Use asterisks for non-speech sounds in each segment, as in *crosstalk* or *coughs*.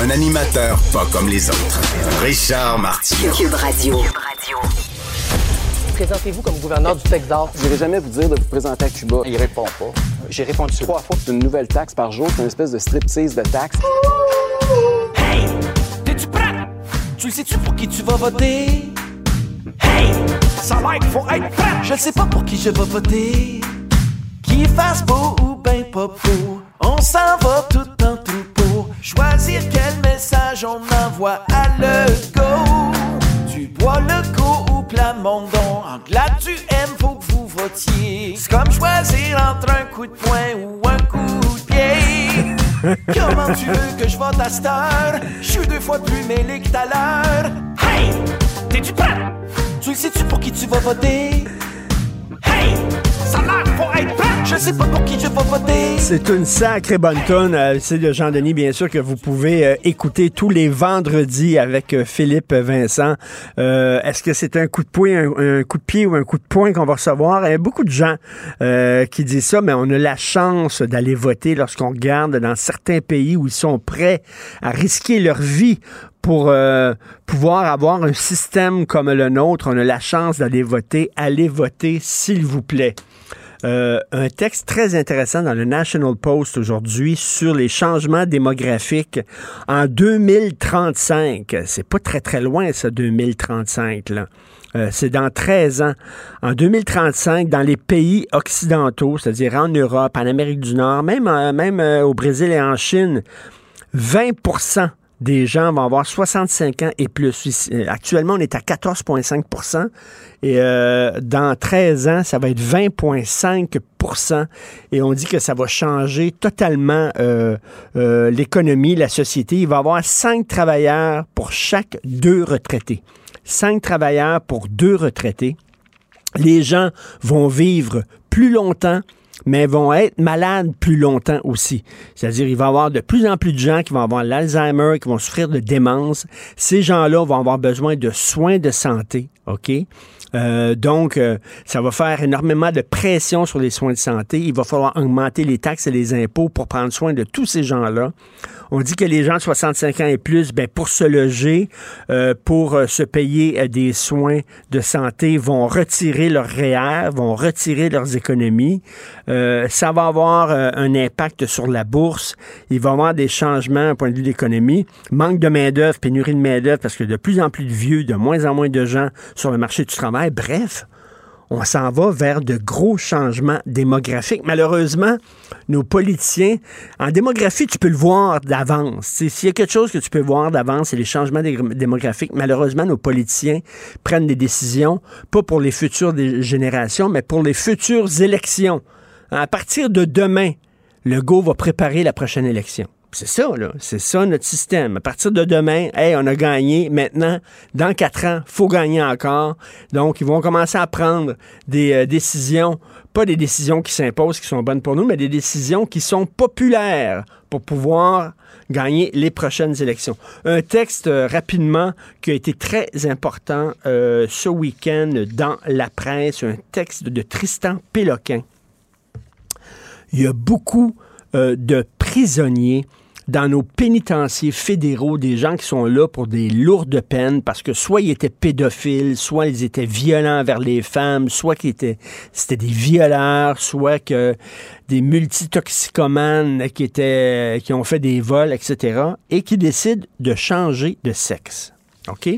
Un animateur pas comme les autres. Richard Martineau. Cube Radio. Présentez-vous comme gouverneur du Texas. Je n'irai jamais vous dire de vous présenter à Cuba. Il répond pas. J'ai répondu trois fois. C'est une nouvelle taxe par jour. C'est une espèce de striptease de taxe. Hey! T'es-tu prêt? Tu le sais-tu pour qui tu vas voter? Hey! Ça a l'air qu'il faut être prêt! Je sais pas pour qui je vais voter. Qu'il fasse beau ou ben pas beau. On s'en va tout en. Choisir quel message on envoie à le go. Tu bois le coup ou Plamondon. En glad tu aimes, faut que vous votiez. C'est comme choisir entre un coup de poing ou un coup de pied. *laughs* Comment tu veux que je vote à cette heure? Je suis deux fois plus mêlé que tout à l'heure. Hey! T'es-tu prêt? Tu le sais-tu pour qui tu vas voter? Hey! Faut être! Je sais pas pour qui je vais voter. C'est une sacrée bonne tonne. Euh, C'est de Jean-Denis, bien sûr, que vous pouvez euh, écouter tous les vendredis avec euh, Philippe Vincent. Euh, Est-ce que c'est un coup de poing, un, coup de pied ou un coup de poing qu'on va recevoir? Il y a beaucoup de gens qui disent ça, mais on a la chance d'aller voter lorsqu'on regarde dans certains pays où ils sont prêts à risquer leur vie pour euh, pouvoir avoir un système comme le nôtre. On a la chance d'aller voter. Allez voter, s'il vous plaît. Euh, un texte très intéressant dans le National Post aujourd'hui sur les changements démographiques en 2035. C'est pas très très loin ça 2035 là. Euh, c'est dans 13 ans. En 2035, dans les pays occidentaux, c'est-à-dire en Europe, en Amérique du Nord, même, euh, même euh, au Brésil et en Chine, 20 des gens vont avoir 65 ans et plus. Euh, Actuellement, on est à 14,5% et euh, dans 13 ans, ça va être 20,5% et on dit que ça va changer totalement euh, l'économie, la société. Il va y avoir 5 travailleurs pour chaque deux retraités. 5 travailleurs pour deux retraités. Les gens vont vivre plus longtemps, mais vont être malades plus longtemps aussi. C'est-à-dire, il va y avoir de plus en plus de gens qui vont avoir l'Alzheimer, qui vont souffrir de démence. Ces gens-là vont avoir besoin de soins de santé, OK? Euh, donc, euh, ça va faire énormément de pression sur les soins de santé. Il va falloir augmenter les taxes et les impôts pour prendre soin de tous ces gens-là. On dit que les gens de 65 ans et plus, ben, pour se loger, euh, pour euh, se payer euh, des soins de santé, vont retirer leur REER, vont retirer leurs économies. Euh, ça va avoir un impact sur la bourse. Il va y avoir des changements au point de vue de l'économie. Manque de main-d'œuvre, pénurie de main-d'œuvre, parce que de plus en plus de vieux, de moins en moins de gens sur le marché du travail. Bref, on s'en va vers de gros changements démographiques. Malheureusement, nos politiciens, en démographie, tu peux le voir d'avance. S'il y a quelque chose que tu peux voir d'avance, c'est les changements dé- démographiques. Malheureusement, nos politiciens prennent des décisions, pas pour les futures générations, mais pour les futures élections. À partir de demain, le go va préparer la prochaine élection. C'est ça, là. C'est ça notre système. À partir de demain, hey, on a gagné. Maintenant, dans quatre ans, faut gagner encore. Donc, ils vont commencer à prendre des euh, décisions, pas des décisions qui s'imposent, qui sont bonnes pour nous, mais des décisions qui sont populaires pour pouvoir gagner les prochaines élections. Un texte euh, rapidement qui a été très important euh, ce week-end dans la presse, un texte de Tristan Péloquin. Il y a beaucoup de prisonniers dans nos pénitenciers fédéraux, des gens qui sont là pour des lourdes peines parce que soit ils étaient pédophiles, soit ils étaient violents vers les femmes, soit qu'ils étaient, c'était des violeurs, soit que des multitoxicomanes qui étaient, qui ont fait des vols, etc., et qui décident de changer de sexe. OK?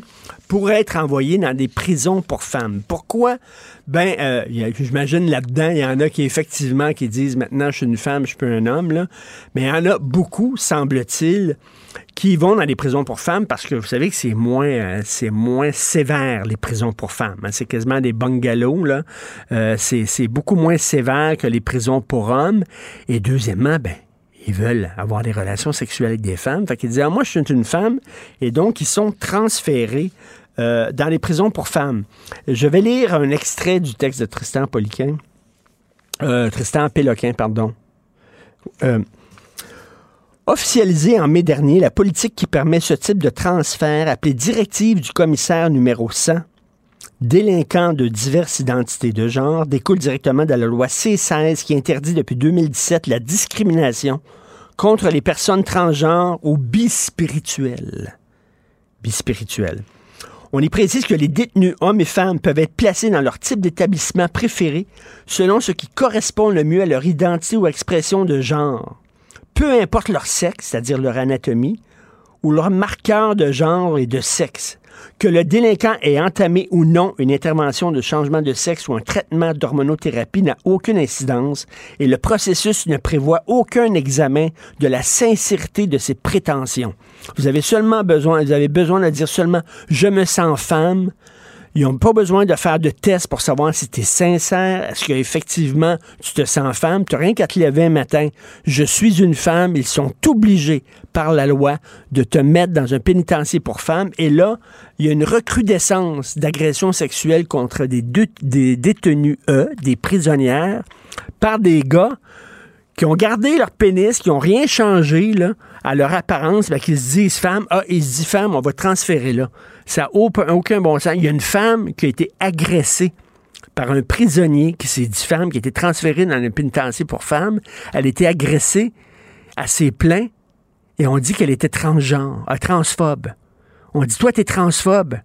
Pour être envoyés dans des prisons pour femmes. Pourquoi? Ben, euh, j'imagine là-dedans, il y en a qui effectivement qui disent maintenant je suis une femme, je suis un homme, là. Mais il y en a beaucoup, semble-t-il, qui vont dans les prisons pour femmes parce que vous savez que c'est moins, euh, c'est moins sévère, les prisons pour femmes. Hein. C'est quasiment des bungalows, là. Euh, c'est beaucoup moins sévère que les prisons pour hommes. Et deuxièmement, ben, ils veulent avoir des relations sexuelles avec des femmes. Fait qu'ils disent, ah, moi, je suis une femme. Et donc, ils sont transférés euh, dans les prisons pour femmes. Je vais lire un extrait du texte de Tristan Poliquin. Euh, Tristan Péloquin, pardon. Euh, officialisé en mai dernier, la politique qui permet ce type de transfert, appelée directive du commissaire numéro 100, délinquants de diverses identités de genre, découle directement de la loi C-16 qui interdit depuis 2017 la discrimination contre les personnes transgenres ou bispirituelles. Bispirituelles. On y précise que les détenus hommes et femmes peuvent être placés dans leur type d'établissement préféré selon ce qui correspond le mieux à leur identité ou expression de genre. Peu importe leur sexe, c'est-à-dire leur anatomie, ou leur marqueur de genre et de sexe. Que le délinquant ait entamé ou non une intervention de changement de sexe ou un traitement d'hormonothérapie n'a aucune incidence et le processus ne prévoit aucun examen de la sincérité de ses prétentions. Vous avez seulement besoin, vous avez besoin de dire seulement je me sens femme, ils n'ont pas besoin de faire de tests pour savoir si tu es sincère, est-ce qu'effectivement tu te sens femme. Tu rien qu'à te lever un matin. Je suis une femme. Ils sont obligés par la loi de te mettre dans un pénitencier pour femmes. Et là, il y a une recrudescence d'agressions sexuelles contre des, des détenus, eux, des prisonnières, par des gars qui ont gardé leur pénis, qui n'ont rien changé à leur apparence, ben, qu'ils se disent femmes. Ah, ils se disent femmes, on va transférer là. Ça n'a aucun bon sens. Il y a une femme qui a été agressée par un prisonnier qui s'est dit femme, qui a été transférée dans un pénitencier pour femmes. Elle a été agressée à ses pleins et on dit qu'elle était transgenre, euh, transphobe. On dit, toi, t'es transphobe.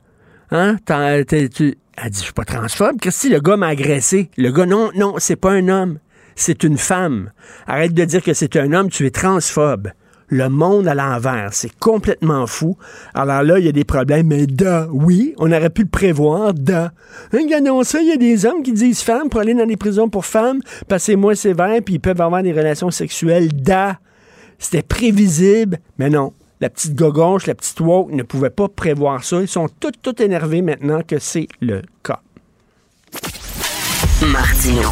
Hein? Elle dit, je suis pas transphobe. Christy, le gars m'a agressé. Le gars, non, non, c'est pas un homme. C'est une femme. Arrête de dire que c'est un homme, tu es transphobe le monde à l'envers. C'est complètement fou. Alors là, il y a des problèmes, mais da, oui, on aurait pu le prévoir, da. Regardons ça, il y a des hommes qui disent femmes pour aller dans des prisons pour femmes, parce que c'est moins sévère, puis ils peuvent avoir des relations sexuelles, da. C'était prévisible, mais non. La petite gogonche, la petite woke ne pouvait pas prévoir ça. Ils sont tout, tout énervés maintenant que c'est le cas. Martino.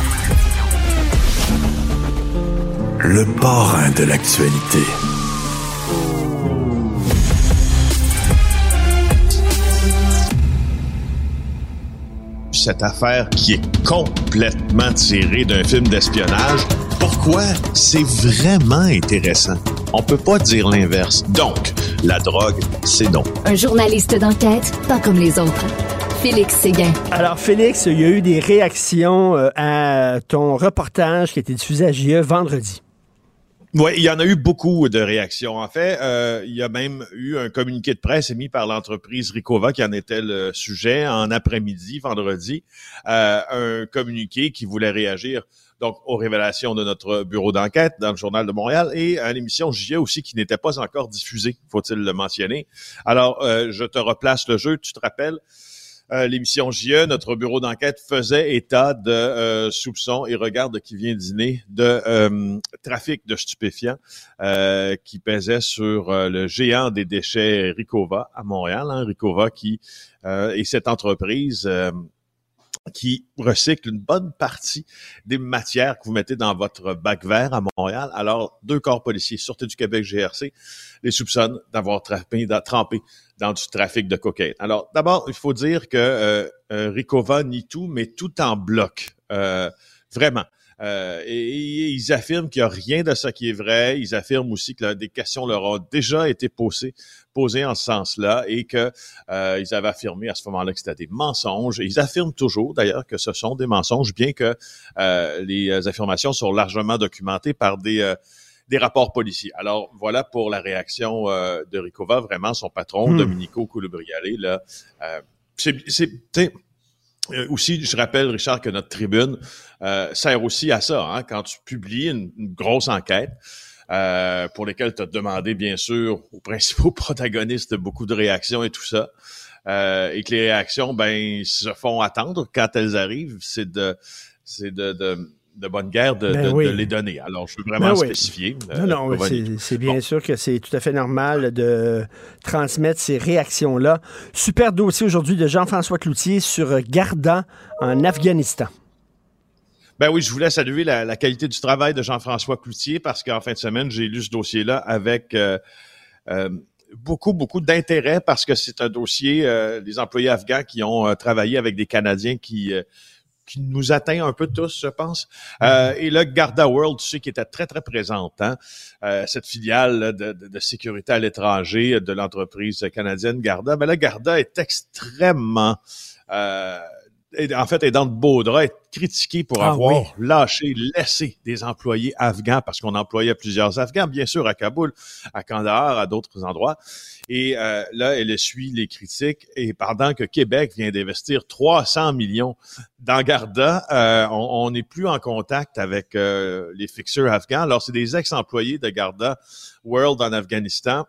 Le parrain de l'actualité. Cette affaire qui est complètement tirée d'un film d'espionnage. Pourquoi? C'est vraiment intéressant. On peut pas dire l'inverse. Donc, la drogue, c'est non. Un journaliste d'enquête, pas comme les autres. Félix Séguin. Alors, Félix, il y a eu des réactions euh, à ton reportage qui a été diffusé à JE vendredi. Oui, il y en a eu beaucoup de réactions. En fait, euh, il y a même eu un communiqué de presse émis par l'entreprise Ricova qui en était le sujet en après-midi, vendredi. Euh, un communiqué qui voulait réagir donc aux révélations de notre bureau d'enquête dans le Journal de Montréal et à l'émission JE aussi qui n'était pas encore diffusée, faut-il le mentionner. Alors, euh, je te replace le jeu, tu te rappelles. Euh, l'émission JE, notre bureau d'enquête faisait état de euh, soupçons et regarde qui vient dîner de euh, trafic de stupéfiants qui pesait sur le géant des déchets Ricova à Montréal. Hein, Ricova qui et cette entreprise qui recycle une bonne partie des matières que vous mettez dans votre bac vert à Montréal. Alors, deux corps policiers, Sûreté du Québec, GRC, les soupçonnent d'avoir trempé, dans du trafic de cocaïne. Alors, d'abord, il faut dire que euh, euh, Ricova nie tout, mais tout en bloc. Euh, vraiment. Euh, et, ils affirment qu'il n'y a rien de ça qui est vrai. Ils affirment aussi que des questions leur ont déjà été posées, posées en ce sens-là et que euh, ils avaient affirmé à ce moment-là que c'était des mensonges. Et ils affirment toujours, d'ailleurs, que ce sont des mensonges, bien que euh, les affirmations sont largement documentées par des des rapports policiers. Alors voilà pour la réaction de Ricova, vraiment son patron, hmm. Domenico Coulibriale. Là, c'est euh, aussi, je rappelle, Richard, que notre tribune euh, sert aussi à ça. Hein, quand tu publies une, grosse enquête euh, pour lesquelles tu as demandé, bien sûr, aux *laughs* principaux protagonistes beaucoup de réactions et tout ça, et que les réactions, ben, se font attendre quand elles arrivent, c'est de, c'est de, de de bonne guerre de, ben les donner. Alors, je veux vraiment ben spécifier. Euh, non, non, c'est bien sûr que c'est tout à fait normal de transmettre ces réactions-là. Super dossier aujourd'hui de Jean-François Cloutier sur Garda en Afghanistan. Ben oui, je voulais saluer la, qualité du travail de Jean-François Cloutier parce qu'en fin de semaine, j'ai lu ce dossier-là avec euh, euh, beaucoup, beaucoup d'intérêt parce que c'est un dossier des employés afghans qui ont travaillé avec des Canadiens qui qui nous atteint un peu tous, je pense. Euh, et là, Garda World, tu sais, qui était très, très présente, hein? euh, cette filiale de, de, sécurité à l'étranger de l'entreprise canadienne Garda. Mais là, Garda est extrêmement euh, en fait, est dans de beaux draps, être critiqué pour ah avoir lâché, laissé des employés afghans, parce qu'on employait plusieurs Afghans, bien sûr, à Kaboul, à Kandahar, à d'autres endroits. Et euh, là, elle suit les critiques. Et pendant que Québec vient d'investir 300 millions dans Garda, euh, on n'est plus en contact avec euh, les fixeurs afghans. Alors, c'est des ex-employés de Garda World en Afghanistan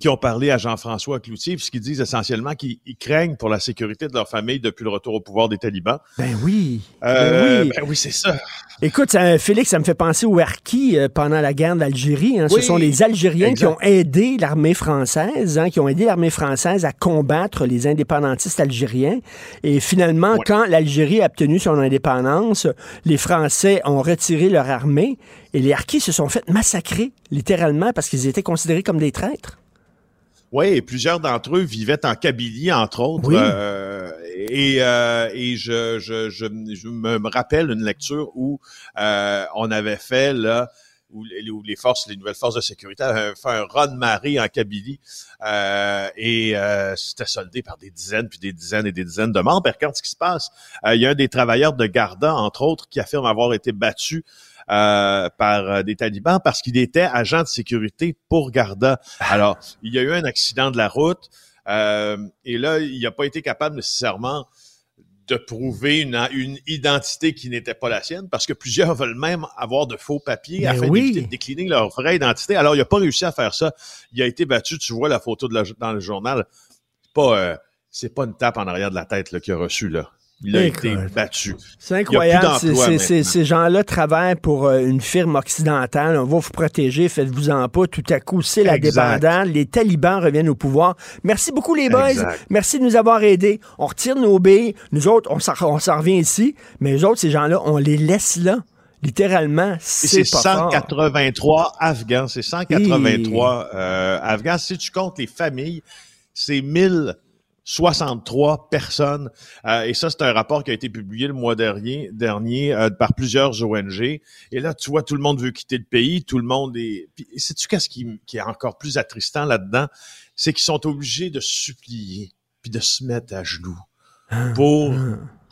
qui ont parlé à Jean-François Cloutier, puisqu'ils disent essentiellement qu'ils craignent pour la sécurité de leur famille depuis le retour au pouvoir des talibans. Ben oui. Euh, ben oui, ben oui c'est ça. Écoute, ça, Félix, ça me fait penser aux Harkis euh, pendant la guerre d'Algérie. Hein. Ce sont les Algériens qui ont aidé l'armée française, hein, qui ont aidé l'armée française à combattre les indépendantistes algériens. Et finalement, quand l'Algérie a obtenu son indépendance, les Français ont retiré leur armée et les Harkis se sont fait massacrer, littéralement, parce qu'ils étaient considérés comme des traîtres. Oui, et plusieurs d'entre eux vivaient en Kabylie, entre autres. Euh, et, euh, et je, je, je, je, me rappelle une lecture où euh, on avait fait là où les, forces, les nouvelles forces de sécurité avaient fait un run de marée en Kabylie euh, et c'était soldé par des dizaines puis des dizaines et des dizaines de morts. Par contre, ce qui se passe, il y a un des travailleurs de Garda, entre autres, qui affirme avoir été battu euh, par euh, des talibans parce qu'il était agent de sécurité pour Garda. *laughs* Alors, il y a eu un accident de la route euh, et là, il n'a pas été capable nécessairement de prouver une, une identité qui n'était pas la sienne, parce que plusieurs *laughs* veulent même avoir de faux papiers ben afin de décliner leur vraie identité. Alors, il n'a pas réussi à faire ça. Il a été battu, tu vois la photo de dans le journal. C'est pas, c'est pas une tape en arrière de la tête qu'il a reçu là. Il a été battu. C'est incroyable. ces gens-là travaillent pour euh, une firme occidentale. On va vous protéger, faites-vous-en pas. Tout à coup, c'est la débandade. Les talibans reviennent au pouvoir. Merci beaucoup, les boys. Merci de nous avoir aidés. On retire nos billes. Nous autres, on s'en revient ici. Mais les autres, ces gens-là, on les laisse là. Littéralement, c'est 183 Afghans. C'est 183 euh, Afghans. Si tu comptes les familles, c'est 1000 63 personnes. Euh, et ça, c'est un rapport qui a été publié le mois dernier, dernier euh, par plusieurs ONG. Et là, tu vois, tout le monde veut quitter le pays, tout le monde est... Puis, sais-tu qu'est-ce qui, qui, est encore plus attristant là-dedans? C'est qu'ils sont obligés de supplier, puis de se mettre à genoux pour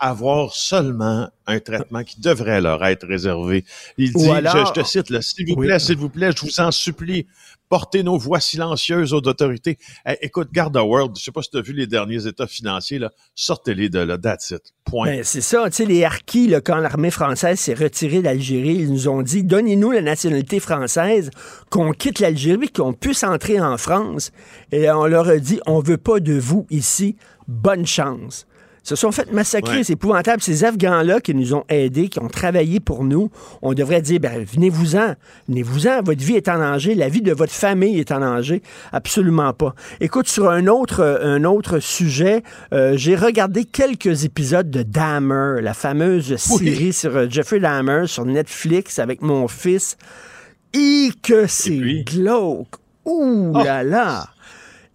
avoir seulement un traitement qui devrait leur être réservé. Il dit, je, te cite, s'il vous plaît, s'il vous plaît, je vous en supplie, portez nos voix silencieuses aux autorités. écoute, Garda World, je sais pas si tu as vu les derniers états financiers, là, sortez-les de là, that's it. Point. Ben, c'est ça, tu sais, les harkis, là, quand l'armée française s'est retirée d'Algérie, ils nous ont dit, donnez-nous la nationalité française, qu'on quitte l'Algérie, qu'on puisse entrer en France. Et on leur a dit, on veut pas de vous ici, bonne chance. Se sont fait massacrer. Ouais. C'est épouvantable. Ces Afghans-là qui nous ont aidés, qui ont travaillé pour nous, on devrait dire, ben, venez-vous-en. Venez-vous-en. Votre vie est en danger. La vie de votre famille est en danger. Absolument pas. Écoute, sur un autre, euh, un autre sujet, euh, j'ai regardé quelques épisodes de Dahmer, la fameuse série sur euh, Jeffrey Dahmer sur Netflix avec mon fils. Et que c'est glauque. Ouh Oh. là là.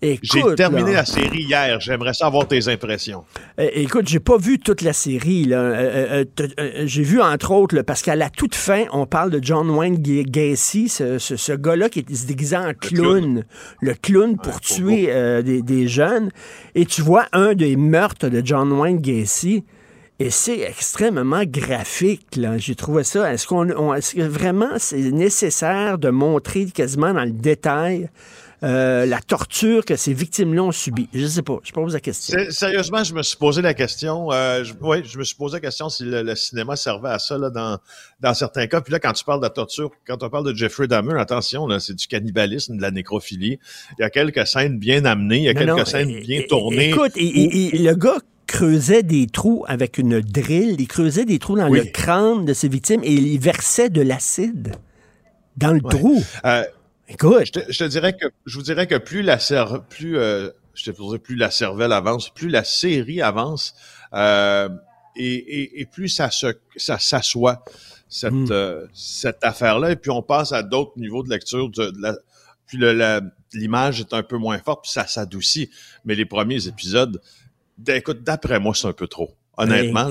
J'ai terminé là. la série hier. J'aimerais savoir tes impressions. Euh, écoute, j'ai pas vu toute la série. là. Euh, euh, euh, j'ai vu entre autres, là, parce qu'à la toute fin, on parle de John Wayne Ga- Gacy, ce, ce- ce gars-là qui se déguisé en clown, le clown pour tuer des, des jeunes. Et tu vois un des meurtres de John Wayne Gacy. Et c'est extrêmement graphique. J'ai trouvé ça. Est-ce qu'on, on- est-ce que vraiment c'est nécessaire de montrer quasiment dans le détail euh, la torture que ces victimes-là ont subie? Je sais pas. Je pose la question. Sérieusement, je me suis posé la question. Euh, je, ouais, je me suis posé la question si le, le cinéma servait à ça là, dans, dans certains cas. Puis là, quand tu parles de la torture, quand on parle de Jeffrey Dahmer, attention, là, c'est du cannibalisme, de la nécrophilie. Il y a quelques scènes bien amenées, il y a Non, quelques non, scènes é- bien é- tournées. Écoute, et- et- et le gars creusait des trous avec une drill, il creusait des trous dans Oui. le crâne de ses victimes et il versait de l'acide dans le Ouais. trou. Euh, Écoute. Je te, je te dirais que je vous dirais que plus la cer- plus euh, je te plus la cervelle avance, plus la série avance, euh, et, et, et plus ça se ça s'assoit cette Hmm. euh, cette affaire-là, et puis on passe à d'autres niveaux de lecture de, de la puis l'image est un peu moins forte, puis ça s'adoucit. Mais les premiers épisodes, d- écoute, d'après moi, c'est un peu trop. Honnêtement,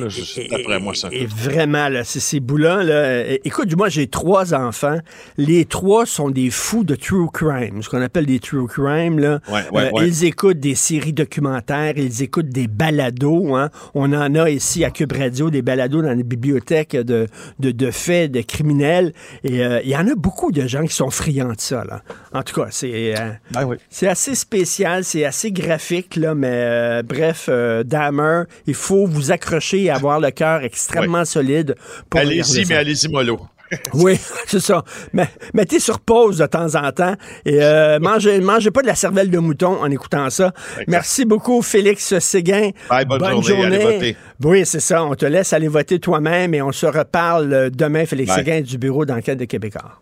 d'après moi, Et vraiment, là, c'est ces bouts-là, là, écoute, moi, j'ai trois enfants. Les trois sont des fous de true crime, ce qu'on appelle des true crime. Là. Ouais, ouais, Euh, ouais. Ils écoutent des séries documentaires, ils écoutent des balados. Hein. On en a ici à Cube Radio, des balados dans les bibliothèques de, de, de faits, de criminels. Et euh, il y en a beaucoup de gens qui sont friands de ça. Là. En tout cas, c'est... euh, Ben oui. c'est assez spécial, c'est assez graphique, là, mais euh, bref, euh, Dahmer, il faut vous accrocher et avoir le cœur extrêmement solide pour Allez-y, mais allez-y mollo. *laughs* Oui, c'est ça. Mais, mettez sur pause de temps en temps et euh, *laughs* mangez, mangez pas de la cervelle de mouton en écoutant ça. Merci beaucoup, Félix Séguin. Bye, bonne journée, allez voter. Oui, c'est ça. On te laisse aller voter toi-même et on se reparle euh, demain, Félix Bye. Séguin du bureau d'enquête de Québécois.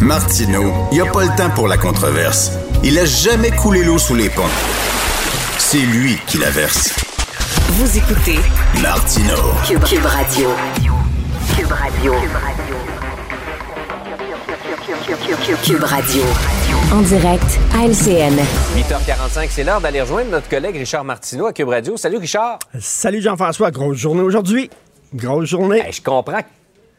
Martineau, il n'y a pas le temps pour la controverse. Il a jamais coulé l'eau sous les ponts. C'est lui qui la verse. Vous écoutez Martineau. Cube, Cube Radio. Cube Radio. Cube Radio. En direct à LCN. 8h45, c'est l'heure d'aller rejoindre notre collègue Richard Martineau à Cube Radio. Salut Richard. Salut Jean-François, grosse journée aujourd'hui. Grosse journée. je comprends.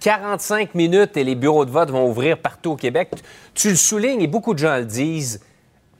45 minutes et les bureaux de vote vont ouvrir partout au Québec. Tu le soulignes et beaucoup de gens le disent.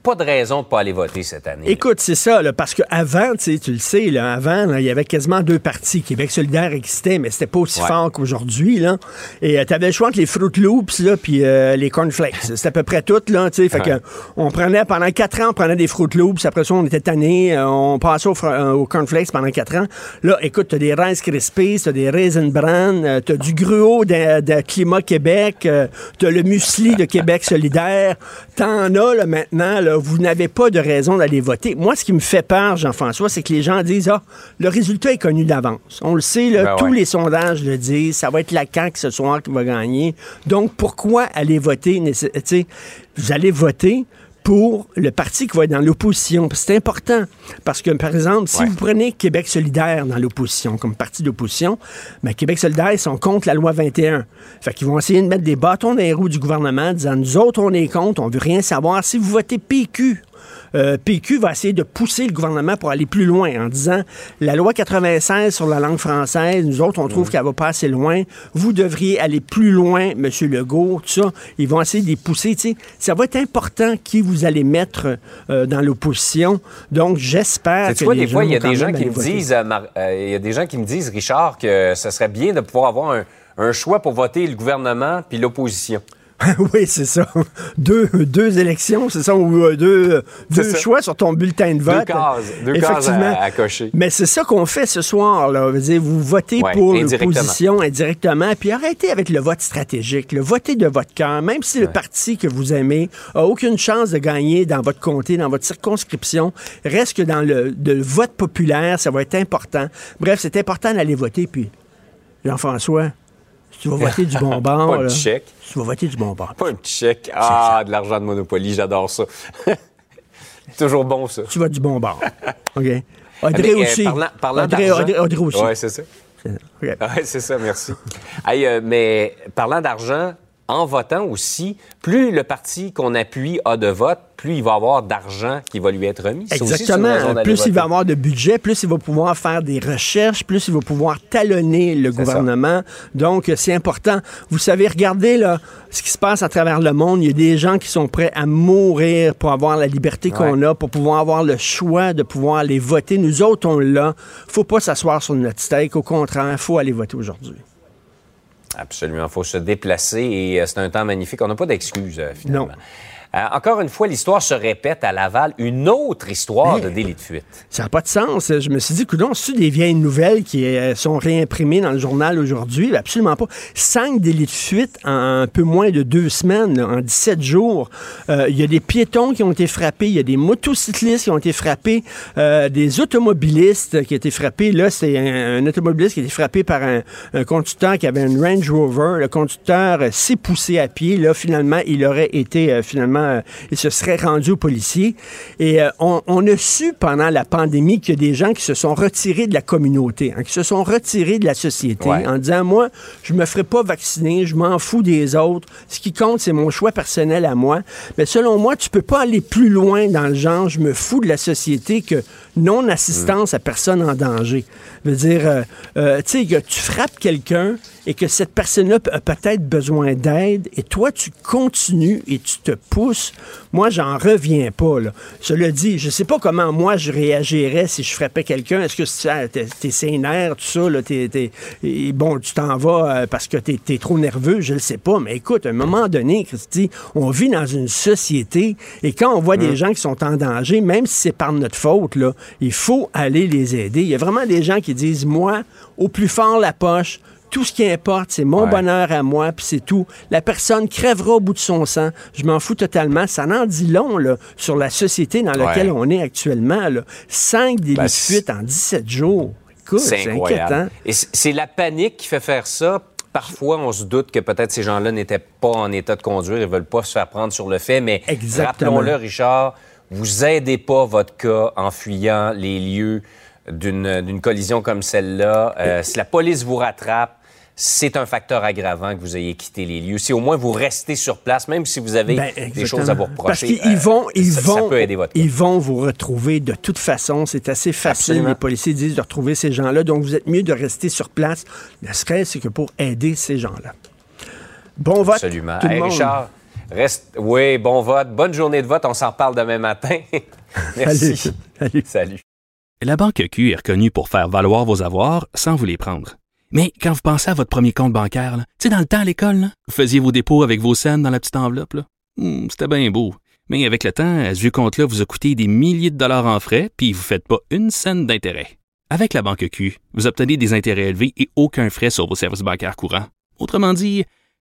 Pas de raison de pas aller voter cette année. Écoute, c'est ça, là, parce qu'avant, tu le sais, là, avant, là, il y avait quasiment deux partis. Québec solidaire existait, mais c'était pas aussi Ouais. fort qu'aujourd'hui. là. Et tu avais le choix entre les Fruit Loops là, puis euh, les Cornflakes. C'était à peu près tout. Là, tu sais. fait Ouais. que on prenait, pendant quatre ans, on prenait des Fruit Loops. Après ça, on était tanné. On passait au, fr- euh, aux Cornflakes pendant quatre ans. Là, écoute, tu as des Rice Krispies, tu as des Raisin Bran, tu as du gruau de, de Climat Québec, tu as le muesli de Québec solidaire. T'en as là, maintenant, là, vous n'avez pas de raison d'aller voter. Moi, ce qui me fait peur, Jean-François, c'est que les gens disent Ah, le résultat est connu d'avance. On le sait, là, Ben tous ouais. les sondages le disent, ça va être la CAQ ce soir qui va gagner. Donc, pourquoi aller voter? vous allez voter pour le parti qui va être dans l'opposition. C'est important parce que, par exemple, si Ouais. vous prenez Québec solidaire dans l'opposition, comme parti d'opposition, ben, Québec solidaire, ils sont contre la loi 21. Fait qu'ils vont essayer de mettre des bâtons dans les roues du gouvernement, disant, nous autres, on est contre, on veut rien savoir. Si vous votez PQ, euh, PQ va essayer de pousser le gouvernement pour aller plus loin en disant la loi 96 sur la langue française, nous autres, on trouve qu'elle va pas assez loin. Vous devriez aller plus loin, M. Legault, tout ça. Ils vont essayer de les pousser. Ça va être important qui vous allez mettre euh, dans l'opposition. Donc, j'espère que Tu vois, des fois, il y a des gens qui me disent, euh, il y a des gens qui me disent, Richard, que ce serait bien de pouvoir avoir un, un choix pour voter le gouvernement puis l'opposition. *laughs* oui, c'est ça. Deux, deux élections, c'est ça, ou euh, deux, deux ça. choix sur ton bulletin de vote. Deux cases, deux cases Effectivement. à, à cocher. Mais c'est ça qu'on fait ce soir. Là. Vous votez Ouais, pour l'opposition indirectement, puis arrêtez avec le vote stratégique. Le votez de votre cœur, même si le parti que vous aimez a aucune chance de gagner dans votre comté, dans votre circonscription, reste que dans le, le vote populaire, ça va être important. Bref, c'est important d'aller voter. Puis, Jean-François, tu vas voter du bon *laughs* bord, Pas un petit chèque. tu vas voter du bon bord. Pas un petit chèque. Ah, de l'argent de Monopoly, j'adore ça. *laughs* Toujours bon, ça. Tu vas du bon bord. *laughs* OK? Audrey Mais, euh, aussi. parlant- parlant Audrey, Audrey- Audrey aussi. Ouais, c'est ça. Ouais, c'est ça, merci. Hey, euh, mais parlant d'argent, en votant aussi, plus le parti qu'on appuie a de votes, plus il va avoir d'argent qui va lui être remis. Exactement. Plus il va avoir de budget, plus il va pouvoir faire des recherches, plus il va pouvoir talonner le gouvernement. Donc, c'est important. Vous savez, regardez là, ce qui se passe à travers le monde. Il y a des gens qui sont prêts à mourir pour avoir la liberté qu'on a, pour pouvoir avoir le choix de pouvoir aller voter. Nous autres, on l'a. faut pas s'asseoir sur notre steak. Au contraire, il faut aller voter aujourd'hui. Absolument. Il faut se déplacer et euh, c'est un temps magnifique. On n'a pas d'excuses, euh, finalement. Euh, encore une fois, l'histoire se répète à Laval. Une autre histoire de délit de fuite. Ça n'a pas de sens. Je me suis dit, coudon, c'est des vieilles nouvelles qui euh, sont réimprimées dans le journal aujourd'hui? Absolument pas. Cinq délits de fuite en un peu moins de deux semaines, là, en 17 jours. Euh, Il y a des piétons qui ont été frappés, il y a des motocyclistes qui ont été frappés, des automobilistes qui ont été frappés. Là, c'est un, un automobiliste qui a été frappé par un, un conducteur qui avait une Range Rover. Le conducteur s'est poussé à pied. Là, finalement, il aurait été, finalement, euh, il se serait rendu aux policiers. Et euh, on, on a su pendant la pandémie qu'il y a des gens qui se sont retirés de la communauté, hein, qui se sont retirés de la société Ouais. en disant, moi, je me ferai pas vacciner, je m'en fous des autres. Ce qui compte, c'est mon choix personnel à moi. Mais selon moi, tu peux pas aller plus loin dans le genre, je me fous de la société que non-assistance à personne en danger. Je veux dire, euh, euh, tu sais, que tu frappes quelqu'un et que cette personne-là a peut-être besoin d'aide et toi, tu continues et tu te pousses. Moi, j'en reviens pas, là. Cela dit, je sais pas comment moi je réagirais si je frappais quelqu'un. Est-ce que c'est- t'es t'es sénère, tout ça, là, t'es- t'es- et bon, tu t'en vas euh, parce que t'es es trop nerveux, je le sais pas. Mais écoute, à un moment donné, Christy, on vit dans une société et quand on voit des gens qui sont en danger, même si c'est par notre faute, là, il faut aller les aider. Il y a vraiment des gens qui disent, moi, au plus fort la poche, tout ce qui importe, c'est mon Ouais. bonheur à moi, puis c'est tout. La personne crèvera au bout de son sang. Je m'en fous totalement. Ça en dit long là, sur la société dans laquelle Ouais. on est actuellement. Là. Cinq délits Ben, de c'est- fuite en 17 jours. Écoute, C'est inquiétant. Et c'est la panique qui fait faire ça. Parfois, on se doute que peut-être ces gens-là n'étaient pas en état de conduire, ils veulent pas se faire prendre sur le fait, mais Exactement. rappelons-le, Richard, vous aidez pas votre cas en fuyant les lieux d'une collision comme celle-là. Euh, si la police vous rattrape, c'est un facteur aggravant que vous ayez quitté les lieux. Si au moins vous restez sur place, même si vous avez Ben, des choses à vous Parce reprocher, qu'ils euh, vont, ils ça, vont, ça peut aider votre cas. ils vont vous retrouver de toute façon. C'est assez facile. Absolument. Les policiers disent de retrouver ces gens-là. Donc, vous êtes mieux de rester sur place, ne serait-ce que pour aider ces gens-là. Bon vote. Absolument. tout le Hey, monde. Richard, reste. Oui, bon vote. Bonne journée de vote. On s'en reparle demain matin. *laughs* Merci. Salut. Salut. Salut. La Banque Q est reconnue pour faire valoir vos avoirs sans vous les prendre. Mais quand vous pensez à votre premier compte bancaire, tu sais, dans le temps à l'école, là, vous faisiez vos dépôts avec vos scènes dans la petite enveloppe. là. Hmm, C'était bien beau. Mais avec le temps, ce vieux compte-là vous a coûté des milliers de dollars en frais, puis vous ne faites pas une scène d'intérêt. Avec la Banque Q, vous obtenez des intérêts élevés et aucun frais sur vos services bancaires courants. Autrement dit,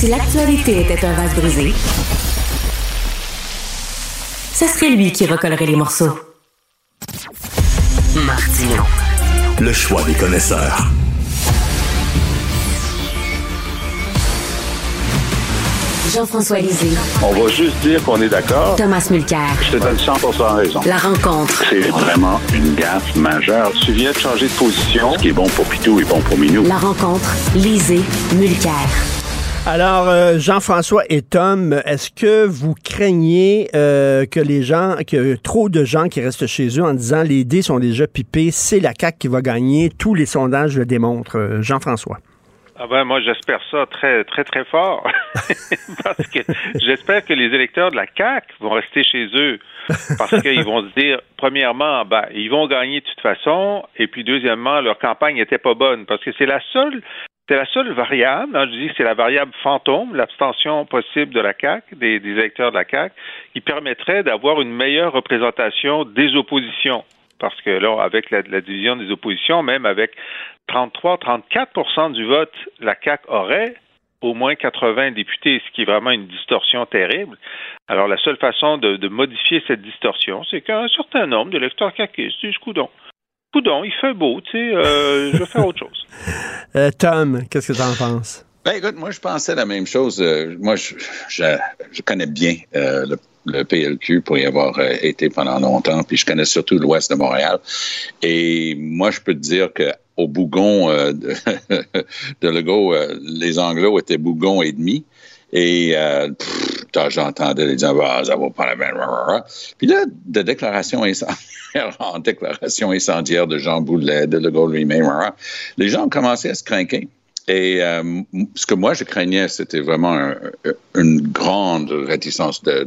Si l'actualité était un vase brisé, ce serait lui qui recollerait les morceaux. Martino. Le choix des connaisseurs. Jean-François Lisée. On va juste dire qu'on est d'accord. Thomas Mulcair. Je te donne 100% raison. La rencontre. C'est vraiment une gaffe majeure. Tu viens de changer de position. Ce qui est bon pour Pitou est bon pour Minou. La rencontre. Lisée. Mulcair. Alors, euh, Jean-François et Tom, est-ce que vous craignez euh, que les gens, que trop de gens qui restent chez eux en disant les dés sont déjà pipés, c'est la CAQ qui va gagner, tous les sondages le démontrent. Euh, Jean-François? Ah ben moi j'espère ça très très très fort *laughs* parce que j'espère que les électeurs de la CAC vont rester chez eux parce *laughs* qu'ils vont se dire premièrement ben ils vont gagner de toute façon et puis deuxièmement leur campagne n'était pas bonne parce que c'est la seule c'est la seule variable, hein, je dis c'est la variable fantôme, l'abstention possible de la CAC, des, électeurs de la CAC, qui permettrait d'avoir une meilleure représentation des oppositions parce que là, avec la, division des oppositions, même avec 33-34% du vote, la CAQ aurait au moins 80 députés, ce qui est vraiment une distorsion terrible. Alors, la seule façon de, de modifier cette distorsion, c'est qu'un certain nombre d'électeurs caquistes disent coudon. Coudon, il fait beau, tu sais, euh, je vais faire autre chose. *laughs* Euh, Tom, qu'est-ce que tu en penses? Ben, écoute, moi, je pensais la même chose. Euh, moi, je, je, je, connais bien euh, le, le, PLQ pour y avoir euh, été pendant longtemps, puis je connais surtout l'ouest de Montréal. Et moi, je peux te dire que au Bougon euh, de, *laughs* de Legault, euh, les Anglos étaient Bougon et demi. Et j'entendais les dire, ah, ça va pas la peine. Puis là, de déclaration incendiaire *laughs* en déclaration incendiaire de Jean Boulet, de Legault lui-même, les gens ont commencé à se craquer. Et euh, ce que moi je craignais, c'était vraiment un, une grande réticence de,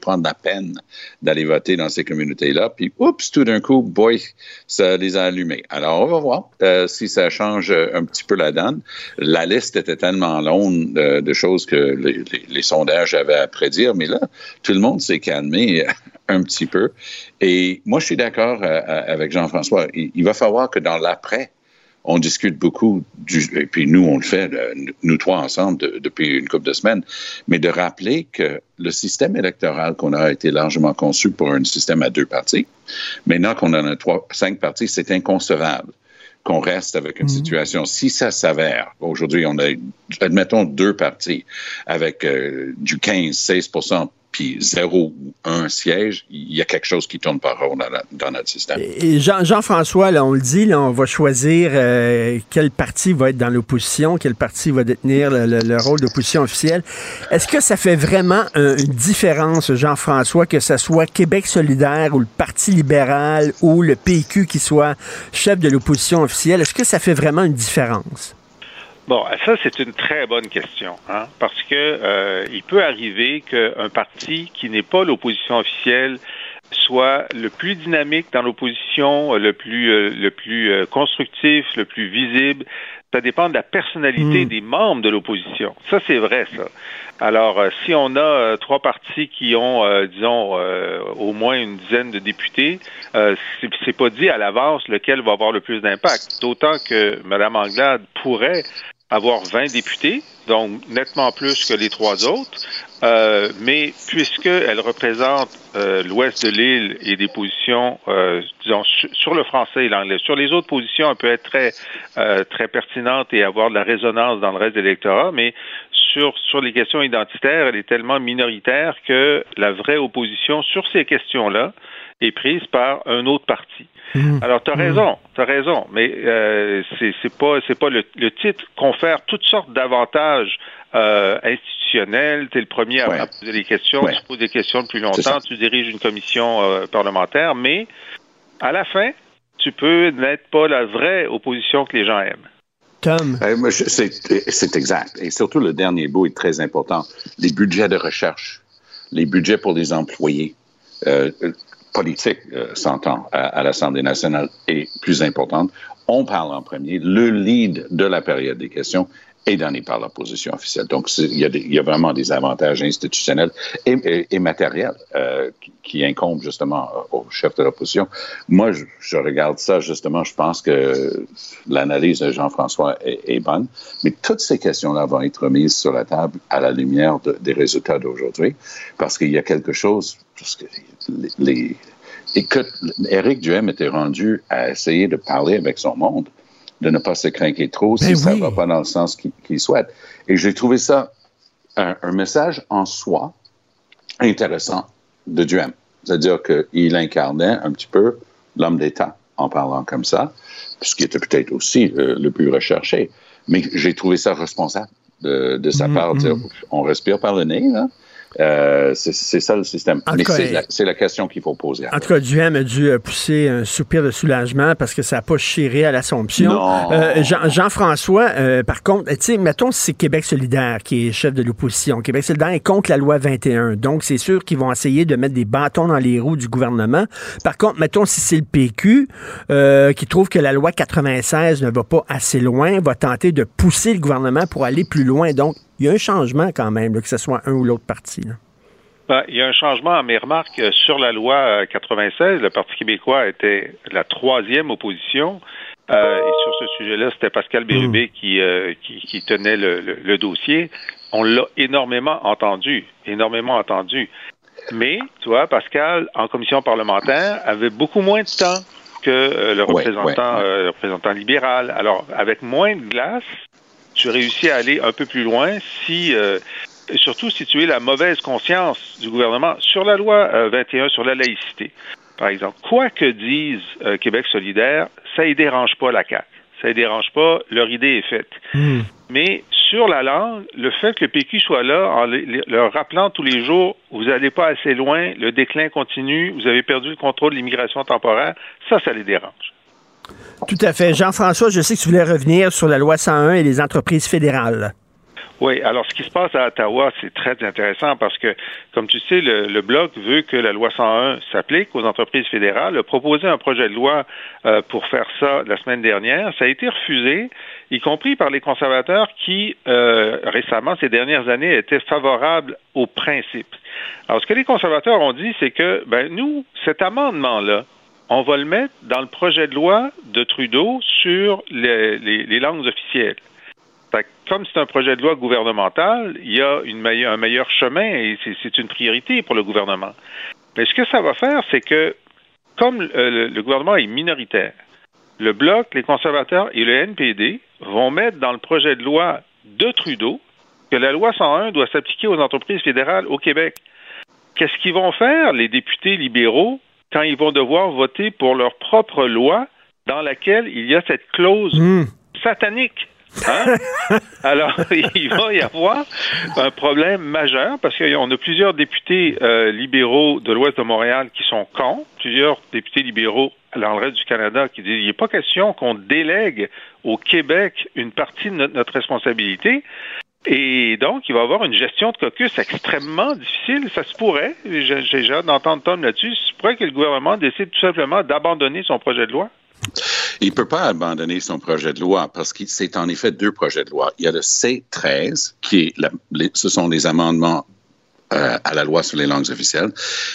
prendre la peine d'aller voter dans ces communautés-là. Puis, oups, tout d'un coup, boy, ça les a allumés. Alors, on va voir euh, si ça change un petit peu la donne. La liste était tellement longue de, choses que les, sondages avaient à prédire, mais là, tout le monde s'est calmé un petit peu. Et moi, je suis d'accord euh, avec Jean-François. Il, il va falloir que dans l'après, on discute beaucoup, du, et puis nous, on le fait, nous trois ensemble, de, depuis une couple de semaines, mais de rappeler que le système électoral qu'on a été largement conçu pour un système à deux parties, maintenant qu'on en a trois, cinq parties, c'est inconcevable qu'on reste avec une mmh. situation. Si ça s'avère, aujourd'hui, on a, admettons, deux parties avec euh, du 15-16 puis zéro ou un siège, il y a quelque chose qui tourne pas rond dans, notre système. Et Jean, Jean-François, là, on le dit, là, on va choisir euh, quel parti va être dans l'opposition, quel parti va détenir le, le, le rôle d'opposition officielle. Est-ce que ça fait vraiment un, une différence, Jean-François, que ce soit Québec solidaire ou le Parti libéral ou le PQ qui soit chef de l'opposition officielle? Est-ce que ça fait vraiment une différence? Bon, ça c'est une très bonne question, hein, parce que euh, il peut arriver qu'un parti qui n'est pas l'opposition officielle soit le plus dynamique dans l'opposition, le plus euh, le plus euh, constructif, le plus visible. Ça dépend de la personnalité mmh. des membres de l'opposition. Ça c'est vrai, ça. Alors, euh, si on a euh, trois partis qui ont, euh, disons, au moins une dizaine de députés, c'est pas dit à l'avance lequel va avoir le plus d'impact. D'autant que Mme Anglade pourrait avoir 20 députés, donc nettement plus que les trois autres. Euh, mais puisqu'elle représente euh, l'ouest de l'île et des positions, euh, disons, sur le français et l'anglais, sur les autres positions, elle peut être très, très pertinente et avoir de la résonance dans le reste de l'électorat, mais sur, sur les questions identitaires, elle est tellement minoritaire que la vraie opposition sur ces questions-là est prise par un autre parti. Mmh. Alors, tu as raison, mmh. tu as raison, mais euh, c'est pas c'est pas le, le titre confère toutes sortes d'avantages euh, institutionnels. Tu es le premier à, ouais. à, poser des questions, ouais. tu poses des questions depuis longtemps, tu diriges une commission euh, parlementaire, mais à la fin, tu peux n'être pas la vraie opposition que les gens aiment. Tom. Euh, c'est exact. Et surtout, le dernier bout est très important. Les budgets de recherche, les budgets pour les employés. Euh, politique, euh, s'entend, à, à l'Assemblée nationale est plus importante. On parle en premier. Le lead de la période des questions est donné par l'opposition officielle. Donc, il y, a y, a vraiment des avantages institutionnels et, et, et matériels euh, qui, qui, incombent justement au chef de l'opposition. Moi, je, je, regarde ça justement, je pense que l'analyse de Jean-François est, est, bonne, mais toutes ces questions-là vont être mises sur la table à la lumière de, des résultats d'aujourd'hui, parce qu'il y a quelque chose, parce que les, écoute, Éric Duhem était rendu à essayer de parler avec son monde, de ne pas se craquer trop si Ben ça oui. va pas dans le sens qu'il souhaite. Et j'ai trouvé ça un, un message en soi intéressant de Duhem. C'est-à-dire qu'il incarnait un petit peu l'homme d'État en parlant comme ça, ce qui était peut-être aussi euh, le plus recherché. Mais j'ai trouvé ça responsable de, de sa Mm, part, de dire, mm. on respire par le nez, là. Euh, c'est ça le système. En Mais c'est la, question qu'il faut poser. En tout cas, Duhem a dû euh, pousser un soupir de soulagement parce que ça n'a pas chiré à l'Assomption. Euh, Jean- Jean-François, euh, par contre, tu sais, mettons si c'est Québec solidaire qui est chef de l'opposition. Québec solidaire est contre la loi 21. Donc, c'est sûr qu'ils vont essayer de mettre des bâtons dans les roues du gouvernement. Par contre, mettons si c'est le PQ euh, qui trouve que la loi 96 ne va pas assez loin, va tenter de pousser le gouvernement pour aller plus loin. Donc, il y a un changement quand même, là, que ce soit un ou l'autre parti. là. Ben, il y a un changement, mais remarque, euh, sur la loi euh, 96, le Parti québécois était la troisième opposition. Euh, et sur ce sujet-là, c'était Pascal Bérubé qui, euh, qui, qui tenait le, le- le dossier. On l'a énormément entendu, énormément entendu. Mais, tu vois, Pascal, en commission parlementaire, avait beaucoup moins de temps que euh, le Ouais, représentant, ouais, ouais. euh, le représentant libéral. Alors, avec moins de glace, tu réussis à aller un peu plus loin si, euh, surtout si tu es la mauvaise conscience du gouvernement sur la loi euh, 21 sur la laïcité, par exemple. Quoi que dise euh, Québec solidaire, ça ne dérange pas la CAQ. Ça ne dérange pas, leur idée est faite. Mais sur la langue, le fait que le PQ soit là, en leur rappelant tous les jours, vous n'allez pas assez loin, le déclin continue, vous avez perdu le contrôle de l'immigration temporaire, ça, ça les dérange. Tout à fait. Jean-François, je sais que tu voulais revenir sur la loi 101 et les entreprises fédérales. Oui, alors ce qui se passe à Ottawa, c'est très intéressant parce que, comme tu sais, le, Bloc veut que la loi 101 s'applique aux entreprises fédérales, a proposé un projet de loi euh, pour faire ça la semaine dernière. Ça a été refusé, y compris par les conservateurs qui, euh, récemment, ces dernières années, étaient favorables au principe. Alors, ce que les conservateurs ont dit, c'est que, ben, nous, cet amendement-là, on va le mettre dans le projet de loi de Trudeau sur les, langues officielles. Comme c'est un projet de loi gouvernemental, il y a un meilleur chemin et c'est- une priorité pour le gouvernement. Mais ce que ça va faire, c'est que comme euh, le gouvernement est minoritaire, le Bloc, les conservateurs et le NPD vont mettre dans le projet de loi de Trudeau que la loi 101 doit s'appliquer aux entreprises fédérales au Québec. Qu'est-ce qu'ils vont faire, les députés libéraux, quand ils vont devoir voter pour leur propre loi dans laquelle il y a cette clause satanique? Hein? *laughs* Alors, *laughs* il va y avoir un problème majeur parce qu'on a plusieurs députés euh, libéraux de l'Ouest de Montréal qui sont contre, plusieurs députés libéraux dans le reste du Canada qui disent il n'est pas question qu'on délègue au Québec une partie de notre, notre responsabilité. Et donc, il va avoir une gestion de caucus extrêmement difficile. Ça se pourrait, j'ai j'ai hâte d'entendre Tom là-dessus, ça se pourrait que le gouvernement décide tout simplement d'abandonner son projet de loi. Il ne peut pas abandonner son projet de loi parce que c'est en effet deux projets de loi. Il y a le C13, qui est la- les- ce sont les amendements euh, à la loi sur les langues officielles,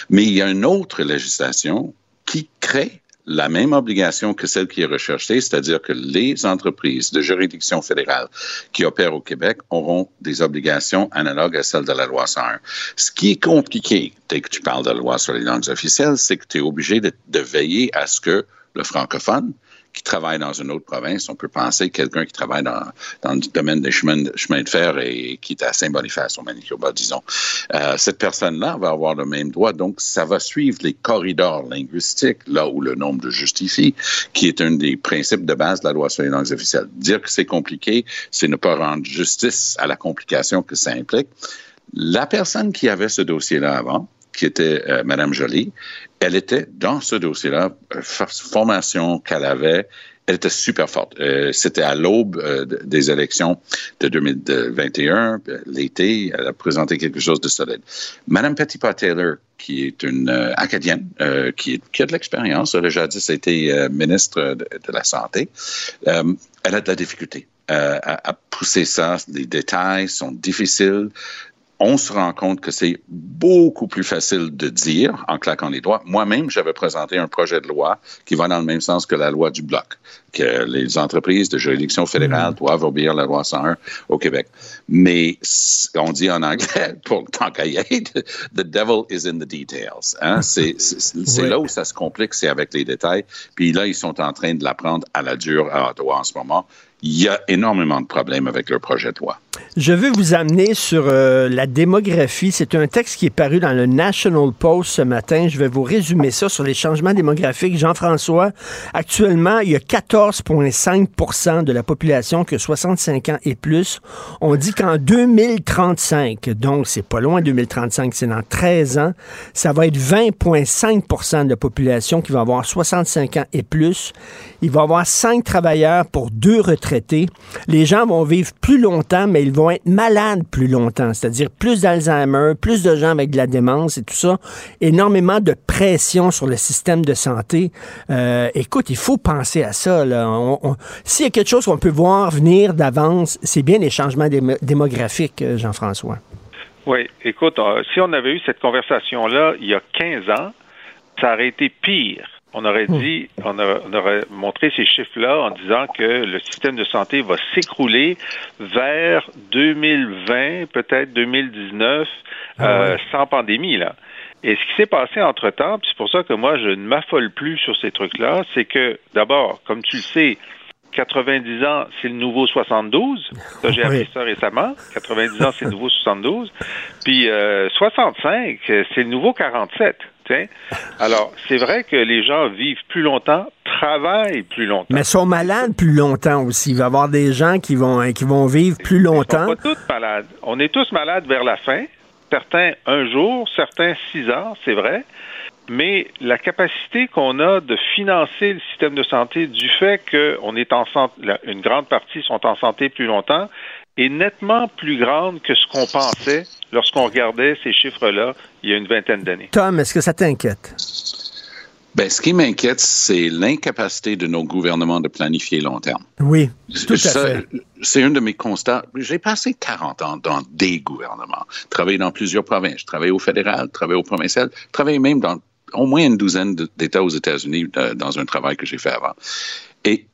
mais il y a une autre législation qui crée la même obligation que celle qui est recherchée, c'est-à-dire que les entreprises de juridiction fédérale qui opèrent au Québec auront des obligations analogues à celles de la loi 101. Ce qui est compliqué, dès que tu parles de la loi sur les langues officielles, c'est que tu es obligé de, de veiller à ce que le francophone qui travaille dans une autre province, on peut penser quelqu'un qui travaille dans, dans le domaine des chemins de, chemins de fer et qui est à Saint-Boniface, au Manitoba, disons. Euh, cette personne-là va avoir le même droit, donc ça va suivre les corridors linguistiques, là où le nombre de justifie, qui est un des principes de base de la loi sur les langues officielles. Dire que c'est compliqué, c'est ne pas rendre justice à la complication que ça implique. La personne qui avait ce dossier-là avant, qui était euh, Madame Joly, elle était dans ce dossier-là, euh, formation qu'elle avait, elle était super forte. Euh, C'était à l'aube euh, des élections de 2021, euh, l'été, elle a présenté quelque chose de solide. Madame Petitpas-Taylor, qui est une euh, acadienne, euh, qui, qui, a de l'expérience, elle a jadis été ministre de, la Santé, elle a de la difficulté à, à pousser ça. Les détails sont difficiles on se rend compte que c'est beaucoup plus facile de dire en claquant les doigts. Moi-même, j'avais présenté un projet de loi qui va dans le même sens que la loi du bloc, que les entreprises de juridiction fédérale doivent obéir la loi 101 au Québec. Mais on dit en anglais, *laughs* pour le temps qu'à y être, *laughs* the devil is in the details. Hein? C'est Oui. là où ça se complique, c'est avec les détails. Puis là, ils sont en train de l'apprendre à la dure à Ottawa en ce moment. Il y a énormément de problèmes avec leur projet de loi. Je veux vous amener sur euh, la démographie. C'est un texte qui est paru dans le National Post ce matin. Je vais vous résumer ça sur les changements démographiques. Jean-François, actuellement, il y a 14,5% de la population qui a 65 ans et plus. On dit qu'en 2035, donc c'est pas loin 2035, c'est dans 13 ans, ça va être 20,5 de la population qui va avoir 65 ans et plus. Il va avoir 5 travailleurs pour deux retraités. Les gens vont vivre plus longtemps, mais ils vont être malades plus longtemps, c'est-à-dire plus d'Alzheimer, plus de gens avec de la démence et tout ça. Énormément de pression sur le système de santé. Euh, écoute, il faut penser à ça. S'il y a quelque chose qu'on peut voir venir d'avance, c'est bien les changements démo- démographiques, euh, Jean-François. Oui, écoute, euh, si on avait eu cette conversation-là il y a 15 ans, ça aurait été pire. On aurait dit, on, a- on aurait montré ces chiffres-là en disant que le système de santé va s'écrouler vers 2020, peut-être 2019, euh, sans pandémie, là. Et ce qui s'est passé entre-temps, c'est pour ça que moi, je ne m'affole plus sur ces trucs-là, c'est que, d'abord, comme tu le sais, 90 ans, c'est le nouveau 72. Ça, j'ai *laughs* appris ça récemment. 90 ans, c'est le nouveau 72. Puis euh, 65, euh, c'est le nouveau 47. Alors, c'est vrai que les gens vivent plus longtemps, travaillent plus longtemps. Mais sont malades plus longtemps aussi. Il va y avoir des gens qui vont, euh, qui vont vivre plus longtemps. Pas tous malades. On est tous malades vers la fin. Certains un jour, certains six ans, c'est vrai. Mais la capacité qu'on a de financer le système de santé du fait qu'on est en santé, une grande partie sont en santé plus longtemps, est nettement plus grande que ce qu'on pensait lorsqu'on regardait ces chiffres-là il y a une vingtaine d'années. Tom, est-ce que ça t'inquiète? Ben, ce qui m'inquiète, c'est l'incapacité de nos gouvernements de planifier long terme. Oui, tout à Ça, fait. C'est un de mes constats. J'ai passé 40 ans dans des gouvernements, travaillé dans plusieurs provinces, travaillé au fédéral, travaillé au provincial, travaillé même dans au moins une douzaine d'États aux États-Unis euh, dans un travail que j'ai fait avant. Et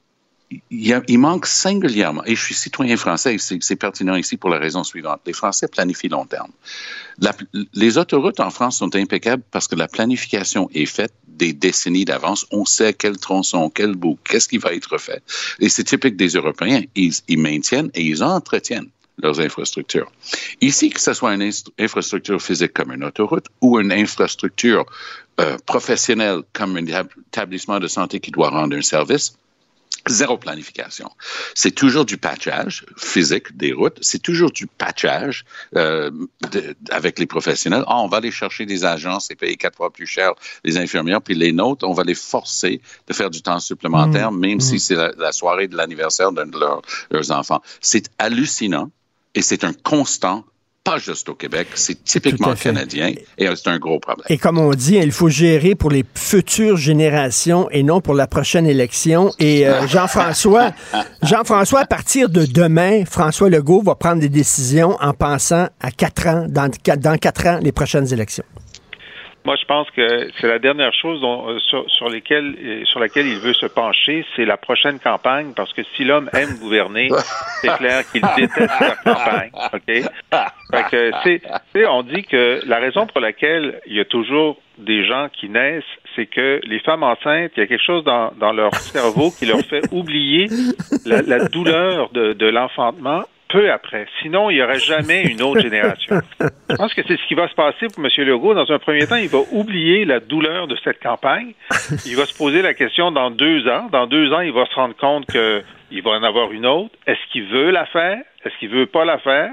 il, manque singulièrement, et je suis citoyen français, c'est pertinent ici pour la raison suivante. Les Français planifient long terme. Les autoroutes en France sont impeccables parce que la planification est faite des décennies d'avance. On sait quel tronçon, quel bout, qu'est-ce qui va être fait. Et c'est typique des Européens. Ils, maintiennent et ils entretiennent leurs infrastructures. Ici, que ce soit une infrastructure physique comme une autoroute ou une infrastructure euh, professionnelle comme un étab- établissement de santé qui doit rendre un service, Zéro planification. C'est toujours du patchage physique des routes. C'est toujours du patchage euh, de- avec les professionnels. Ah, on va aller chercher des agences et payer quatre fois plus cher les infirmières, puis les nôtres, on va les forcer de faire du temps supplémentaire, Mm. même si c'est la, la soirée de l'anniversaire d'un de leurs enfants. C'est hallucinant et c'est un constant, pas juste au Québec, c'est typiquement canadien et c'est un gros problème. Et comme on dit, il faut gérer pour les futures générations et non pour la prochaine élection. Et euh, *laughs* Jean-François, Jean-François, à partir de demain, François Legault va prendre des décisions en pensant à quatre ans, dans, dans quatre ans, les prochaines élections. Moi, je pense que c'est la dernière chose dont, euh, sur, sur, lesquelles, euh, sur laquelle il veut se pencher, c'est la prochaine campagne, parce que si l'homme aime gouverner, *laughs* c'est clair qu'il déteste la campagne. OK? Fait que, c'est, c'est- on dit que la raison pour laquelle il y a toujours des gens qui naissent, c'est que les femmes enceintes, il y a quelque chose dans, dans leur cerveau qui leur fait oublier la, la douleur de, de l'enfantement peu après. Sinon, il n'y aurait jamais une autre génération. *laughs* Je pense que c'est ce qui va se passer pour M. Legault. Dans un premier temps, il va oublier la douleur de cette campagne. Il va se poser la question dans deux ans. Dans deux ans, il va se rendre compte qu'il va en avoir une autre. Est-ce qu'il veut la faire? Est-ce qu'il veut pas la faire?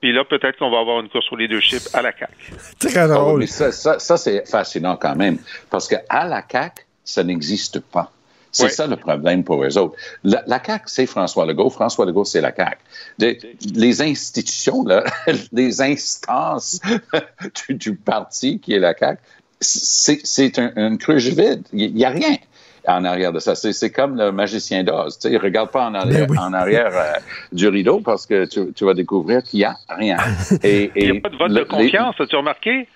Puis là, peut-être qu'on va avoir une course au leadership à la CAQ. *laughs* Très drôle. mais ça, ça, ça, c'est fascinant quand même, parce que à la CAQ, ça n'existe pas. C'est Oui. ça le problème pour eux autres. La, la CAQ, c'est François Legault. François Legault, c'est la CAQ. De- les institutions, là, *laughs* les instances *laughs* du, du parti qui est la CAQ, c'est un, une cruche vide. Il n'y a rien. en arrière de ça. C'est comme le magicien d'Oz. Tu sais, regarde pas en arrière, Ben oui. en arrière euh, du rideau parce que tu, tu vas découvrir qu'il y a rien. *laughs* Et, Il n'y a pas de vote le- de confiance, as-tu remarqué?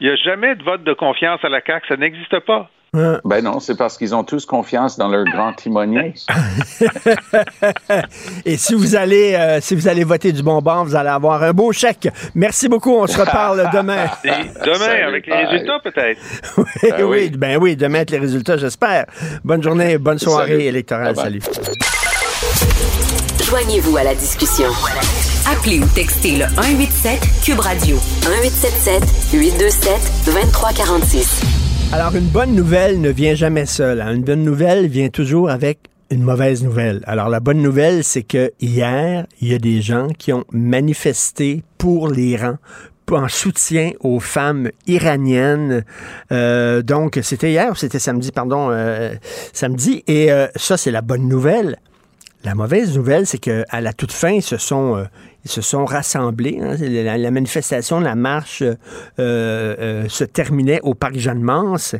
Il n'y a jamais de vote de confiance à la CAQ, ça n'existe pas. Ben non, c'est parce qu'ils ont tous confiance dans leur grand timonier. *laughs* Et si vous allez euh, si vous allez voter du bon bord, vous allez avoir un beau chèque. Merci beaucoup. On se reparle *laughs* demain. Demain, Salut, avec les résultats, peut-être. *laughs* oui, oui, ben oui, demain avec les résultats, j'espère. Bonne journée, bonne soirée Salut. électorale. Bye bye. Salut. Joignez-vous à la discussion. Appelez ou textez le 187 Cube Radio 1877 827 2346. Alors, une bonne nouvelle ne vient jamais seule. hein. Une bonne nouvelle vient toujours avec une mauvaise nouvelle. Alors, la bonne nouvelle, c'est que hier, il y a des gens qui ont manifesté pour l'Iran en soutien aux femmes iraniennes. Euh, donc, c'était hier c'était samedi, pardon, euh, samedi. Et euh, ça, c'est la bonne nouvelle. La mauvaise nouvelle, c'est qu'à la toute fin, ils se sont, ils se sont rassemblés. hein. La, la manifestation, la marche euh, euh, se terminait au parc Jeanne-Mance.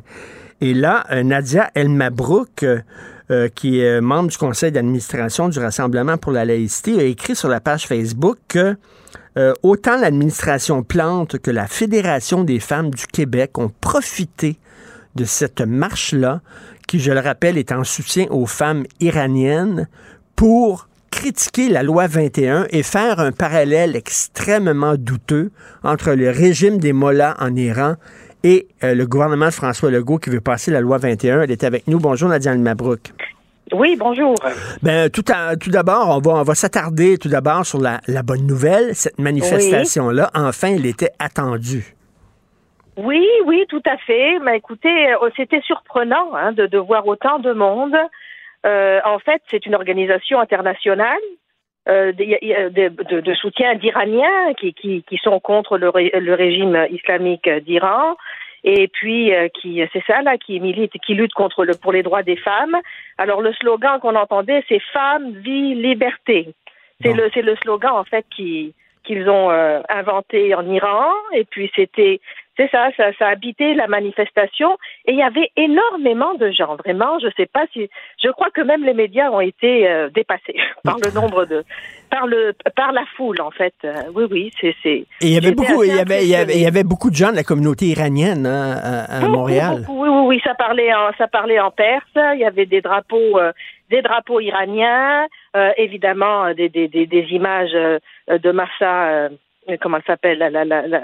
Et là, euh, Nadia El Mabrouk, euh, euh, qui est membre du conseil d'administration du Rassemblement pour la laïcité, a écrit sur la page Facebook que euh, autant l'administration Plante que la Fédération des femmes du Québec ont profité de cette marche-là, qui, je le rappelle, est en soutien aux femmes iraniennes, pour critiquer la loi 21 et faire un parallèle extrêmement douteux entre le régime des mollahs en Iran et euh, le gouvernement de François Legault qui veut passer la loi 21. Elle est avec nous. Bonjour, Nadia Mabrouk. Oui, bonjour. Ben, tout, à- tout d'abord, on va, on va s'attarder tout d'abord sur la, la bonne nouvelle. Cette manifestation-là, enfin, elle était attendue. Oui, oui, tout à fait. Mais écoutez, euh, c'était surprenant hein, de, de voir autant de monde. Euh, en fait, c'est une organisation internationale euh, de, de- de- soutien d'Iraniens qui, qui, qui sont contre le, ré- le régime islamique d'Iran et puis euh, qui c'est ça là qui milite qui lutte contre le pour les droits des femmes. Alors le slogan qu'on entendait c'est femme, vie, liberté. C'est le c'est le slogan en fait qui qu'ils ont euh, inventé en Iran et puis c'était c'est ça, ça ça habitait la manifestation et il y avait énormément de gens vraiment je sais pas si je crois que même les médias ont été euh, dépassés *laughs* par le *laughs* nombre de par le par la foule en fait Euh, oui oui c'est c'est Et il y avait beaucoup, il y avait, il y avait, il y avait beaucoup de gens de la communauté iranienne hein, à, à Beaucoup, Montréal. beaucoup. oui, oui, oui, ça parlait en, ça parlait en perse. Il y avait des drapeaux, euh, des drapeaux iraniens, euh, évidemment euh, des, des, des, des images euh, de Massa, euh, comment elle s'appelle, la, la, la,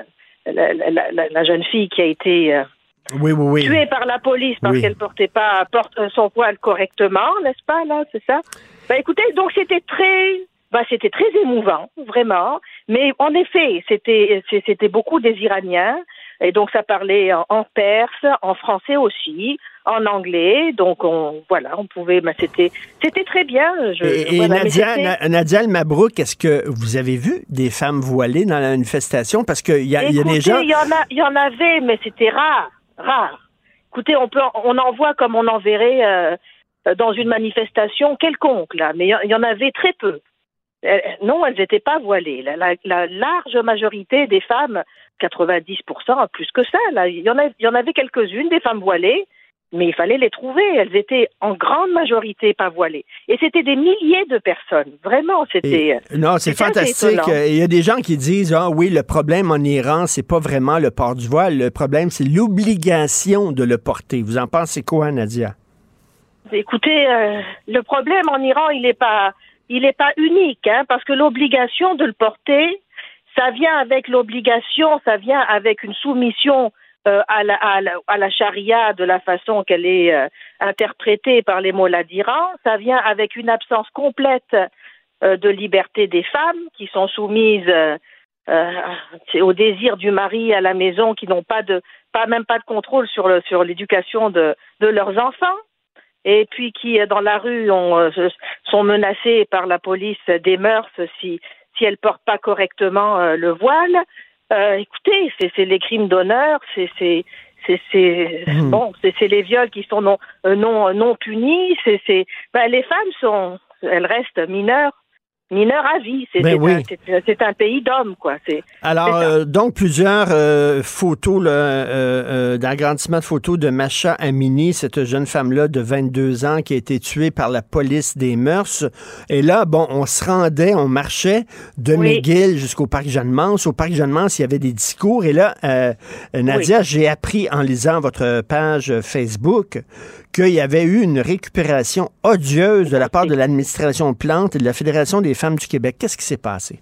la, jeune fille qui a été euh, Oui, oui, oui. tuée par la police parce qu'elle portait pas porte euh, son voile correctement, n'est-ce pas là, c'est ça? Bah écoutez, donc c'était très bah c'était très émouvant, vraiment. Mais en effet, c'était c'était beaucoup des Iraniens et donc ça parlait en, en perse, en français aussi, en anglais. Donc on voilà, on pouvait bah, c'était c'était très bien. Je, Et, voilà, mais Nadia, Na- Nadia El Mabrouk, est-ce que vous avez vu des femmes voilées dans la manifestation? Parce qu'il y y a des gens... Il y en a, il y en avait, mais c'était rare, rare. Écoutez, on peut, on en voit comme on en verrait euh, dans une manifestation quelconque là, mais il y en- avait très peu. Euh, non, elles n'étaient pas voilées. La, la- la large majorité des femmes, 90%, plus que ça, là, il y en, a- il y en avait quelques-unes des femmes voilées, mais il fallait les trouver. Elles étaient en grande majorité pas voilées. Et c'était des milliers de personnes. Vraiment, c'était. euh, Non, c'est fantastique. Il y a des gens qui disent ah oui, le problème en Iran, c'est pas vraiment le port du voile. Le problème, c'est l'obligation de le porter. Vous en pensez quoi, Nadia? Écoutez, euh, le problème en Iran, il n'est pas, il est pas unique, hein, parce que l'obligation de le porter, ça vient avec l'obligation, ça vient avec une soumission euh, à, la, à, à la charia de la façon qu'elle est euh, interprétée par les mollahs ça vient avec une absence complète euh, de liberté des femmes qui sont soumises au désir du mari à la maison, qui n'ont pas de, pas même pas de contrôle sur sur l'éducation de, de leurs enfants et puis qui dans la rue ont, sont menacées par la police des mœurs si si elles portent pas correctement le voile. Euh, écoutez, c'est c'est les crimes d'honneur, c'est c'est Mhm. bon, c'est c'est les viols qui sont non euh, non non punis. C'est c'est ben, les femmes sont elles restent mineures mineur à vie. C'est Ben oui. un, c'est- un pays d'hommes, quoi. Alors, euh, donc, plusieurs euh, photos, euh, euh, d'agrandissement de photos de Macha Amini, cette jeune femme-là de 22 ans qui a été tuée par la police des mœurs. Et là, bon, on se rendait, on marchait de Oui. McGill jusqu'au parc Jeanne-Mance. Au parc Jeanne-Mance, il y avait des discours. Et là, euh, Nadia, j'ai appris en lisant votre page Facebook qu'il y avait eu une récupération odieuse de la part de l'administration Plante et de la Fédération des femmes du Québec. Qu'est-ce qui s'est passé?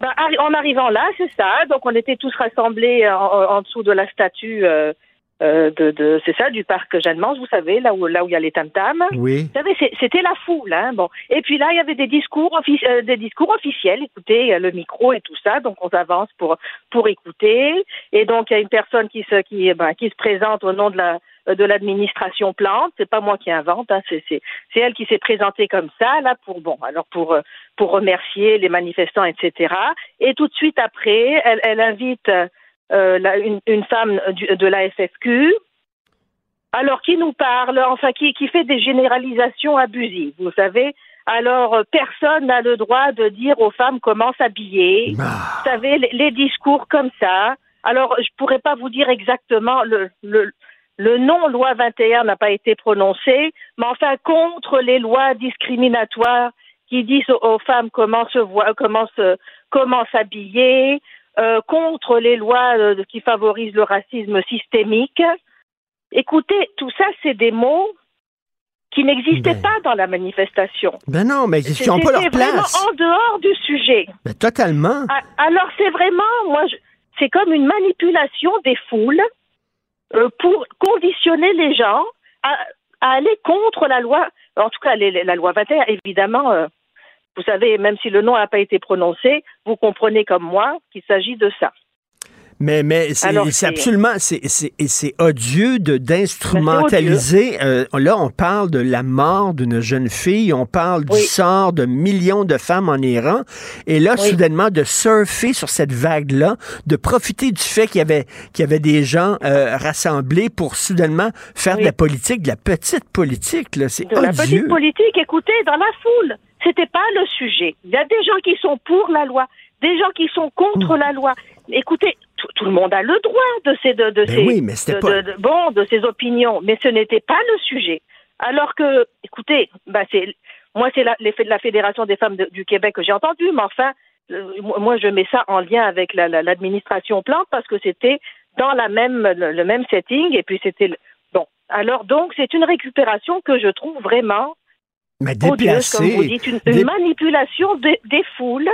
Ben, en arrivant là, c'est ça. Donc, on était tous rassemblés en, en- dessous de la statue euh, euh, de, de c'est ça, du parc Jeanne-Mance, vous savez, là où là où il y a les tam-tams. Oui. Vous savez, c'était la foule, hein. Bon. Et puis là, il y avait des discours, offici- euh, des discours officiels. Écoutez, euh, le micro et tout ça. Donc, on s'avance pour pour écouter. Et donc, il y a une personne qui se qui ben, qui se présente au nom de la euh, de l'administration Plante. C'est pas moi qui invente. Hein. C'est c'est c'est elle qui s'est présentée comme ça là pour bon alors pour euh, pour remercier les manifestants, etc. Et tout de suite après, elle, elle invite euh, la- une, une femme du- de la FFQ, alors qui nous parle, enfin qui, qui fait des généralisations abusives, vous savez. Alors euh, personne n'a le droit de dire aux femmes comment s'habiller. Vous savez, les, les discours comme ça. Alors je pourrais pas vous dire exactement le, le, le nom loi 21 n'a pas été prononcé, mais enfin contre les lois discriminatoires qui disent aux, femmes comment se voir, comment se, comment s'habiller, euh, contre les lois euh, qui favorisent le racisme systémique. Écoutez, tout ça, c'est des mots qui n'existaient pas dans la manifestation. Ben non, mais ils n'ont pas leur C'était vraiment place. en dehors du sujet. Ben, totalement. Ah, Alors c'est vraiment, moi, c'est comme une manipulation des foules pour conditionner les gens à, à aller contre la loi. En tout cas, la loi 21, évidemment. euh, vous savez, même si le nom n'a pas été prononcé, vous comprenez comme moi qu'il s'agit de ça. Mais, mais c'est absolument, c'est odieux de d'instrumentaliser. euh, là, on parle de la mort d'une jeune fille, on parle du sort de millions de femmes en Iran, et là, soudainement, de surfer sur cette vague-là, de profiter du fait qu'il y avait qu'il y avait des gens euh, rassemblés pour soudainement faire de la politique, de la petite politique. là. C'est de la odieux. petite politique, écoutez, dans la foule, c'était pas le sujet. Il y a des gens qui sont pour la loi, des gens qui sont contre Mmh. la loi. Écoutez, tout, tout le monde a le droit de ces de, de Ben oui, mais de- pas- de- de- bon de ses opinions, mais ce n'était pas le sujet. Alors que, écoutez, bah c'est moi c'est la, les- la fédération des femmes de- du Québec que j'ai entendu, mais enfin euh, moi je mets ça en lien avec la- la- l'administration Plante parce que c'était dans la même le, le même setting et puis c'était bon. Alors donc c'est une récupération que je trouve vraiment Mais odieuse, comme vous dites, une, une Dé- manipulation des foules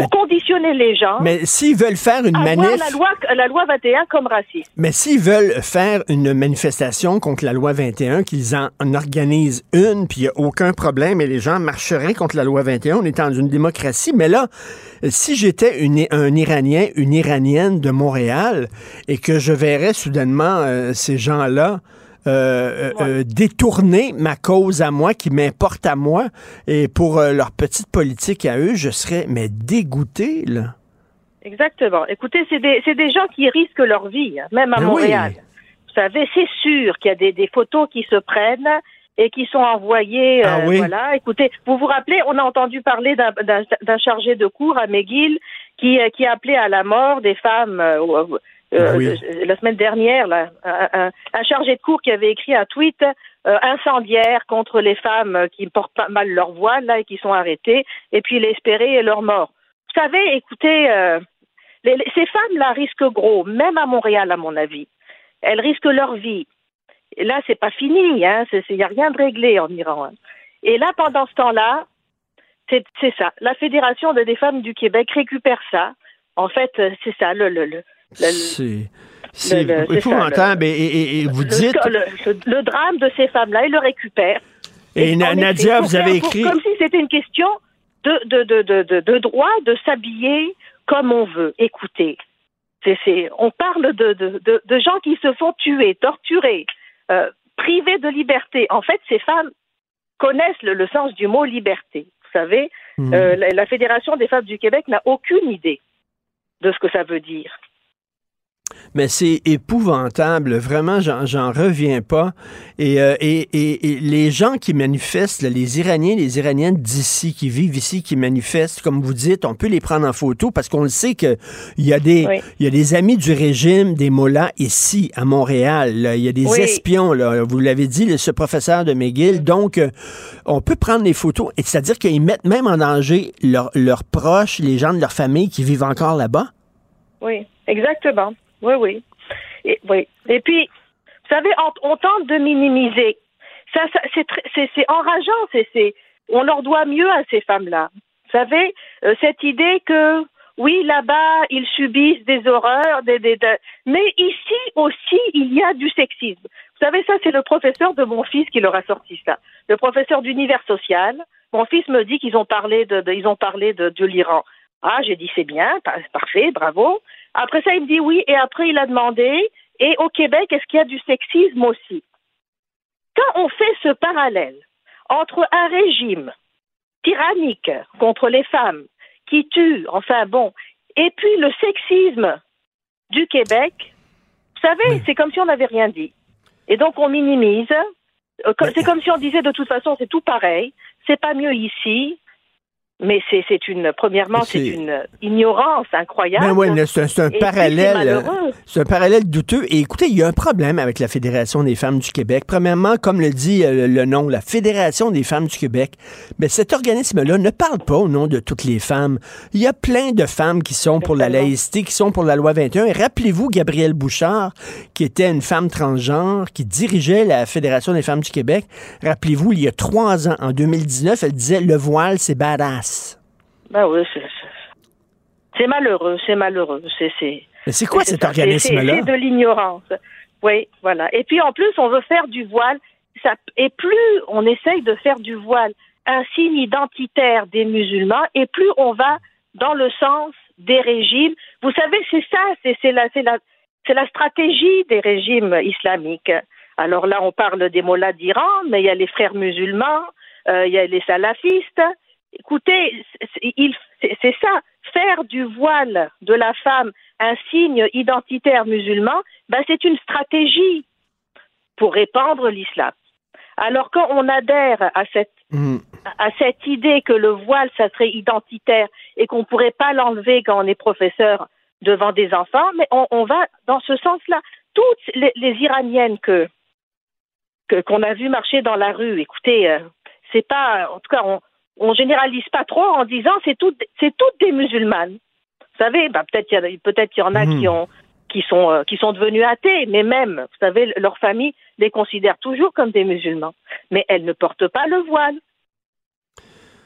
pour conditionner les gens Mais s'ils veulent faire une manif. la loi, la loi 21 comme raciste. Mais s'ils veulent faire une manifestation contre la loi 21, qu'ils en, en organisent une, puis il n'y a aucun problème, et les gens marcheraient contre la loi 21, on est dans une démocratie. Mais là, si j'étais une- un Iranien, une Iranienne de Montréal, et que je verrais soudainement euh, ces gens-là euh, euh, euh, détourner ma cause à moi, qui m'importe à moi, et pour euh, leur petite politique à eux, je serais mais dégoûté, là. Exactement. Écoutez, c'est des, c'est des gens qui risquent leur vie, hein, même à Ben Montréal. oui. Vous savez, c'est sûr qu'il y a des, des photos qui se prennent et qui sont envoyées. Ah euh, oui. Voilà. Écoutez, vous vous rappelez, on a entendu parler d'un, chargé de cours à McGill qui, qui appelait à la mort des femmes. euh, euh, Ah oui. euh, la semaine dernière, là, un, chargé de cours qui avait écrit un tweet euh, incendiaire contre les femmes qui portent pas mal leur voile là et qui sont arrêtées, et puis il espérait leur mort. Vous savez, écoutez, euh, les- les- ces femmes-là risquent gros, même à Montréal, à mon avis. Elles risquent leur vie. Et là, c'est pas fini, hein. Il n'y a rien de réglé en Iran. hein. Et là, pendant ce temps-là, c'est ça. La Fédération de- des femmes du Québec récupère ça. En fait, c'est ça, le, le, le, le- C'est c'est le- c'est ça, épouvantable. Et, et- et vous dites... le, drame de ces femmes-là, ils le récupèrent. Et effet, Nadia, vous avez pour- écrit- Comme si c'était une question de, de, de, de, droit de s'habiller comme on veut. Écoutez, c'est, c'est, on parle de, de, de, de gens qui se font tuer, torturer, euh, privés de liberté. En fait, ces femmes connaissent le, le sens du mot liberté. Vous savez, Hmm. euh, la, la Fédération des femmes du Québec n'a aucune idée de ce que ça veut dire. Mais c'est épouvantable. Vraiment, j'en, reviens pas. Et, euh, et, et, et les gens qui manifestent, là, les Iraniens, les Iraniennes d'ici, qui vivent ici, qui manifestent, comme vous dites, on peut les prendre en photo parce qu'on le sait qu'il y, a des, Oui. il y a des amis du régime, des mollahs ici, à Montréal. là. Il y a des Oui. espions, là. Vous l'avez dit, ce professeur de McGill. Donc, euh, on peut prendre les photos. Et c'est-à-dire qu'ils mettent même en danger leurs proches, les gens de leur famille qui vivent encore là-bas? Oui, exactement. Oui, oui. Et, oui. Et puis, vous savez, on, tente de minimiser. Ça, c'est enrageant. C'est on leur doit mieux à ces femmes-là. Vous savez, euh, cette idée que oui, là-bas, ils subissent des horreurs, des, des, mais ici aussi, il y a du sexisme. Vous savez, ça, c'est le professeur de mon fils qui leur a sorti ça. Le professeur d'univers social. Mon fils me dit qu'ils ont parlé de, ils ont parlé de l'Iran. Ah, j'ai dit c'est bien, par- parfait, bravo. Après ça, il me dit oui, et après il a demandé, et au Québec, est-ce qu'il y a du sexisme aussi? Quand on fait ce parallèle entre un régime tyrannique contre les femmes, qui tue, enfin bon, et puis le sexisme du Québec, vous savez, c'est comme si on n'avait rien dit. Et donc on minimise. Euh, C'est comme si on disait de toute façon c'est tout pareil, c'est pas mieux ici. Mais c'est une premièrement c'est une ignorance incroyable. Ben ouais, c'est un, parallèle. c'est un parallèle douteux. Et écoutez, il y a un problème avec la Fédération des femmes du Québec. Premièrement, comme le dit euh, le nom, la Fédération des femmes du Québec, mais cet organisme-là ne parle pas au nom de toutes les femmes. Il y a plein de femmes qui sont pour la laïcité, qui sont pour la loi 21. Et rappelez-vous Gabrielle Bouchard, qui était une femme transgenre, qui dirigeait la Fédération des femmes du Québec. Rappelez-vous, il y a trois ans, en 2019, elle disait le voile, c'est badass. Ben oui, c'est- malheureux, c'est malheureux. C'est. Mais c'est quoi cet organisme-là? C'est de l'ignorance. Oui, voilà. Et puis en plus, on veut faire du voile. Ça, et plus on essaye de faire du voile un signe identitaire des musulmans, et plus on va dans le sens des régimes. Vous savez, c'est ça, c'est c'est la, c'est la, c'est la stratégie des régimes islamiques. Alors là, on parle des mollahs d'Iran, mais il y a les frères musulmans, euh, il y a les salafistes. Écoutez, c'est- ça, faire du voile de la femme un signe identitaire musulman, ben c'est une stratégie pour répandre l'islam. Alors quand on adhère à cette à cette idée que le voile, ça serait identitaire et qu'on ne pourrait pas l'enlever quand on est professeur devant des enfants, mais on, on va dans ce sens-là. Toutes les, les Iraniennes que que- qu'on a vues marcher dans la rue, écoutez, euh, c'est pas, en tout cas, on, on généralise pas trop en disant c'est toutes c'est toutes des musulmanes. Vous savez, bah, peut-être il y, peut-être il y en a qui ont qui sont euh, qui sont devenus athées, mais même, vous savez, leur famille les considère toujours comme des musulmans, mais elles ne portent pas le voile.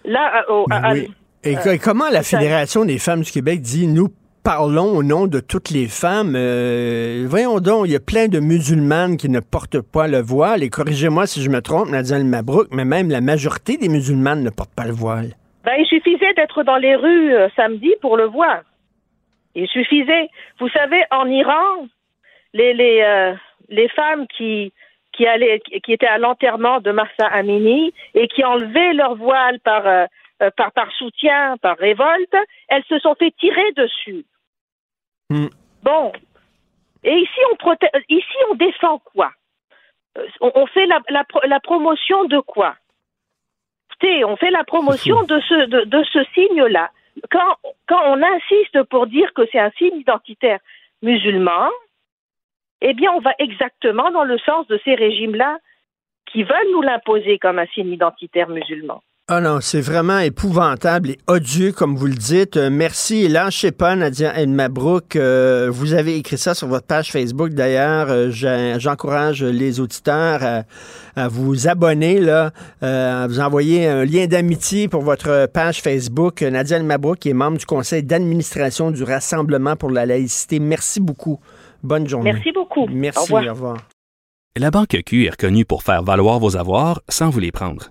Là, euh, oui. Et euh, co- comment la. Fédération des femmes du Québec dit nous parlons au nom de toutes les femmes? Euh, voyons donc, il y a plein de musulmanes qui ne portent pas le voile. Et corrigez-moi si je me trompe, Nadia Mabrouk, mais même la majorité des musulmanes ne portent pas le voile. Ben, il suffisait d'être dans les rues euh, samedi pour le voir. Il suffisait. Vous savez, en Iran, les, les, euh, les femmes qui, allaient, qui étaient à l'enterrement de Marsa Amini et qui enlevaient leur voile par, par, par soutien, par révolte, elles se sont fait tirer dessus. Bon. Et ici, on, euh, ici, on défend quoi? On, on fait la, la, pro- la promotion de quoi? Écoutez, on fait la promotion de ce, de, de ce signe-là. Quand, quand on insiste pour dire que c'est un signe identitaire musulman, eh bien, on va exactement dans le sens de ces régimes-là qui veulent nous l'imposer comme un signe identitaire musulman. Ah non, c'est vraiment épouvantable et odieux, comme vous le dites. Euh, merci. Et lâchez pas, Nadia El Mabrouk. Euh, vous avez écrit ça sur votre page Facebook, d'ailleurs. Euh, J'encourage les auditeurs à, à vous abonner, là, à vous envoyer un lien d'amitié pour votre page Facebook. Nadia El Mabrouk, qui est membre du conseil d'administration du Rassemblement pour la laïcité. Merci beaucoup. Bonne journée. Merci beaucoup. Merci. Au revoir. Au revoir. La Banque Q est reconnue pour faire valoir vos avoirs sans vous les prendre.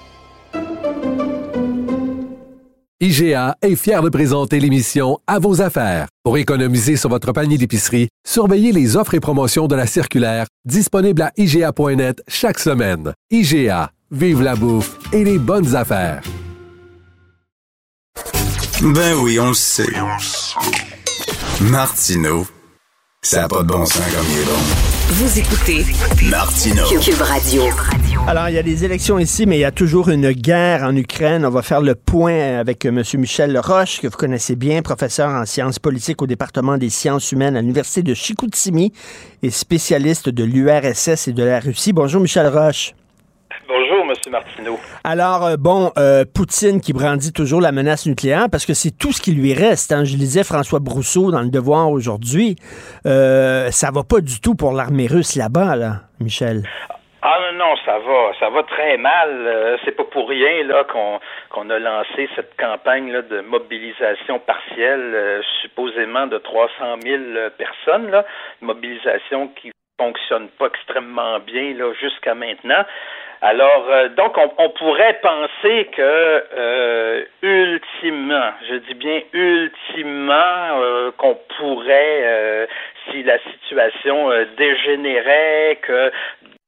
IGA est fier de présenter l'émission À vos affaires. Pour économiser sur votre panier d'épicerie, surveillez les offres et promotions de la circulaire disponible à IGA.net chaque semaine. IGA, vive la bouffe et les bonnes affaires. Ben oui, on le sait. Martineau, ça n'a pas de bon sens comme il est bon. Vous écoutez Martineau. Cube Radio. Alors, il y a des élections ici, mais il y a toujours une guerre en Ukraine. On va faire le point avec M. Michel Roche, que vous connaissez bien, professeur en sciences politiques au département des sciences humaines à l'Université de Chicoutimi et spécialiste de l'URSS et de la Russie. Bonjour, Michel Roche. Bonjour, M. Martineau. Alors, euh, bon, euh, Poutine qui brandit toujours la menace nucléaire parce que c'est tout ce qui lui reste. Hein. Je lisais François Brousseau dans Le Devoir aujourd'hui. Euh, ça va pas du tout pour l'armée russe là-bas, là, Michel. Ah non, non, ça va, ça va très mal. Euh, c'est pas pour rien là qu'on qu'on a lancé cette campagne de mobilisation partielle, euh, supposément de 300 000 personnes, là, mobilisation qui fonctionne pas extrêmement bien là jusqu'à maintenant. Alors, euh, donc, on, on, pourrait penser que, euh, ultimement, je dis bien ultimement, euh, qu'on pourrait, si la situation dégénérait, que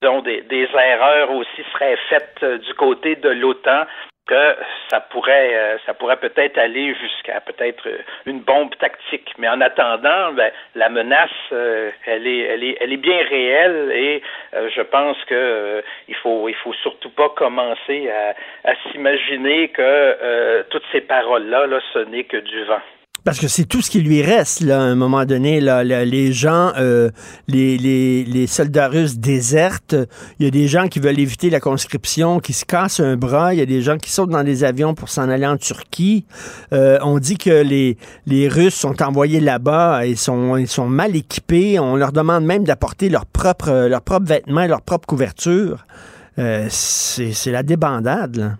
disons, des, des, erreurs aussi seraient faites du côté de l'OTAN, que ça pourrait euh, ça pourrait peut-être aller jusqu'à peut-être une bombe tactique. Mais en attendant ben, la menace euh, elle est elle est elle est bien réelle et euh, je pense que il faut il faut surtout pas commencer à, à s'imaginer que toutes ces paroles là là ce n'est que du vent parce que c'est tout ce qui lui reste, là, à un moment donné. Là, les gens, euh, les, les, les, soldats russes désertent. Il y a des gens qui veulent éviter la conscription, qui se cassent un bras. Il y a des gens qui sautent dans des avions pour s'en aller en Turquie. Euh, on dit que les, les Russes sont envoyés là-bas et sont, ils sont mal équipés. On leur demande même d'apporter leurs propres, leurs propres vêtements leurs propres couvertures. Euh, c'est la débandade, là.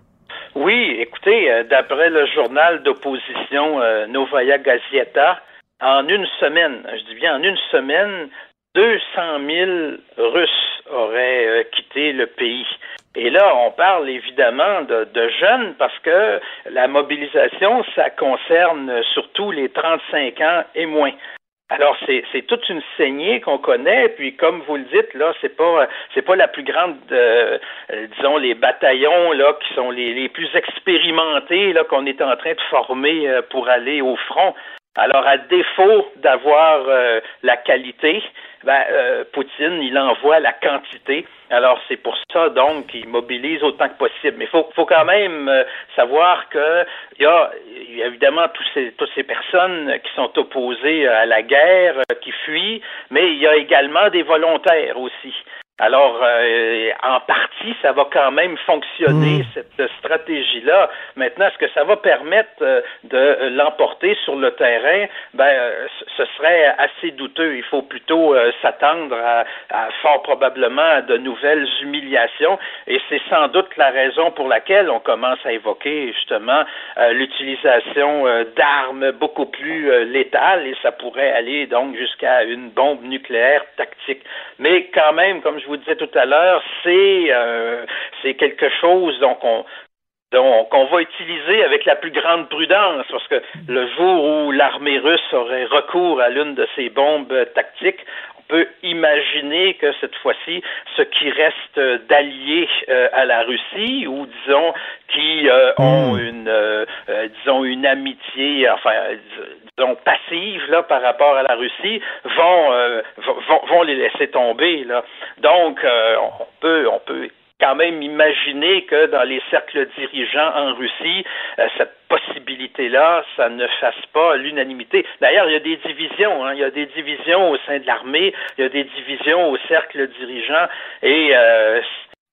Euh, d'après le journal d'opposition euh, Novaya Gazeta, en une semaine, je dis bien en une semaine, 200 000 Russes auraient euh, quitté le pays. Et là, on parle évidemment de, de, jeunes parce que la mobilisation, ça concerne surtout les 35 ans et moins. Alors c'est toute une saignée qu'on connaît, puis comme vous le dites là, c'est pas c'est pas la plus grande, euh, disons les bataillons là qui sont les, les plus expérimentés là qu'on est en train de former euh, pour aller au front. Alors, à défaut d'avoir euh, la qualité, ben, euh, Poutine, il envoie la quantité. Alors, c'est pour ça, donc, qu'il mobilise autant que possible. Mais faut, faut, quand même euh, savoir que il y a, y a évidemment tous ces, toutes ces personnes qui sont opposées à la guerre, qui fuient, mais il y a également des volontaires aussi. Alors, euh, en partie, ça va quand même fonctionner, Hmm. cette stratégie-là. Maintenant, est-ce que ça va permettre euh, de l'emporter sur le terrain? Ben, euh, ce serait assez douteux. Il faut plutôt euh, s'attendre à, à, fort probablement à de nouvelles humiliations. Et c'est sans doute la raison pour laquelle on commence à évoquer justement euh, l'utilisation d'armes beaucoup plus létales et ça pourrait aller donc jusqu'à une bombe nucléaire tactique. Mais quand même, comme je vous disais tout à l'heure, c'est euh, quelque chose donc on va utiliser avec la plus grande prudence, parce que le jour où l'armée russe aurait recours à l'une de ces bombes tactiques, peut imaginer que cette fois-ci, ce qui reste d'alliés euh, à la Russie, ou disons qui euh, ont une, euh, disons une amitié, enfin, disons passive là par rapport à la Russie, vont vont, vont les laisser tomber là. Donc, on peut on peut quand même imaginer que dans les cercles dirigeants en Russie, euh, cette possibilité-là, ça ne fasse pas l'unanimité. D'ailleurs, il y a des divisions, hein, il y a des divisions au sein de l'armée, il y a des divisions au cercle dirigeant, et euh,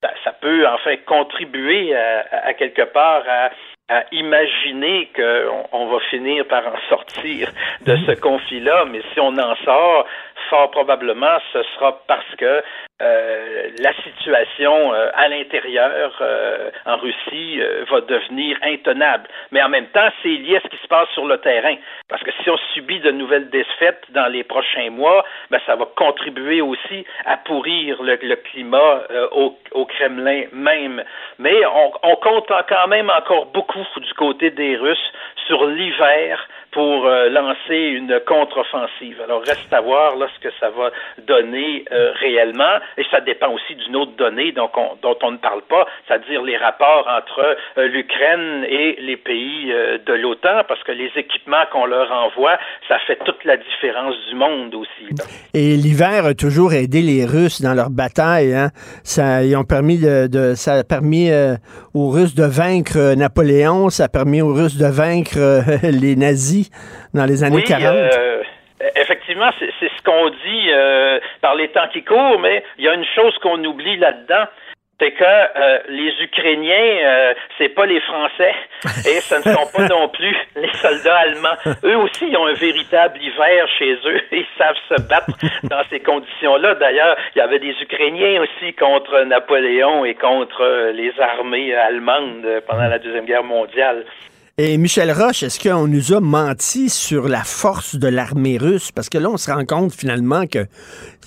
ça, ça peut en fait contribuer à, à quelque part à, à imaginer qu'on on va finir par en sortir de ce conflit-là, mais si on en sort, fort probablement, ce sera parce que euh, la situation euh, à l'intérieur euh, en Russie va devenir intenable. Mais en même temps, c'est lié à ce qui se passe sur le terrain. Parce que si on subit de nouvelles défaites dans les prochains mois, ben, ça va contribuer aussi à pourrir le, climat au, Kremlin même. Mais on compte quand même encore beaucoup du côté des Russes sur l'hiver pour euh, lancer une contre-offensive. Alors, reste à voir là, ce que ça va donner euh, réellement. Et ça dépend aussi d'une autre donnée donc on, dont on ne parle pas, c'est-à-dire les rapports entre euh, l'Ukraine et les pays de l'OTAN, parce que les équipements qu'on leur envoie, ça fait toute la différence du monde aussi. Et l'hiver a toujours aidé les Russes dans leur bataille. Hein? Ça, ils ont permis de, de ça a permis aux Russes de vaincre Napoléon, ça a permis aux Russes de vaincre *laughs* les nazis dans les années oui, 40. Euh, effectivement, c'est ce qu'on dit euh, par les temps qui courent, mais il y a une chose qu'on oublie là-dedans c'est que euh, les Ukrainiens, euh, c'est pas les Français *laughs* et ce ne sont pas non plus les soldats allemands. Eux aussi ils ont un véritable hiver chez eux. *laughs* Ils savent se battre dans ces conditions-là. D'ailleurs, il y avait des Ukrainiens aussi contre Napoléon et contre les armées allemandes pendant la Deuxième Guerre mondiale. Et Michel Roche, est-ce qu'on nous a menti sur la force de l'armée russe? Parce que là, on se rend compte finalement que,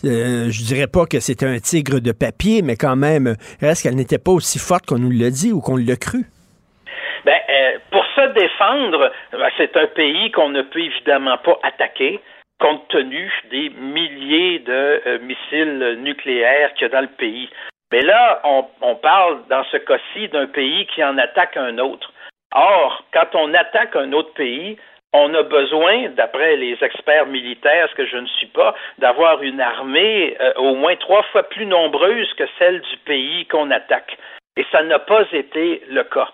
euh, je dirais pas que c'était un tigre de papier, mais quand même, est-ce qu'elle n'était pas aussi forte qu'on nous l'a dit ou qu'on l'a cru? Ben, euh, pour se défendre, ben, c'est un pays qu'on ne peut évidemment pas attaquer compte tenu des milliers de euh, missiles nucléaires qu'il y a dans le pays. Mais là, on, on parle dans ce cas-ci d'un pays qui en attaque un autre. Or, quand on attaque un autre pays, on a besoin, d'après les experts militaires, ce que je ne suis pas, d'avoir une armée euh, au moins trois fois plus nombreuse que celle du pays qu'on attaque. Et ça n'a pas été le cas.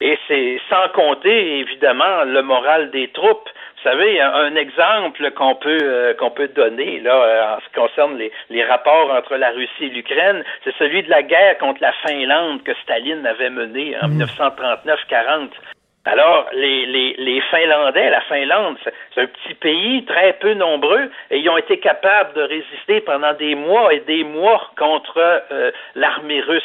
Et c'est sans compter, évidemment, le moral des troupes. Vous savez, un, exemple qu'on peut euh, qu'on peut donner là euh, en ce qui concerne les, les rapports entre la Russie et l'Ukraine, c'est celui de la guerre contre la Finlande que Staline avait menée en 1939-40. Alors, les, les, les Finlandais, la Finlande, c'est un petit pays très peu nombreux et ils ont été capables de résister pendant des mois et des mois contre euh, l'armée russe.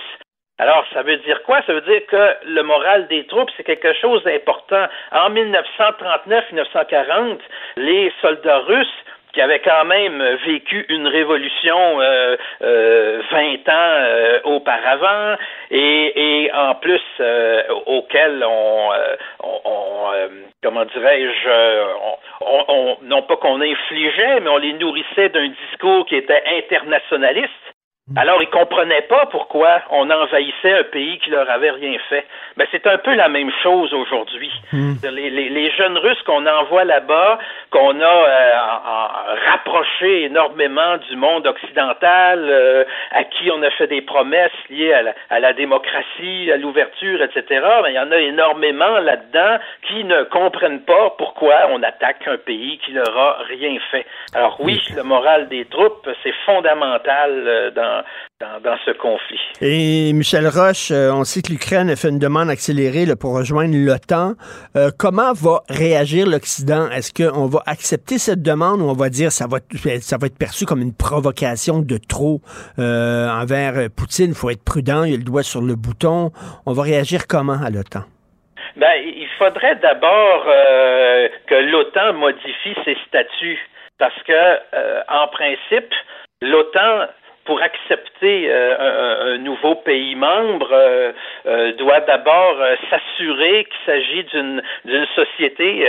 Alors, ça veut dire quoi? Ça veut dire que le moral des troupes, c'est quelque chose d'important. En 1939-1940, les soldats russes qui avaient quand même vécu une révolution euh, euh, 20 ans euh, auparavant et, et, en plus euh, auquel on, on, on comment dirais-je, on, on, non pas qu'on infligeait, mais on les nourrissait d'un discours qui était internationaliste. Alors, ils comprenaient pas pourquoi on envahissait un pays qui leur avait rien fait. Ben, c'est un peu la même chose aujourd'hui. Hmm. Les, les, les, jeunes Russes qu'on envoie là-bas, qu'on a euh, en, en rapproché énormément du monde occidental, euh, à qui on a fait des promesses liées à la, à la démocratie, à l'ouverture, etc. Ben, il y en a énormément là-dedans qui ne comprennent pas pourquoi on attaque un pays qui leur a rien fait. Alors oui, le moral des troupes, c'est fondamental euh, dans dans, dans, ce conflit. Et Michel Roche, euh, on sait que l'Ukraine a fait une demande accélérée là, pour rejoindre l'OTAN. Euh, comment va réagir l'Occident? Est-ce qu'on va accepter cette demande ou on va dire ça va, ça va être perçu comme une provocation de trop euh, envers Poutine? Il faut être prudent, il a le doigt sur le bouton. On va réagir comment à l'OTAN? Ben, il faudrait d'abord euh, que l'OTAN modifie ses statuts parce que, euh, en principe, l'OTAN pour accepter euh, un, nouveau pays membre, euh, euh, doit d'abord s'assurer qu'il s'agit d'une d'une société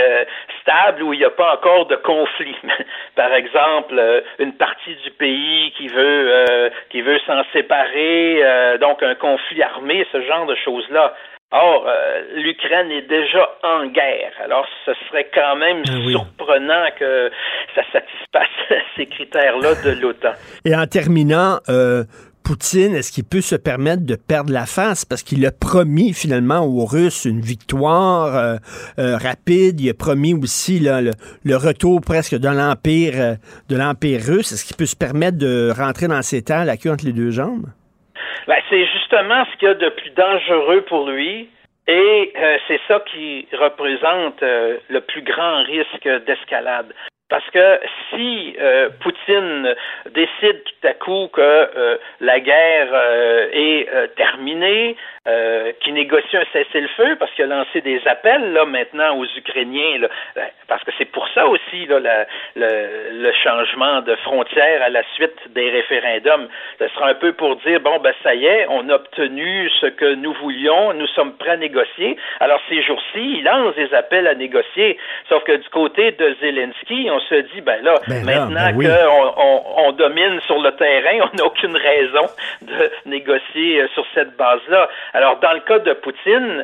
stable où il n'y a pas encore de conflit. *laughs* Par exemple, une partie du pays qui veut qui veut s'en séparer, donc un conflit armé, ce genre de choses-là. Or, euh, l'Ukraine est déjà en guerre. Alors, ce serait quand même ah oui. surprenant que ça satisfasse *laughs* ces critères-là de l'OTAN. *laughs* Et en terminant, euh, Poutine, est-ce qu'il peut se permettre de perdre la face? Parce qu'il a promis finalement aux Russes une victoire euh, rapide. Il a promis aussi là, le, le, retour presque de l'empire de l'empire russe. Est-ce qu'il peut se permettre de rentrer dans ces temps la queue entre les deux jambes? Ben, c'est justement ce qu'il y a de plus dangereux pour lui. Et euh, c'est ça qui représente euh, le plus grand risque d'escalade. Parce que si euh, Poutine décide tout à coup que euh, la guerre euh, est terminée, qu'il négocie un cessez-le-feu, parce qu'il a lancé des appels là maintenant aux Ukrainiens, là, parce que c'est pour ça aussi là, le, le, changement de frontière à la suite des référendums. Ce sera un peu pour dire bon ben ça y est, on a obtenu ce que nous voulions, nous sommes prêts à négocier. Alors ces jours-ci, il lance des appels à négocier, sauf que du côté de Zelensky, se dit, ben là, Ben maintenant ben oui. qu'on on, on domine sur le terrain, *laughs* on n'a aucune raison de négocier euh, sur cette base-là. Alors, dans le cas de Poutine,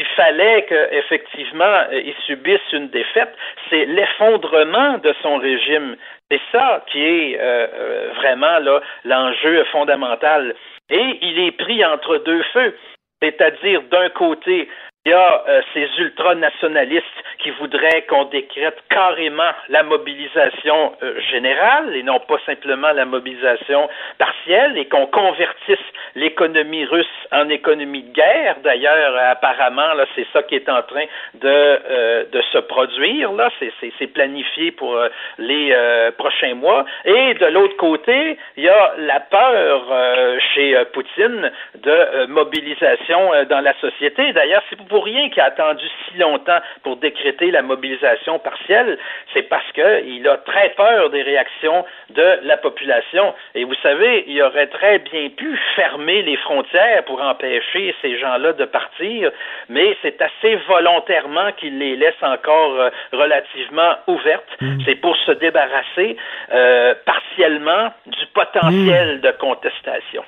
il fallait qu'effectivement il subisse une défaite, c'est l'effondrement de son régime. C'est ça qui est euh, euh, vraiment là l'enjeu fondamental. Et il est pris entre deux feux, c'est-à-dire d'un côté il y a euh, ces ultranationalistes qui voudraient qu'on décrète carrément la mobilisation euh, générale et non pas simplement la mobilisation partielle et qu'on convertisse l'économie russe en économie de guerre. D'ailleurs, apparemment, là, c'est ça qui est en train de, euh, de se produire. Là, c'est, planifié pour euh, les euh, prochains mois. Et de l'autre côté, il y a la peur euh, chez euh, Poutine de euh, mobilisation euh, dans la société. D'ailleurs, c'est pour rien qu'il a attendu si longtemps pour décréter la mobilisation partielle. C'est parce qu'il a très peur des réactions de la population. Et vous savez, il aurait très bien pu fermer les frontières pour empêcher ces gens-là de partir, mais c'est assez volontairement qu'il les laisse encore euh, relativement ouvertes. C'est pour se débarrasser euh, partiellement du potentiel de contestation.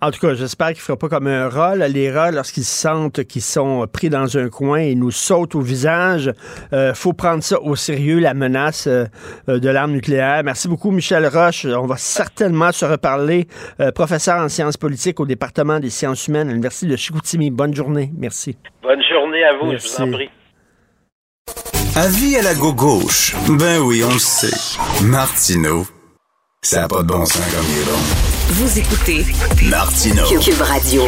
En tout cas, j'espère qu'il ne fera pas comme un rat. là. Les rats, lorsqu'ils sentent qu'ils sont pris dans un coin, ils nous sautent au visage. Euh, faut prendre ça au sérieux, la menace euh, de l'arme nucléaire. Merci beaucoup, Michel Roche. On va certainement se reparler. Euh, professeur en sciences politiques au département des sciences humaines à l'Université de Chicoutimi. Bonne journée. Merci. Bonne journée à vous, Merci. je vous en prie. Avis à la gauche. Ben oui, on le sait. Martineau, ça n'a pas de bon sens comme il est bon. Vous écoutez Martineau. Cube Radio.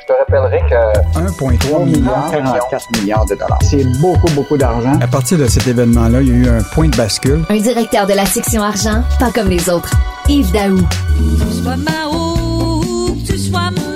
Je te rappellerai que 1,3 milliard, 44 milliards de dollars. C'est beaucoup, beaucoup d'argent. À partir de cet événement-là, il y a eu un point de bascule. Un directeur de la section argent, pas comme les autres. Yves Daou. Tu sois que tu sois maoïste,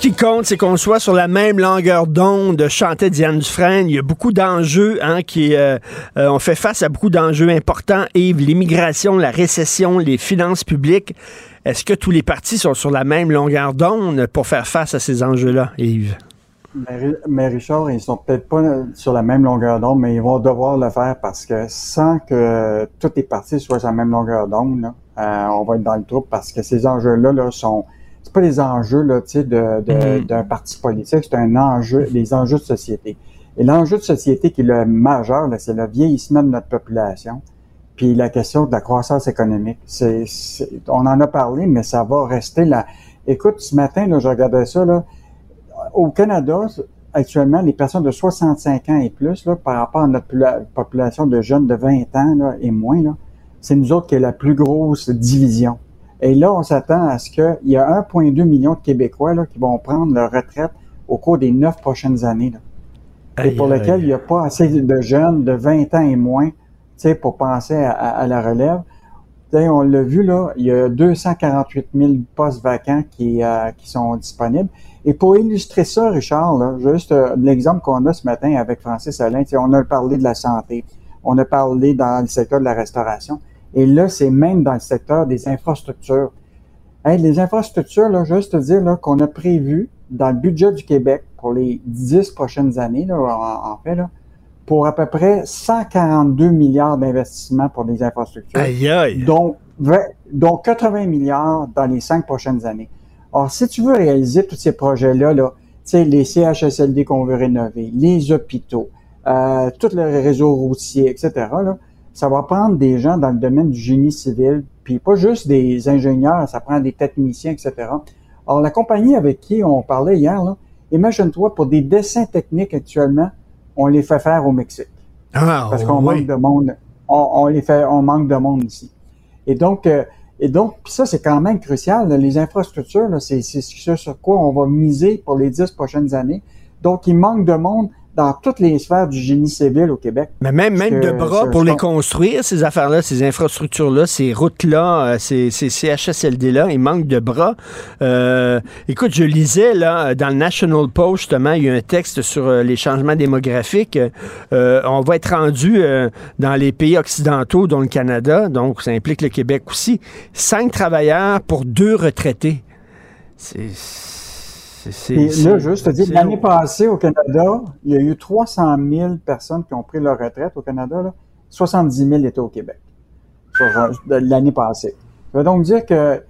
ce qui compte, c'est qu'on soit sur la même longueur d'onde, chantait Diane Dufresne. Il y a beaucoup d'enjeux, hein, qui, euh, euh, on fait face à beaucoup d'enjeux importants. Yves, l'immigration, la récession, les finances publiques. Est-ce que tous les partis sont sur la même longueur d'onde pour faire face à ces enjeux-là, Yves? Mais, Ri- mais Richard, ils sont peut-être pas sur la même longueur d'onde, mais ils vont devoir le faire parce que sans que toutes les parties soient sur la même longueur d'onde, euh, on va être dans le trouble parce que ces enjeux-là là, sont c'est pas des enjeux là, tu sais, de, de- d'un parti politique, c'est un enjeu, des enjeux de société. Et l'enjeu de société qui est le majeur, là, c'est le vieillissement de notre population, puis la question de la croissance économique. C'est, c'est- on en a parlé, mais ça va rester là. Écoute, ce matin, là, je regardais ça, là, au Canada, actuellement, les personnes de 65 ans et plus, là, par rapport à notre pula- population de jeunes de 20 ans là, et moins, là, c'est nous autres qui est la plus grosse division. Et là, on s'attend à ce qu'il y a 1,2 million de Québécois là, qui vont prendre leur retraite au cours des neuf prochaines années. Là. Et Aïe, pour aïe. lequel il n'y a pas assez de jeunes de 20 ans et moins tu sais, pour penser à, à- à la relève. Tu sais, on l'a vu, là, il y a 248 000 postes vacants qui, euh, qui sont disponibles. Et pour illustrer ça, Richard, là, juste euh, l'exemple qu'on a ce matin avec Francis Alain, tu sais, on a parlé de la santé, on a parlé dans le secteur de la restauration, et là, c'est même dans le secteur des infrastructures. Hey, les infrastructures, là, juste te dire là, qu'on a prévu dans le budget du Québec pour les dix prochaines années, là, en, en fait, là, pour à peu près 142 milliards d'investissements pour les infrastructures, Aïe, aïe. dont, 20 dont 80 milliards dans les cinq prochaines années. Or, si tu veux réaliser tous ces projets-là, là, tu sais, les CHSLD qu'on veut rénover, les hôpitaux, euh, tout le réseau routier, etc., là, ça va prendre des gens dans le domaine du génie civil, puis pas juste des ingénieurs, ça prend des techniciens, etc. Alors, la compagnie avec qui on parlait hier, imagine-toi, pour des dessins techniques actuellement, on les fait faire au Mexique. Ah, Parce qu'on oui. manque de monde. On, on les fait, on manque de monde ici. Et donc, euh, et donc, ça, c'est quand même crucial. là. Les infrastructures, c'est ce sur quoi on va miser pour les dix prochaines années. Donc, il manque de monde dans toutes les sphères du génie civil au Québec. Mais même, même de bras pour les construire, ces affaires-là, ces infrastructures-là, ces routes-là, euh, ces, ces CHSLD-là, il manque de bras. Euh, écoute, je lisais là dans le National Post, justement, il y a un texte sur euh, les changements démographiques. Euh, on va être rendu euh, dans les pays occidentaux, dont le Canada, donc ça implique le Québec aussi, cinq travailleurs pour deux retraités. C'est... c'est- là, juste te dire, l'année passée au Canada, il y a eu 300 000 personnes qui ont pris leur retraite au Canada. Là. 70 000 étaient au Québec euh, l'année passée. Ça veut donc dire que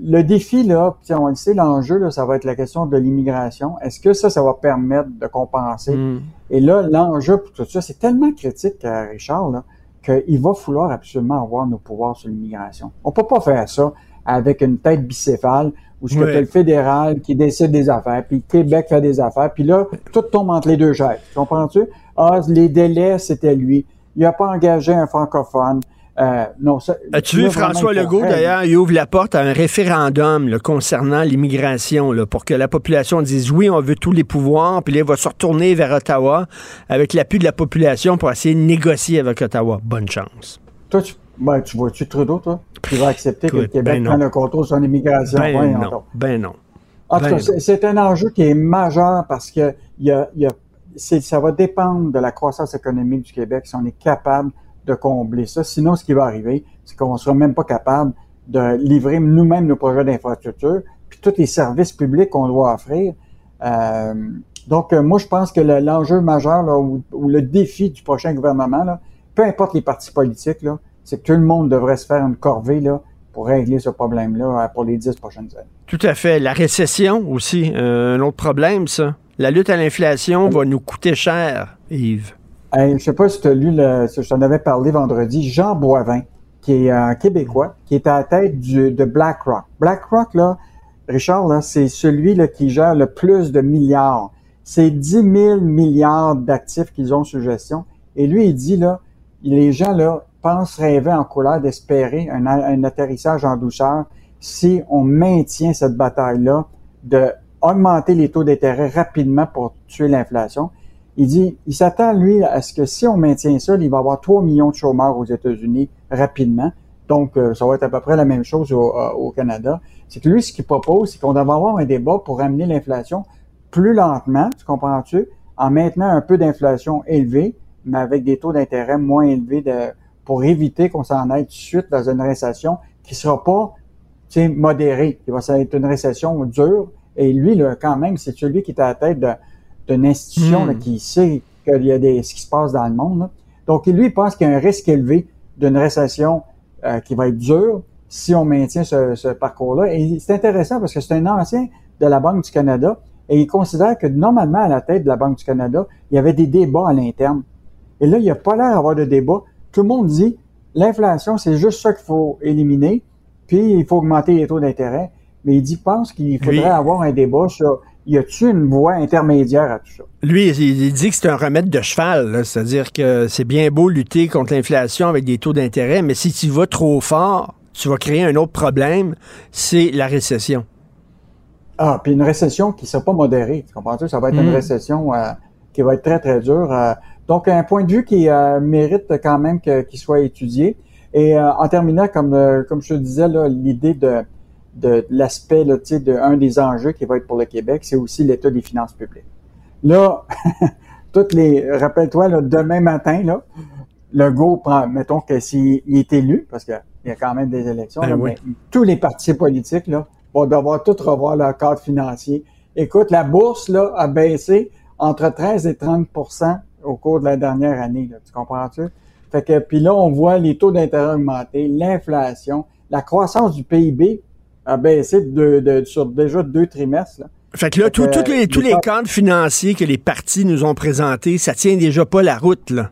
le défi, là, on le sait, l'enjeu, là, ça va être la question de l'immigration. Est-ce que ça, ça va permettre de compenser? Mm. Et là, l'enjeu pour tout ça, c'est tellement critique, euh, Richard, qu'il va falloir absolument avoir nos pouvoirs sur l'immigration. On peut pas faire ça avec une tête bicéphale où ce que Ouais. t'as le fédéral qui décide des affaires, puis Québec fait des affaires, puis là, tout tombe entre les deux chaises. Tu Comprends-tu? Ah, les délais, c'était lui. Il a pas engagé un francophone. Euh, non, ça, As-tu vu François Legault, d'ailleurs, il ouvre la porte à un référendum là, concernant l'immigration, là, pour que la population dise oui, on veut tous les pouvoirs, puis là, il va se retourner vers Ottawa avec l'appui de la population pour essayer de négocier avec Ottawa. Bonne chance. Toi, tu, ben, tu vois-tu Trudeau, toi? Qui va accepter que le Québec ben non. prenne le contrôle sur l'immigration? Ben non, ben non. En tout Ben cas, c'est- un enjeu qui est majeur parce que il y a, il y a- c'est- ça va dépendre de la croissance économique du Québec si on est capable de combler ça. Sinon, ce qui va arriver, c'est qu'on ne sera même pas capable de livrer nous-mêmes nos projets d'infrastructure, puis tous les services publics qu'on doit offrir. Euh, donc, euh, moi, je pense que le- l'enjeu majeur là, ou, ou le défi du prochain gouvernement, là, peu importe les partis politiques, là, c'est que tout le monde devrait se faire une corvée là, pour régler ce problème-là euh, pour les dix prochaines années. Tout à fait. La récession aussi, euh, un autre problème, ça. La lutte à l'inflation va nous coûter cher, Yves. Hey, je sais pas si tu as lu, le, je t'en avais parlé vendredi, Jean Boivin, qui est un Québécois, qui est à la tête du, de BlackRock. BlackRock, là, Richard, là, c'est celui là, qui gère le plus de milliards. C'est 10 000 milliards d'actifs qu'ils ont sous gestion. Et lui, il dit, là, les gens, là, pensent rêver en couleur d'espérer un, atterrissage en douceur si on maintient cette bataille-là de augmenter les taux d'intérêt rapidement pour tuer l'inflation. Il dit, il s'attend, lui, à ce que si on maintient ça, il va y avoir 3 millions de chômeurs aux États-Unis rapidement. Donc, euh, ça va être à peu près la même chose au, euh, au Canada. C'est que lui, ce qu'il propose, c'est qu'on devrait avoir un débat pour ramener l'inflation plus lentement, tu comprends-tu, en maintenant un peu d'inflation élevée, mais avec des taux d'intérêt moins élevés de, pour éviter qu'on s'en aille tout de suite dans une récession qui sera pas, tu sais, modérée, qui va être une récession dure. Et lui, là, quand même, c'est celui qui est à la tête d'une institution Hmm. là, qui sait qu'il y a des, ce qui se passe dans le monde. là. Donc, lui, il pense qu'il y a un risque élevé d'une récession euh, qui va être dure si on maintient ce, ce parcours-là. Et c'est intéressant parce que c'est un ancien de la Banque du Canada et il considère que normalement, à la tête de la Banque du Canada, il y avait des débats à l'interne. Et là, il n'y a pas l'air d'avoir de débat. Tout le monde dit l'inflation, c'est juste ça qu'il faut éliminer, puis il faut augmenter les taux d'intérêt. Mais il dit, pense qu'il faudrait Lui- avoir un débat sur y a-t-il une voie intermédiaire à tout ça? Lui, il, dit que c'est un remède de cheval, c'est-à-dire que c'est bien beau lutter contre l'inflation avec des taux d'intérêt, mais si tu vas trop fort, tu vas créer un autre problème, c'est la récession. Ah, puis une récession qui ne sera pas modérée. Tu comprends-tu? Ça va être une Mm. récession euh, qui va être très, très dure. euh. Donc, un point de vue qui euh, mérite quand même qu'il soit étudié. Et euh, en terminant, comme, euh, comme je te disais, l'idée de, de l'aspect, tu sais, de un des enjeux qui va être pour le Québec, c'est aussi l'état des finances publiques. Là, *laughs* toutes les, rappelle-toi, demain matin, là, le go prend, mettons que s'il il est élu, parce qu'il y a quand même des élections, Ben là, oui. mais tous les partis politiques, là, vont devoir tout revoir leur cadre financier. Écoute, la bourse, là, a baissé entre 13 et 30 au cours de la dernière année, là. Tu comprends-tu? Fait que, puis là, on voit les taux d'intérêt augmenter, l'inflation, la croissance du PIB a baissé de, de- sur déjà deux trimestres, là. Fait que là, tout- que, les- tous les cadres financiers que les partis nous ont présentés, ça tient déjà pas la route, là.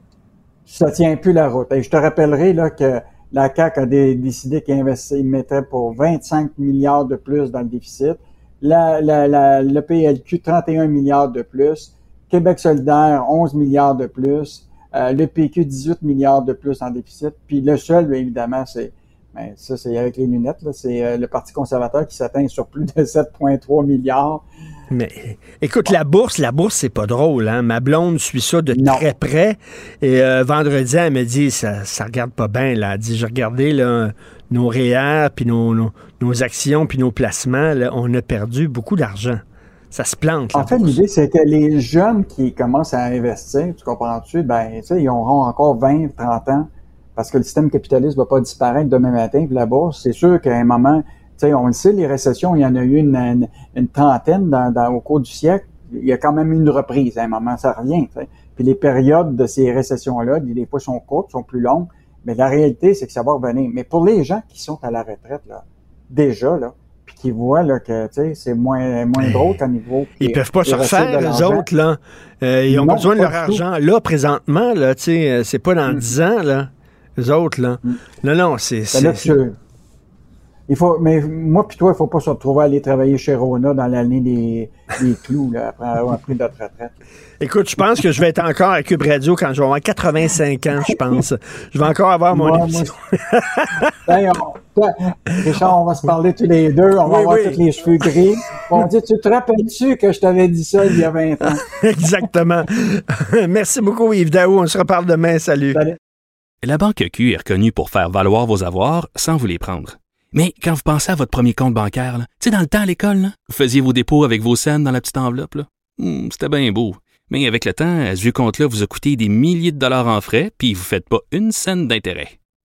ça tient plus la route. Et je te rappellerai là que La CAQ a dé- décidé qu'il mettrait pour 25 milliards de plus dans le déficit. La, la, la- le PLQ, 31 milliards de plus. Québec solidaire, 11 milliards de plus. Euh, le PQ, 18 milliards de plus en déficit. Puis le seul, bien évidemment, c'est ben, ça, c'est avec les lunettes, là, c'est euh, le Parti conservateur qui s'atteint sur plus de 7,3 milliards. Mais écoute, la bourse, la bourse, c'est pas drôle. Hein? Ma blonde suit ça de très près. Et euh, vendredi, elle me dit, ça, ça regarde pas bien. Là. Elle dit, j'ai regardé là, nos REER, puis nos, nos, nos actions, puis nos placements. Là, on a perdu beaucoup d'argent. Ça se plante. En fait, l'idée, c'est que les jeunes qui commencent à investir, tu comprends-tu, ben, tu sais, ils auront encore 20, 30 ans parce que le système capitaliste va pas disparaître demain matin. Puis la bourse, c'est sûr qu'à un moment, tu sais, on le sait, les récessions, il y en a eu une, une, une trentaine dans, dans- au cours du siècle. Il y a quand même une reprise. À un moment, ça revient. tu sais. Puis les périodes de ces récessions-là, des fois, sont courtes, sont plus longues. Mais la réalité, c'est que ça va revenir. Mais pour les gens qui sont à la retraite, là, déjà, là, qui voient là, que c'est moins, moins drôle qu'au niveau. Ils peuvent pas se refaire, l'argent. autres, là. Euh, ils ont Non, besoin de leur tout. argent là, présentement, là, euh, C'est pas dans 10 ans, là. Eux autres, là. Non, non, c'est. Ben il faut, mais moi puis toi, il faut pas se retrouver à aller travailler chez Rona dans l'année des, des *laughs* clous, là, après avoir pris notre retraite. Écoute, je pense que je vais être encore à Cube Radio quand je vais avoir 85 ans, je pense. Je vais encore avoir mon Moi, moi, émission. *laughs* On- Richard, on va se parler tous les deux, on va Oui, avoir oui. tous les cheveux gris. On dit, tu te rappelles-tu que je t'avais dit ça il y a 20 ans? *laughs* Exactement. *laughs* Merci beaucoup, Yves Daou. On se reparle demain. Salut. La Banque Q est reconnue pour faire valoir vos avoirs sans vous les prendre. Mais quand vous pensez à votre premier compte bancaire, tu sais, dans le temps à l'école, vous faisiez vos dépôts avec vos scènes dans la petite enveloppe. là. Hmm, C'était bien beau. Mais avec le temps, à ce vieux compte-là vous a coûté des milliers de dollars en frais, puis vous ne faites pas une scène d'intérêt.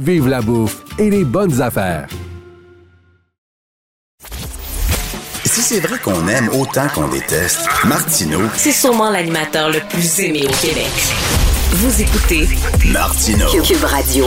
vive la bouffe et les bonnes affaires. Si c'est vrai qu'on aime autant qu'on déteste, Martineau, C'est sûrement l'animateur le plus aimé au Québec. Vous écoutez Martineau. Cube Radio.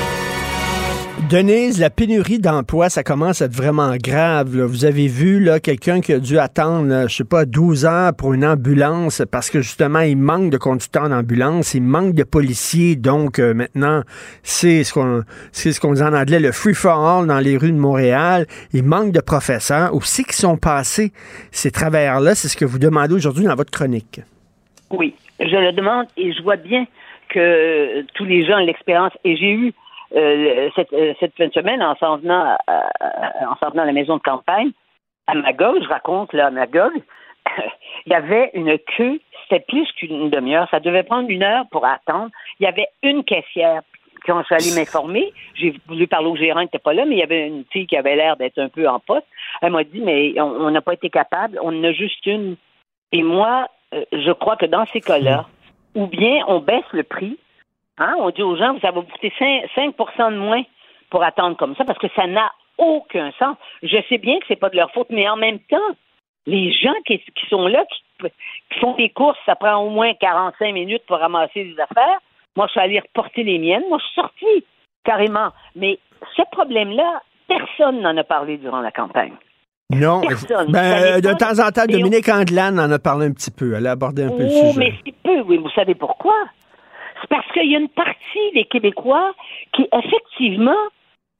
Denise, la pénurie d'emploi, ça commence à être vraiment grave. Vous avez vu quelqu'un qui a dû attendre, là, je sais pas, 12 heures pour une ambulance parce que justement, il manque de conducteurs d'ambulance, il manque de policiers. Donc euh, maintenant, c'est ce qu'on c'est ce qu'on en anglais, le free for all dans les rues de Montréal. Il manque de professeurs. Où c'est qu'ils sont passés ces travailleurs-là? C'est ce que vous demandez aujourd'hui dans votre chronique. Oui, je le demande et je vois bien que tous les gens l'expérience. Et j'ai eu euh, cette, euh, cette fin de semaine en s'en venant, s'en venant à la maison de campagne, à Magog, je raconte là à Magog, *coughs* il y avait une queue, c'était plus qu'une demi-heure, ça devait prendre une heure pour attendre. Il y avait une caissière. Quand je suis allée m'informer, j'ai voulu parler au gérant, il n'était pas là, mais il y avait une fille qui avait l'air d'être un peu en poste. Elle m'a dit, mais on n'a pas été capable, on en a juste une. Et moi, euh, je crois que dans ces cas-là, ou bien on baisse le prix, hein, on dit aux gens, ça va vous coûter 5, 5 de moins pour attendre comme ça, parce que ça n'a aucun sens. Je sais bien que c'est pas de leur faute, mais en même temps, les gens qui, qui sont là, qui, qui font des courses, ça prend au moins 45 minutes pour ramasser des affaires. Moi, je suis allée reporter les miennes. Moi, je suis sortie, carrément. Mais ce problème-là, personne n'en a parlé durant la campagne. Non. Personne. Ben, n'est euh, de temps en temps, Dominique Anglade en a parlé un petit peu. Elle a abordé un peu le Oh, sujet. mais si peu, oui. Vous savez pourquoi? C'est parce qu'il y a une partie des Québécois qui, effectivement,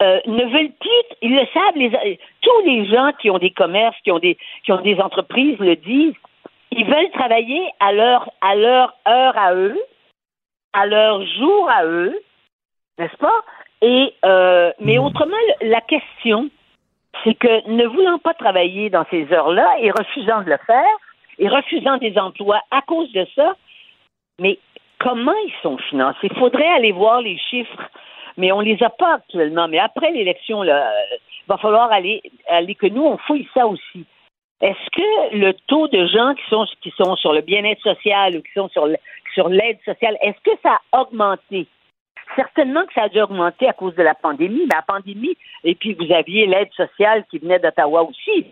euh, ne veulent plus, ils le savent, les, tous les gens qui ont des commerces, qui ont des, qui ont des entreprises le disent, ils veulent travailler à leur, à leur heure à eux, à leur jour à eux, n'est-ce pas? Et, euh, mais autrement, la question, c'est que ne voulant pas travailler dans ces heures-là et refusant de le faire, et refusant des emplois à cause de ça, mais comment ils sont financés? Il faudrait aller voir les chiffres, mais on les a pas actuellement. Mais après l'élection, il va falloir aller, que nous, on fouille ça aussi. Est-ce que le taux de gens qui sont, qui sont sur le bien-être social ou qui sont sur, sur l'aide sociale, est-ce que ça a augmenté? Certainement que ça a dû augmenter à cause de la pandémie. La pandémie, et puis vous aviez l'aide sociale qui venait d'Ottawa aussi.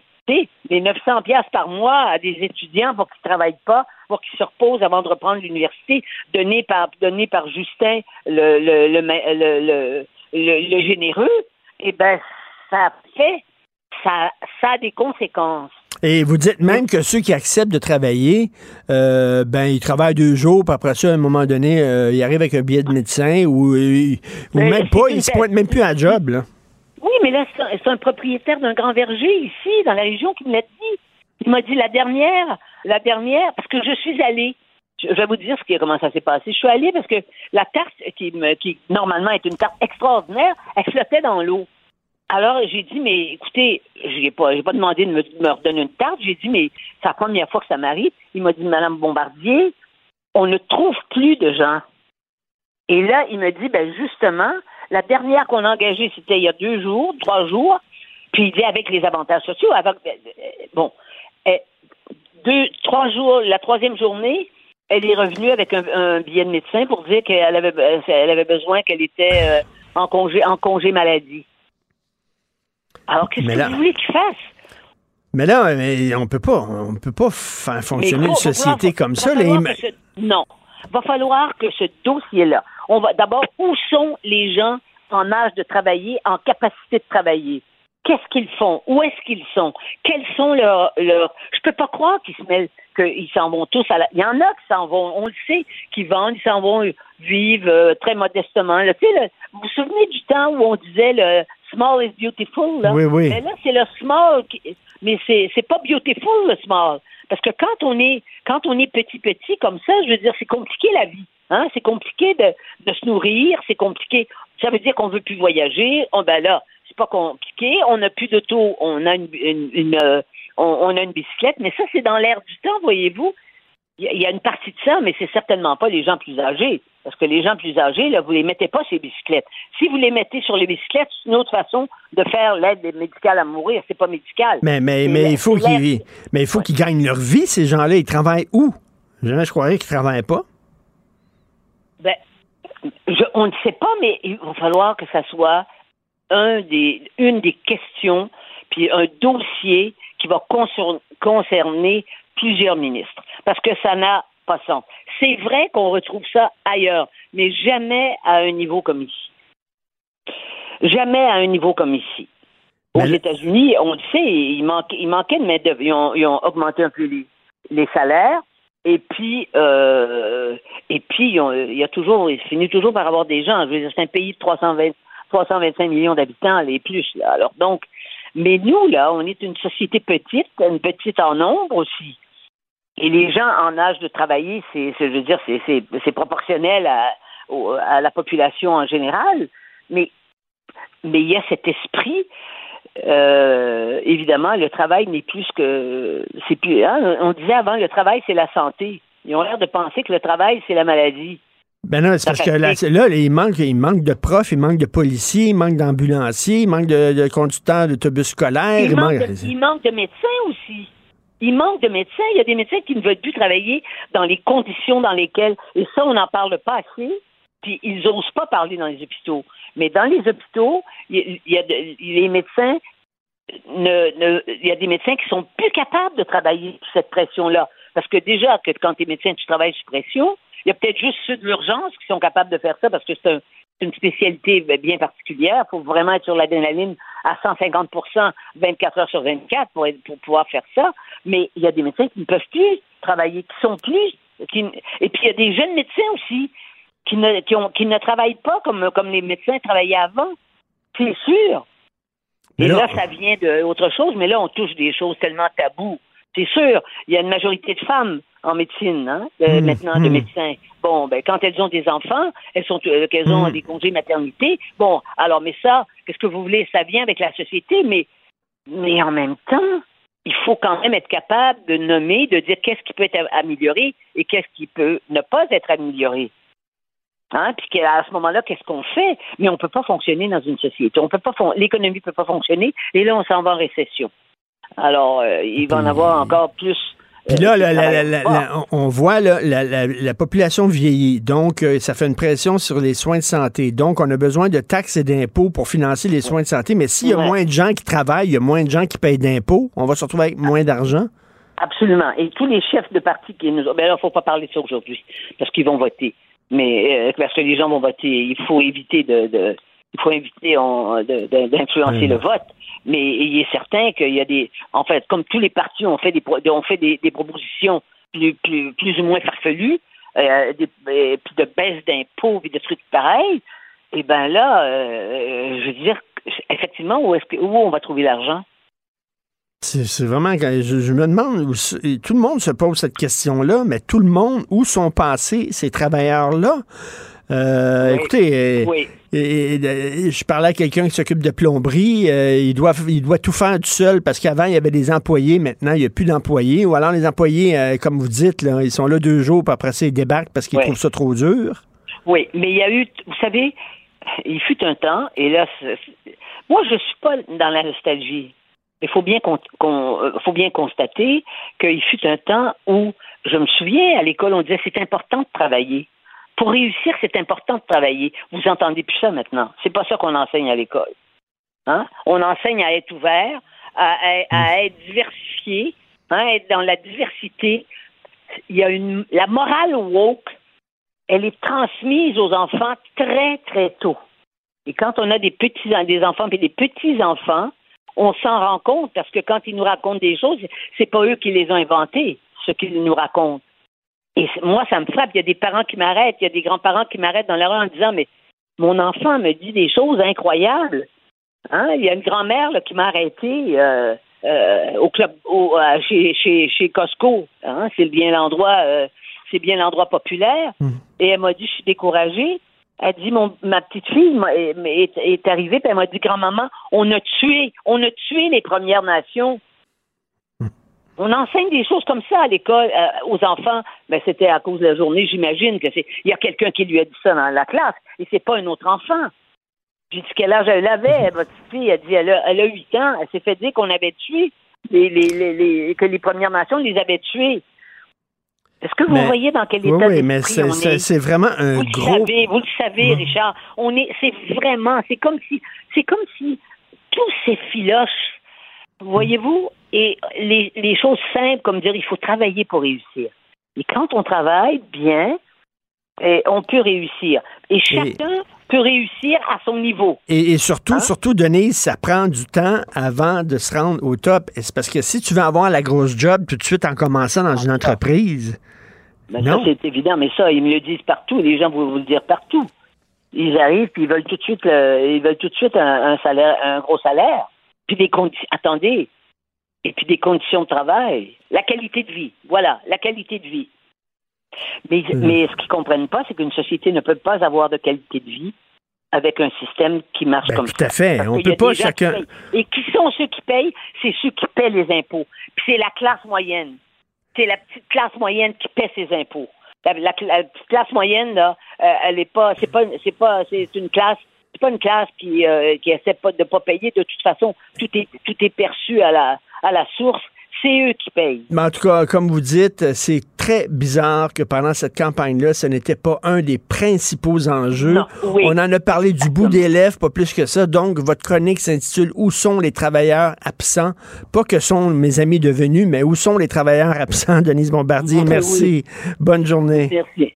Les 900 pièces par mois à des étudiants pour qu'ils ne travaillent pas, pour qu'ils se reposent avant de reprendre l'université, donné par, donné par Justin, le, le, généreux, eh ben, ça fait, ça, ça a des conséquences. Et vous dites même que ceux qui acceptent de travailler, euh, ben ils travaillent deux jours, puis après ça, à un moment donné, euh, ils arrivent avec un billet de médecin ou, euh, ou Mais même pas, ils se pointent même plus à la job. Là. Oui, mais là, c'est un- propriétaire d'un grand verger ici, dans la région, qui me l'a dit. Il m'a dit la dernière, la dernière, parce que je suis allée. Je vais vous dire ce qui, comment ça s'est passé. Je suis allée parce que la tarte, qui, qui normalement est une tarte extraordinaire, elle flottait dans l'eau. Alors, j'ai dit, mais écoutez, je n'ai pas, j'ai pas demandé de me, redonner une tarte. J'ai dit, mais c'est la première fois que ça m'arrive. Il m'a dit, Madame Bombardier, on ne trouve plus de gens. Et là, il me dit, ben justement, la dernière qu'on a engagée, c'était il y a deux jours, trois jours. Puis il dit avec les avantages sociaux, avec euh, bon, euh, deux, trois jours, la troisième journée, elle est revenue avec un, un billet de médecin pour dire qu'elle avait, euh, elle avait besoin qu'elle était euh, en congé, en congé maladie. Alors qu'est-ce que là- vous voulez qu'il fasse? Mais là, mais on peut pas, on peut pas faire fonctionner une va société falloir- comme va ça. que ce- non. Va falloir que ce dossier-là, on va d'abord, où sont les gens en âge de travailler, en capacité de travailler? Qu'est-ce qu'ils font? Où est-ce qu'ils sont? Quels sont leurs, leurs... Je peux pas croire qu'ils se mêlent, qu'ils s'en vont tous à la... Il y en a qui s'en vont, on le sait, qui vendent, ils s'en vont vivre euh, très modestement. là. Tu sais, le- vous vous souvenez du temps où on disait le small is beautiful, là? Oui, oui. Mais là, c'est le small qui... Mais c'est, c'est pas beautiful, le small. Parce que quand on est quand on est petit petit comme ça, je veux dire, c'est compliqué la vie. Hein? C'est compliqué de, de se nourrir, c'est compliqué. Ça veut dire qu'on veut plus voyager. On, ben là, c'est pas compliqué. On n'a plus d'auto, on a une, une, une, euh, on, on a une bicyclette, mais ça c'est dans l'air du temps, voyez-vous. Il y a- une partie de ça, mais c'est certainement pas les gens plus âgés. Parce que les gens plus âgés, là, vous les mettez pas sur les bicyclettes. Si vous les mettez sur les bicyclettes, c'est une autre façon de faire l'aide médicale à mourir. C'est pas médical. Mais, mais, mais il faut qu'ils mais il faut qu'ils gagnent leur vie, ces gens-là. Ils travaillent où? Jamais je croirais qu'ils travaillent pas. Je- on ne sait pas, mais il va falloir que ça soit un des, une des questions, puis un dossier qui va concer- concerner plusieurs ministres. Parce que ça n'a pas sens. C'est vrai qu'on retrouve ça ailleurs, mais jamais à un niveau comme ici. Jamais à un niveau comme ici. Aux États-Unis, on le sait, il manquait, il manquait de main-d'œuvre. Ils ont, ils ont augmenté un peu les, les salaires. Et puis, euh, et puis, il y a toujours, il finit toujours par avoir des gens. Je veux dire, c'est un pays de 320, 325 millions d'habitants, les plus. Là. Alors donc, mais nous là, on est une société petite, une petite en nombre aussi. Et les gens en âge de travailler, c'est, je veux dire, c'est, proportionnel à, à la population en général. Mais, mais il y a cet esprit. Euh, évidemment, le travail n'est plus que c'est plus. hein, on disait avant, le travail c'est la santé. Ils ont l'air de penser que le travail c'est la maladie. Ben non, c'est parce que là, il manque, il manque de profs, il manque de policiers, il manque d'ambulanciers, il manque de, de conducteurs d'autobus scolaires. Il manque- de, il manque de médecins aussi. Il manque de médecins. Il y a des médecins qui ne veulent plus travailler dans les conditions dans lesquelles, et ça, on n'en parle pas assez, puis ils n'osent pas parler dans les hôpitaux. Mais dans les hôpitaux, il y a de- les médecins, ne, ne- y a des médecins qui sont plus capables de travailler sous cette pression-là. Parce que déjà, que quand tu es médecin, tu travailles sous pression, il y a peut-être juste ceux de l'urgence qui sont capables de faire ça parce que c'est un- c'est une spécialité bien particulière. Il faut vraiment être sur l'adrénaline à 150% 24 heures sur 24 pour, être- pour pouvoir faire ça. Mais il y a des médecins qui ne peuvent plus travailler, qui sont plus. et puis il y a des jeunes médecins aussi qui ne, qui ont, qui ne travaillent pas comme, comme les médecins travaillaient avant. C'est sûr. Mais Et là- là, ça vient d'autre chose, mais là, on touche des choses tellement taboues. C'est sûr, il y a une majorité de femmes en médecine, hein, euh, Hmm, maintenant, de hmm. médecins. Bon, ben, quand elles ont des enfants, elles sont, euh, qu'elles ont Hmm. des congés maternité. Bon, alors, mais ça, qu'est-ce que vous voulez? Ça vient avec la société, mais, mais en même temps, il faut quand même être capable de nommer, de dire qu'est-ce qui peut être amélioré et qu'est-ce qui peut ne pas être amélioré. Hein, puis qu'à à ce moment-là, qu'est-ce qu'on fait? Mais on ne peut pas fonctionner dans une société. On peut pas l'économie ne peut pas fonctionner, et là, on s'en va en récession. Alors, euh, il va en avoir encore plus. Puis euh, là, qui la- la- travaillent la- pas. la- on voit là, la, la- la population vieillit, donc euh, ça fait une pression sur les soins de santé. Donc, on a besoin de taxes et d'impôts pour financer les soins de santé. Mais s'il y a Ouais. moins de gens qui travaillent, il y a moins de gens qui payent d'impôts, on va se retrouver avec moins d'argent? Absolument. Et tous les chefs de parti qui nous ont. Ben là, il faut pas parler de ça aujourd'hui, parce qu'ils vont voter. Mais euh, parce que les gens vont voter, il faut éviter de. de- il faut éviter d'influencer le vote. Mais il est certain qu'il y a des. En fait, comme tous les partis ont fait des, ont fait des, des propositions plus, plus, plus ou moins farfelues, euh, des- euh, de baisse d'impôts, puis de trucs pareils, et ben là, euh, je veux dire, effectivement, où, est-ce que, où on va trouver l'argent? C'est vraiment. Je, je me demande, où et tout le monde se pose cette question-là, mais tout le monde, où sont passés ces travailleurs-là? Euh, Oui. Écoutez, euh, Oui. et- et- et je parlais à quelqu'un qui s'occupe de plomberie. euh, il, doit, il doit tout faire tout seul parce qu'avant, il y avait des employés. Maintenant, il n'y a plus d'employés. Ou alors, les employés, euh, comme vous dites, là, ils sont là deux jours, puis après ça, ils débarquent parce qu'ils Oui. trouvent ça trop dur. Oui, mais il y a eu, vous savez, il fut un temps, et là, moi, je suis pas dans la nostalgie. Il faut bien, con- euh, faut bien constater qu'il fut un temps où, je me souviens, à l'école, on disait c'est important de travailler. Pour réussir, c'est important de travailler. Vous entendez plus ça maintenant. C'est pas ça qu'on enseigne à l'école. Hein? On enseigne à être ouvert, à, à- à être diversifié, hein, être dans la diversité. Il y a une la morale woke elle est transmise aux enfants très, très tôt. Et quand on a des petits des enfants et des petits-enfants, on s'en rend compte parce que quand ils nous racontent des choses, c'est pas eux qui les ont inventées, ce qu'ils nous racontent. Et moi, ça me frappe. Il y a des parents qui m'arrêtent, il y a des grands-parents qui m'arrêtent dans la rue en disant Mais mon enfant me dit des choses incroyables. Hein? Il y a une grand-mère qui m'a arrêté euh, euh, au club au, euh, chez, chez, chez Costco. Hein? C'est bien l'endroit euh, c'est bien l'endroit populaire. Et elle m'a dit Je suis découragée. Elle dit mon, ma petite fille est, est, arrivée, puis elle m'a dit Grand-maman, on a tué, on a tué les Premières Nations. On enseigne des choses comme ça à l'école euh, aux enfants. Ben, c'était à cause de la journée, j'imagine que c'est. Il y a quelqu'un qui lui a dit ça dans la classe, et c'est pas un autre enfant. J'ai dit quel âge elle avait, votre petite fille? Elle dit elle a, elle a 8 ans. Elle s'est fait dire qu'on avait tué les, les, les, les- que les Premières Nations les avaient tués. Est-ce que vous Mais- voyez dans quel Oui, état oui, mais d'esprit c'est- on c'est est? c'est vraiment un vous le gros. savez, vous le savez, Richard. On est, c'est vraiment, c'est comme si, c'est comme si tous ces filoches, voyez-vous, et les, les choses simples, comme dire, il faut travailler pour réussir. Et quand on travaille bien, eh, on peut réussir. Et chacun peut réussir à son niveau. Et, et surtout, Hein? surtout, Denise, ça prend du temps avant de se rendre au top. C'est parce que si tu veux avoir la grosse job tout de suite en commençant dans une entreprise, Ben, non. c'est évident, mais ça, ils me le disent partout. Les gens vont vous le dire partout. Ils arrivent, puis ils veulent tout de suite, le- ils veulent tout de suite un, un salaire, un gros salaire. Puis des conditions, attendez, et puis des conditions de travail, la qualité de vie. Voilà, la qualité de vie. Mais, Hmm. mais ce qu'ils comprennent pas, c'est qu'une société ne peut pas avoir de qualité de vie avec un système qui marche Ben, comme tout ça. à fait. Parce On peut pas qui chacun-. Et qui sont ceux qui payent? C'est ceux qui paient les impôts. Puis c'est la classe moyenne. C'est la petite classe moyenne qui paie ses impôts. La, la- la petite classe moyenne, là, euh, elle est pas, c'est pas, c'est pas, c'est une classe, c'est pas une classe qui, euh, qui essaie pas de pas payer. De toute façon, tout est, tout est perçu à la, à la source. C'est eux qui payent. Mais en tout cas, comme vous dites, c'est très bizarre que pendant cette campagne-là, ce n'était pas un des principaux enjeux. Non, oui. On en a parlé du bout des lèvres, pas plus que ça. Donc, votre chronique s'intitule Où sont les travailleurs absents? Pas que sont mes amis devenus, mais où sont les travailleurs absents? *laughs* Denise Bombardier, Oui, merci. Bonne journée. Merci.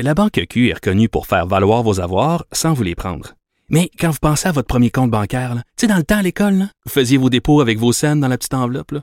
La Banque Q est reconnue pour faire valoir vos avoirs sans vous les prendre. Mais quand vous pensez à votre premier compte bancaire, là, tu sais, dans le temps à l'école, là, vous faisiez vos dépôts avec vos scènes dans la petite enveloppe. là.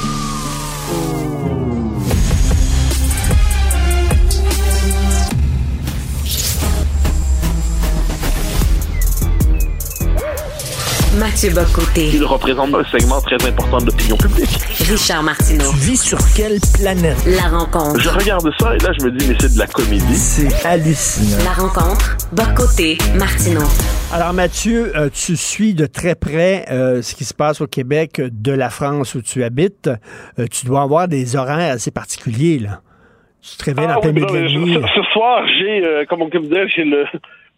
Mathieu Bocoté. Il représente un segment très important de l'opinion publique. Richard Martineau. Tu vis sur quelle planète? La rencontre. Je regarde ça et là, je me dis, mais c'est de la comédie. C'est hallucinant. La rencontre. Bocoté. Martineau. Alors Mathieu, euh, tu suis de très près euh, ce qui se passe au Québec de la France où tu habites. Euh, tu dois avoir des horaires assez particuliers, là. Tu te réveilles Ah en plein oui, milieu de non, la mais nuit. ce, ce soir, j'ai, euh, comme on peut dire, j'ai le-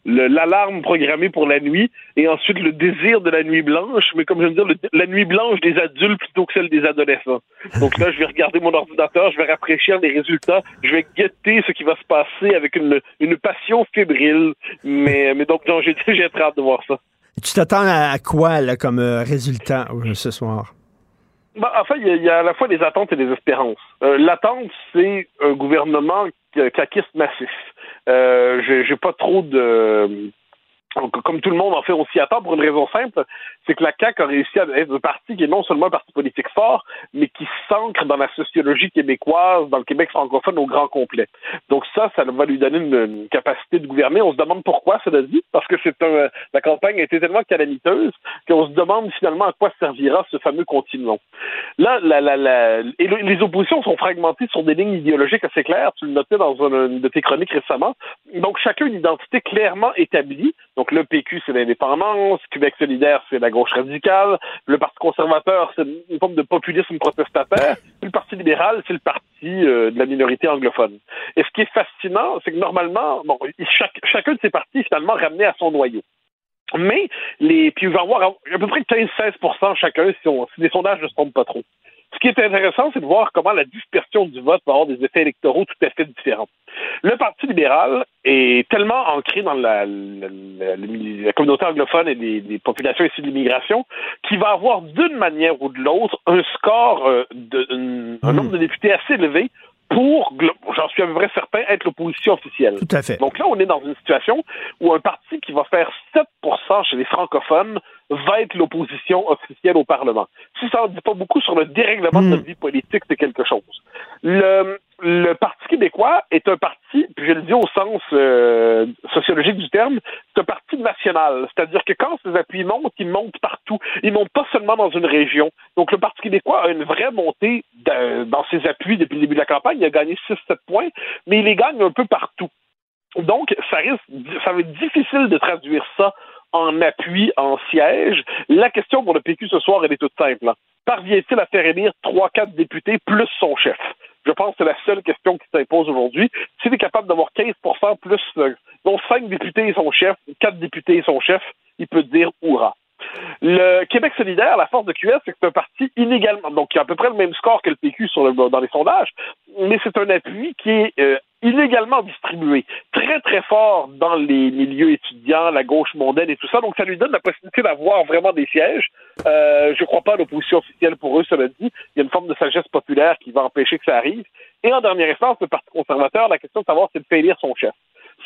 l'alarme programmée pour la nuit et ensuite le désir de la nuit blanche, mais comme je veux dire, le- la nuit blanche des adultes plutôt que celle des adolescents. Donc là, je vais regarder mon ordinateur, je vais rafraîchir les résultats, je vais guetter ce qui va se passer avec une, une passion fébrile. Mais, mais donc, *laughs* j'ai très hâte de voir ça. Tu t'attends à, quoi là, comme euh, résultat euh, ce soir? Ben, en fait, il y, a- il y a à la fois des attentes et des espérances. Euh, L'attente, c'est un gouvernement ca- caquiste massif. Euh, J'ai pas trop de... Comme tout le monde, en fait, on s'y attend pour une raison simple, c'est que la CAQ a réussi à être un parti qui est non seulement un parti politique fort, mais qui s'ancre dans la sociologie québécoise, dans le Québec francophone au grand complet. Donc ça, ça va lui donner une, capacité de gouverner. On se demande pourquoi, cela dit, parce que c'est un, la campagne a été tellement calamiteuse qu'on se demande finalement à quoi servira ce fameux continuum. Là, la, la, la, les oppositions sont fragmentées sur des lignes idéologiques assez claires. Tu le notais dans une, une de tes chroniques récemment. Donc, chacun une identité clairement établie. Donc, le PQ, c'est l'indépendance. Québec solidaire, c'est la gauche radicale. Le Parti conservateur, c'est une forme de populisme protestataire. Le Parti libéral, c'est le parti euh, de la minorité anglophone. Et ce qui est fascinant, c'est que normalement, bon, chacun de ces partis, finalement, ramené à son noyau. Mais les, puis il va y avoir à peu près 15-16% chacun si, on- si les sondages ne se trompent pas trop. Ce qui est intéressant, c'est de voir comment la dispersion du vote va avoir des effets électoraux tout à fait différents. Le Parti libéral est tellement ancré dans la, la- la- la communauté anglophone et les, les populations issues de l'immigration qu'il va avoir d'une manière ou de l'autre un score, euh, de, un, un nombre de députés assez élevé pour, j'en suis à peu près certain, être l'opposition officielle. Tout à fait. Donc là, on est dans une situation où un parti qui va faire 7% chez les francophones va être l'opposition officielle au Parlement. Si ça ne dit pas beaucoup sur le dérèglement de notre vie politique, c'est quelque chose. Le, le Parti québécois est un parti, puis je le dis au sens euh, sociologique du terme, c'est un parti national. C'est-à-dire que quand ces appuis montent, ils montent partout. Ils montent pas seulement dans une région. Donc le Parti québécois a une vraie montée dans ses appuis depuis le début de la campagne. Il a gagné 6-7 points, mais il les gagne un peu partout. Donc, ça risque, ça va être difficile de traduire ça en appui, en siège. La question pour le PQ ce soir, elle est toute simple. hein. Parvient-il à faire élire 3-4 députés plus son chef? Je pense que c'est la seule question qui s'impose aujourd'hui. S'il est capable d'avoir 15% plus, euh, dont 5 députés et son chef, 4 députés et son chef, il peut dire hurrah. Le Québec solidaire, la force de QS, c'est un parti inégalement, donc qui a à peu près le même score que le PQ dans les sondages, mais c'est un appui qui est euh, inégalement distribué, très très fort dans les milieux étudiants, la gauche mondaine et tout ça, donc ça lui donne la possibilité d'avoir vraiment des sièges. Euh, je crois pas à l'opposition officielle pour eux, cela dit, il y a une forme de sagesse populaire qui va empêcher que ça arrive. Et en dernière instance, le Parti conservateur, la question de savoir c'est de son chef.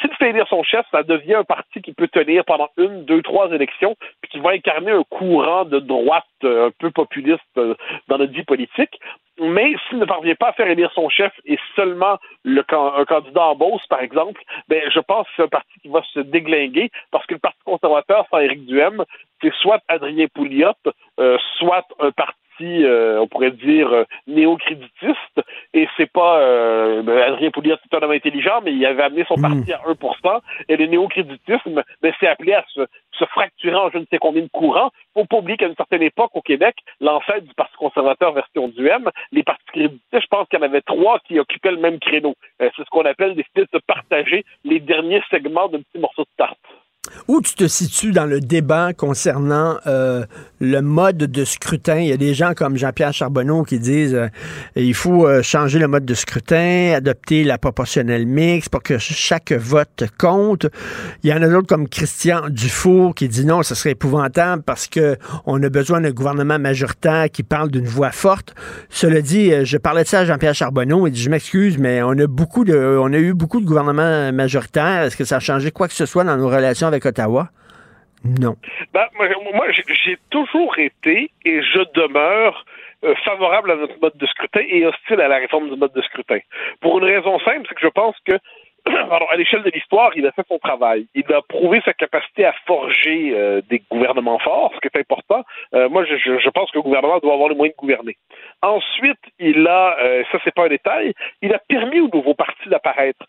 S'il fait élire son chef, ça devient un parti qui peut tenir pendant une, deux, trois élections, puis qui va incarner un courant de droite euh, un peu populiste euh, dans notre vie politique. mais s'il ne parvient pas à faire élire son chef et seulement un candidat en Beauce, par exemple, ben, je pense que c'est un parti qui va se déglinguer parce que le Parti conservateur sans Éric Duhem, c'est soit Adrien Pouliot, euh, soit un parti, on pourrait dire, néo-créditiste. Et c'est pas... Euh, ben, Adrien Pouliot, c'est un homme intelligent, mais il avait amené son parti à 1 Et le néo-créditisme, ben, c'est appelé à se, se fracturer en je ne sais combien de courants. Faut pas oublier qu'à une certaine époque, au Québec, l'ancêtre du Parti conservateur version du M, les partis crédités, je pense qu'il y en avait trois qui occupaient le même créneau. Euh, c'est ce qu'on appelle des styles de partager les derniers segments d'un petit morceau de tarte. Où tu te situes dans le débat concernant euh, le mode de scrutin? Il y a des gens comme Jean-Pierre Charbonneau qui disent euh, il faut euh, changer le mode de scrutin, adopter la proportionnelle mixte pour que chaque vote compte. Il y en a d'autres comme Christian Dufour qui dit non, ce serait épouvantable parce que on a besoin d'un gouvernement majoritaire qui parle d'une voix forte. Cela dit, euh, je parlais de ça à Jean-Pierre Charbonneau et je m'excuse, mais on a beaucoup de on a eu beaucoup de gouvernements majoritaires. Est-ce que ça a changé quoi que ce soit dans nos relations avec Ottawa? Non. Ben, moi, j'ai- toujours été et je demeure euh, favorable à notre mode de scrutin et hostile à la réforme du mode de scrutin. Pour une raison simple, c'est que je pense que *clears throat* à l'échelle de l'histoire, il a fait son travail. Il a prouvé sa capacité à forger euh, des gouvernements forts, ce qui est important. Euh, moi, je pense que le gouvernement doit avoir les moyens de gouverner. Ensuite, il a, euh, ça c'est pas un détail, il a permis aux nouveaux partis d'apparaître.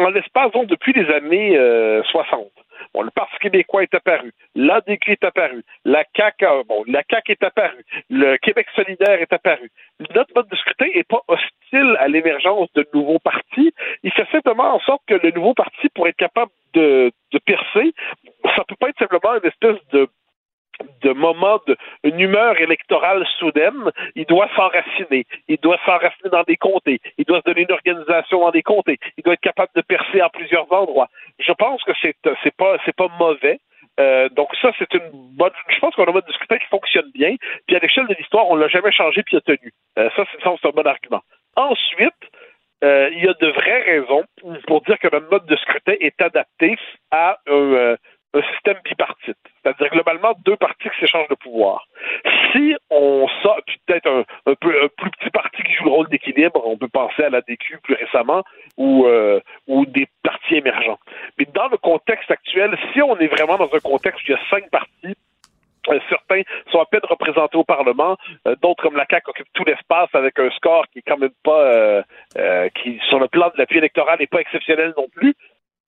En l'espace, donc, depuis les années euh, 60. Bon, le Parti québécois est apparu, l'ADQ est apparu, la CAQ, bon, la CAQ est apparu, le Québec solidaire est apparu. Notre mode de scrutin n'est pas hostile à l'émergence de nouveaux partis. Il fait simplement en sorte que le nouveau parti, pour être capable de, de percer, ça peut pas être simplement une espèce de de moment de une humeur électorale soudaine, il doit s'enraciner. Il doit s'enraciner dans des comtés. Il doit se donner une organisation dans des comtés. Il doit être capable de percer en plusieurs endroits. Je pense que c'est c'est pas c'est pas mauvais. Euh, donc ça, c'est une bonne. Je pense qu'on a un mode de scrutin qui fonctionne bien. Puis à l'échelle de l'histoire, on l'a jamais changé puis a tenu. Euh, ça, c'est ça, c'est un bon argument. Ensuite, euh, il y a de vraies raisons pour dire que notre mode de scrutin est adapté à un, euh, un système bipartite. C'est-à-dire globalement deux partis qui s'échangent de pouvoir. Si on sort, puis peut-être un, peu un plus petit parti qui joue le rôle d'équilibre, on peut penser à la DQ plus récemment ou euh, ou des partis émergents. Mais dans le contexte actuel, si on est vraiment dans un contexte où il y a cinq partis euh, certains sont à peine représentés au Parlement, euh, d'autres comme la CAQ occupent tout l'espace avec un score qui est quand même pas euh, qui sur le plan de l'appui électoral n'est pas exceptionnel non plus.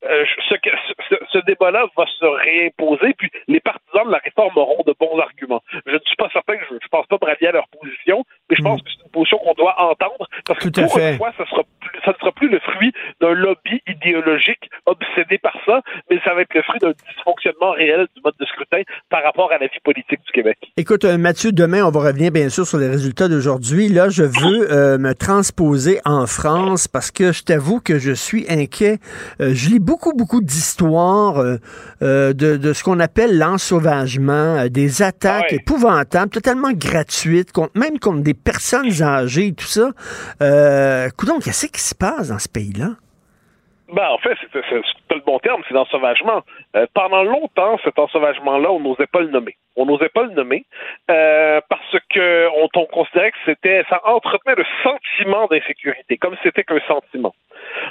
Euh, ce, que- ce, ce débat-là va se réimposer, puis les partisans de la réforme auront de bons arguments. Je ne suis pas certain, je ne pense pas bralier à leur position, mais je pense que c'est une position qu'on doit entendre, parce que Tout à pour fait. une fois, ça sera plus, ça ne sera plus le fruit d'un lobby idéologique obsédé par ça, mais ça va être le fruit d'un dysfonctionnement réel du mode de scrutin par rapport à la vie politique du Québec. Écoute, euh, Mathieu, demain, on va revenir bien sûr sur les résultats d'aujourd'hui. Là, je veux euh, me transposer en France parce que je t'avoue que je suis inquiet. Euh, je lis beaucoup, beaucoup d'histoires euh, de, de ce qu'on appelle l'ensauvagement, des attaques épouvantables, totalement gratuites, contre, même contre des personnes âgées tout ça. Euh, coudonc, qu'est-ce qui se passe dans ce pays-là? Ben, en fait, c'est c'est le bon terme, c'est l'ensauvagement. Euh, pendant longtemps, cet ensauvagement-là, on n'osait pas le nommer. On n'osait pas le nommer euh, parce que on considérait que c'était, ça entretenait le sentiment d'insécurité, comme si c'était qu'un sentiment.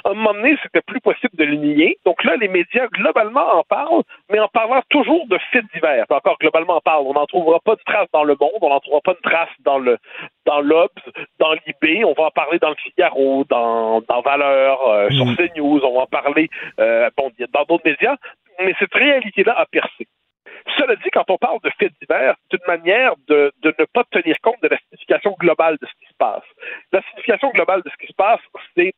À un moment donné, c'était plus possible de le nier. Donc là, les médias globalement en parlent, mais en parlant toujours de faits divers. Encore globalement en parle. On n'en trouvera pas de traces dans le Monde, on n'en trouvera pas de traces dans le dans l'Obs, dans l'IB. On va en parler dans le Figaro, dans dans Valeur, euh, sur CNews. On va en parler euh, bon, dans d'autres médias. Mais cette réalité-là a percé. Cela dit, quand on parle de faits divers, c'est une manière de, de ne pas tenir compte de la signification globale de ce qui se passe. La signification globale de ce qui se passe, c'est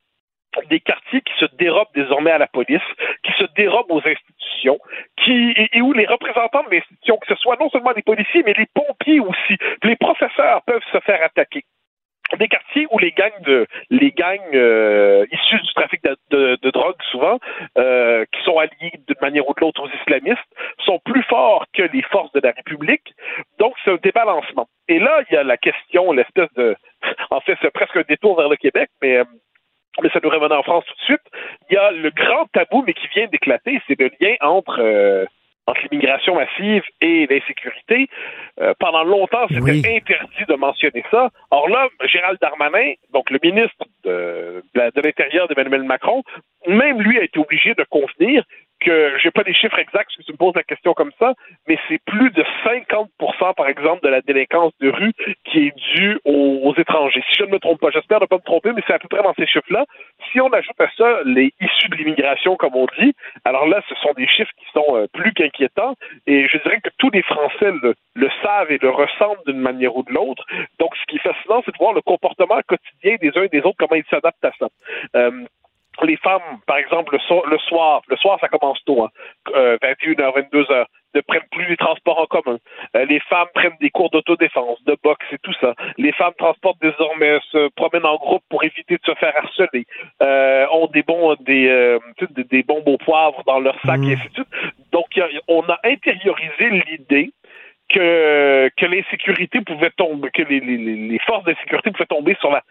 des quartiers qui se dérobent désormais à la police, qui se dérobent aux institutions, qui et, où les représentants de l'institution, que ce soit non seulement les policiers, mais les pompiers aussi, les professeurs peuvent se faire attaquer. Des quartiers où les gangs de les gangs euh, issus du trafic de, de- de drogue souvent euh, qui sont alliés d'une manière ou de l'autre aux islamistes sont plus forts que les forces de la République. Donc c'est un débalancement. Et là il y a la question l'espèce de *laughs* en fait c'est presque un détour vers le Québec mais euh, mais ça nous ramène en France tout de suite. Il y a le grand tabou, mais qui vient d'éclater, c'est le lien entre euh, entre l'immigration massive et l'insécurité. Euh, pendant longtemps, c'était interdit de mentionner ça. Or là, Gérald Darmanin, donc le ministre de, de l'Intérieur d'Emmanuel Macron, même lui a été obligé de convenir que j'ai pas les chiffres exacts parce que tu me poses la question comme ça, mais c'est plus de 50 par exemple de la délinquance de rue qui est due aux, étrangers. Si je ne me trompe pas, j'espère ne pas me tromper, mais c'est à peu près dans ces chiffres-là. Si on ajoute à ça les issus de l'immigration, comme on dit, alors là, ce sont des chiffres qui sont euh, plus qu'inquiétants. Et je dirais que tous les Français le, le savent et le ressentent d'une manière ou de l'autre. Donc, ce qui est fascinant, c'est de voir le comportement quotidien des uns et des autres, comment ils s'adaptent à ça. Euh, les femmes, par exemple, le, so- le soir, le soir, ça commence tôt, hein, euh, 21h, 22h, ne prennent plus les transports en commun. Euh, les femmes prennent des cours d'autodéfense, de boxe et tout ça. Les femmes transportent désormais, se promènent en groupe pour éviter de se faire harceler. Euh, ont des bons, des, euh, des, des bombes au poivre dans leur sac et ainsi de suite. Donc, a- on a intériorisé l'idée que, que l'insécurité pouvait tomber, que les, les, les les forces d'insécurité pouvaient tomber sur la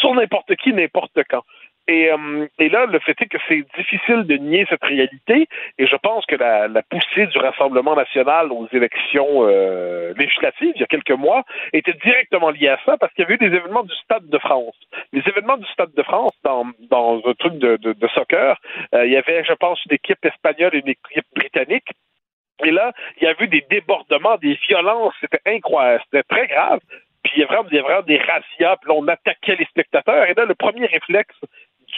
sur n'importe qui, n'importe quand. Et, euh, et là, le fait est que c'est difficile de nier cette réalité, et je pense que la, la poussée du Rassemblement national aux élections euh, législatives, il y a quelques mois, était directement liée à ça, parce qu'il y avait eu des événements du Stade de France. Les événements du Stade de France, dans, dans un truc de, de, de soccer, euh, il y avait, je pense, une équipe espagnole et une équipe britannique, et là, il y a eu des débordements, des violences, c'était incroyable, c'était très grave. Puis il y a vraiment, des razzias, on attaquait les spectateurs. Et là, le premier réflexe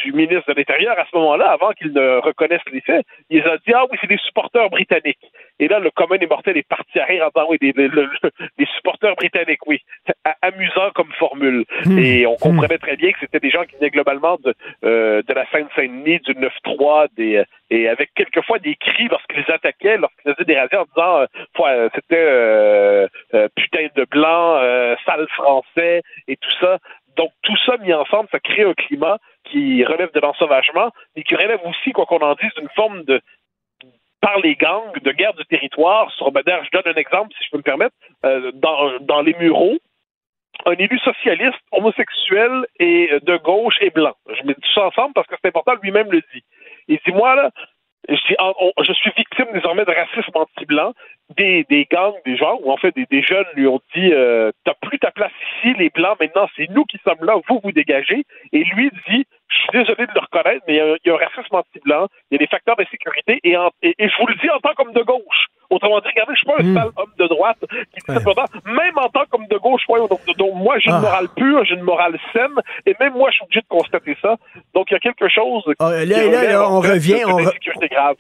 du ministre de l'Intérieur, à ce moment-là, avant qu'il ne reconnaisse les faits, il a dit Ah oui, c'est des supporters britanniques. Et là, le commun des mortels est parti à rire en disant Oui, des, supporters britanniques, oui. Amusant comme formule. Et on comprenait très bien que c'était des gens qui venaient globalement de, euh, de la Seine-Saint-Denis, du 9-3, des, euh, et avec quelquefois des cris lorsqu'ils attaquaient, lorsqu'ils faisaient des razzias en disant euh, c'était euh, putain de blanc, sale français et tout ça. Donc tout ça mis ensemble, ça crée un climat qui relève de l'ensauvagement, mais qui relève aussi, quoi qu'on en dise, d'une forme de par les gangs de guerre du territoire. Sur, ben, je donne un exemple, si je peux me permettre, euh, dans, dans les Mureaux, un élu socialiste, homosexuel et euh, de gauche et blanc. Je mets tout ça ensemble parce que c'est important, lui-même le dit. Il dit, moi, là, on- je suis victime désormais de racisme anti-blanc, des, des gangs, des gens, ou en fait des, jeunes lui ont dit euh, T'as plus ta place ici, les blancs, maintenant c'est nous qui sommes là, vous vous dégagez. Et lui dit Je suis désolé de le reconnaître, mais il y a, un racisme anti-blanc, il y a des facteurs d'insécurité, et, et, je vous le dis en tant qu'homme de gauche. Autrement dit, regardez, je suis pas un sale homme de droite qui dit temps. Même en tant qu'homme de gauche, voyons, donc, donc moi j'ai une Ah. morale pure, j'ai une morale saine, et même moi je suis obligé de constater ça. Donc il y a quelque chose. Ah, là, qui là, on revient, on re-.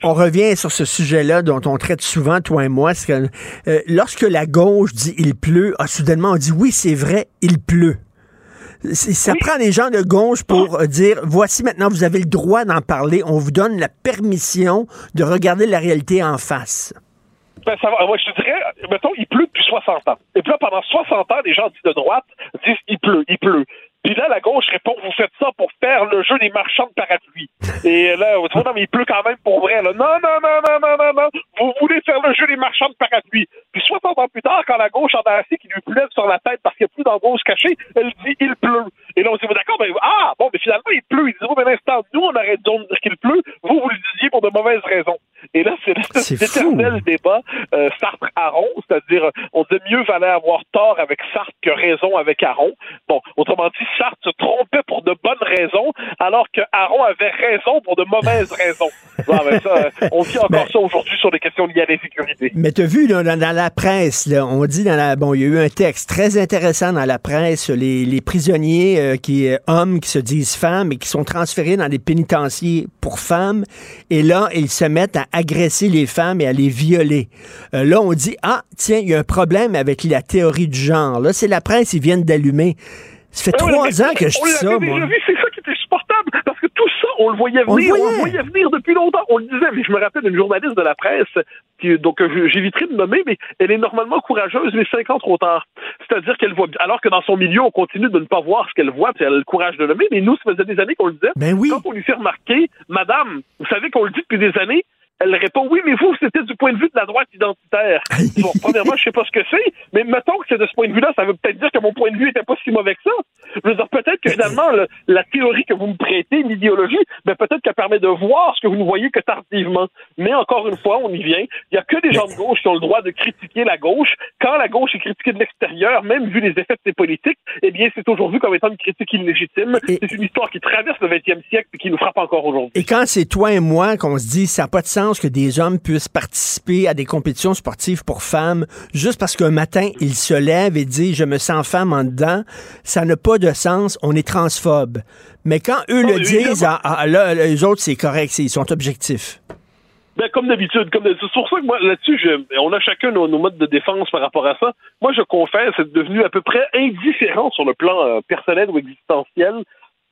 On revient sur ce sujet-là dont on traite souvent, toi et moi. que, euh, lorsque la gauche dit il pleut, ah, soudainement on dit oui, c'est vrai, il pleut. Ça prend des gens de gauche pour euh, dire voici maintenant, vous avez le droit d'en parler, on vous donne la permission de regarder la réalité en face. Ben, ça va. Moi, je te dirais, mettons, il pleut depuis 60 ans. Et puis là, pendant 60 ans, les gens dits de droite disent il pleut, il pleut. Puis là, la gauche répond vous faites ça pour faire le jeu des marchands de parapluies. *laughs* Et là, on dit non, mais il pleut quand même pour vrai. Là. Non, non, non, non, non, non, non. Vous voulez faire le jeu des marchands de parapluies. Puis 60 ans plus tard, quand la gauche en a assez qui lui pleut sur la tête parce qu'il n'y a plus d'embauche cachée, elle dit il pleut. Et là, on dit bon, d'accord, ben, ah, bon, mais finalement, il pleut. Il dit oh, mais l'instant, nous, on arrête de dire qu'il pleut. Vous, vous le disiez pour de mauvaises raisons. Et là, c'est l'éternel débat euh, Sartre-Aron, c'est-à-dire euh, on disait mieux valait avoir tort avec Sartre que raison avec Aron. Bon, autrement dit, Sartre se trompait pour de bonnes raisons, alors que Aron avait raison pour de mauvaises *laughs* raisons. Ça, euh, on vit encore ça aujourd'hui sur des questions liées à l'insécurité. Mais tu as vu là, dans, la presse, là, on dit dans la bon, il y a eu un texte très intéressant dans la presse, les, les prisonniers euh, qui hommes qui se disent femmes et qui sont transférés dans des pénitenciers pour femmes et là ils se mettent à agresser les femmes et à les violer. Euh, là on dit ah tiens, il y a un problème avec la théorie du genre. Là c'est la presse ils viennent d'allumer. Ça fait oui, trois ans que je dis ça, moi. c'est ça qui était supportable, parce que tout ça, on le voyait On le venir, on le voyait. venir depuis longtemps, on le disait, mais je me rappelle d'une journaliste de la presse, qui, donc j'éviterai de nommer, mais elle est normalement courageuse, mais cinq ans trop tard. C'est-à-dire qu'elle voit, alors que dans son milieu, on continue de ne pas voir ce qu'elle voit, puis elle a le courage de nommer, mais nous, ça faisait des années qu'on le disait. Ben oui. Quand on lui fait remarquer, madame, vous savez qu'on le dit depuis des années, elle répond oui, mais vous, c'était du point de vue de la droite identitaire. bon, premièrement, je sais pas ce que c'est, mais mettons que c'est de ce point de vue-là, ça veut peut-être dire que mon point de vue était pas si mauvais que ça. Je veux dire, peut-être que finalement, le- la théorie que vous me prêtez, l'idéologie, ben peut-être qu'elle permet de voir ce que vous ne voyez que tardivement. Mais encore une fois, on y vient. Il y a que des gens de gauche qui ont le droit de critiquer la gauche. Quand la gauche est critiquée de l'extérieur, même vu les effets de ses politiques, eh bien, c'est aujourd'hui comme étant une critique illégitime. C'est une histoire qui traverse le 20e siècle et qui nous frappe encore aujourd'hui. Et quand c'est toi et moi qu'on se dit ça n'a pas de sens que des hommes puissent participer à des compétitions sportives pour femmes juste parce qu'un matin ils se lèvent et disent je me sens femme en dedans, ça n'a pas de sens, on est transphobe. Mais quand eux Non, le disent, ah, ah, là, les autres c'est correct, c'est- ils sont objectifs. Ben, comme d'habitude, comme c'est pour ça que moi, là-dessus, on a chacun nos, nos modes de défense par rapport à ça. Moi, je confesse être devenu à peu près indifférent sur le plan euh, personnel ou existentiel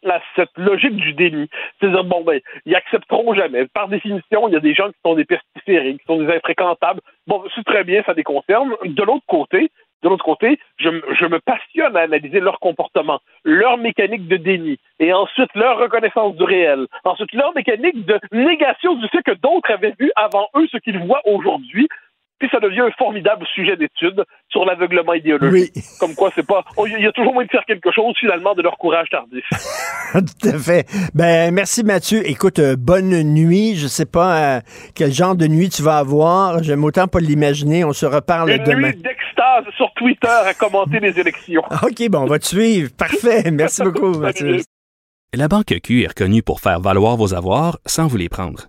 à cette logique du déni. C'est-à-dire, bon, ben, ils accepteront jamais. Par définition, il y a des gens qui sont des pestiférés, qui sont des infréquentables. Bon, c'est très bien, ça les concerne. De l'autre côté, de l'autre côté, je, je me passionne à analyser leur comportement, leur mécanique de déni, et ensuite leur reconnaissance du réel, ensuite leur mécanique de négation du fait que d'autres avaient vu avant eux ce qu'ils voient aujourd'hui. Puis ça devient un formidable sujet d'étude sur l'aveuglement idéologique. Comme quoi, c'est pas. oh, Il y a toujours moyen de faire quelque chose, finalement, de leur courage tardif. *laughs* Tout à fait. Ben merci Mathieu. Écoute, euh, bonne nuit. Je sais pas euh, quel genre de nuit tu vas avoir. J'aime autant pas l'imaginer. On se reparle Une demain. nuit d'extase sur Twitter à commenter les élections. *laughs* OK, bon, on va te suivre. Parfait. Merci beaucoup, *laughs* Mathieu. La Banque Q est reconnue pour faire valoir vos avoirs sans vous les prendre.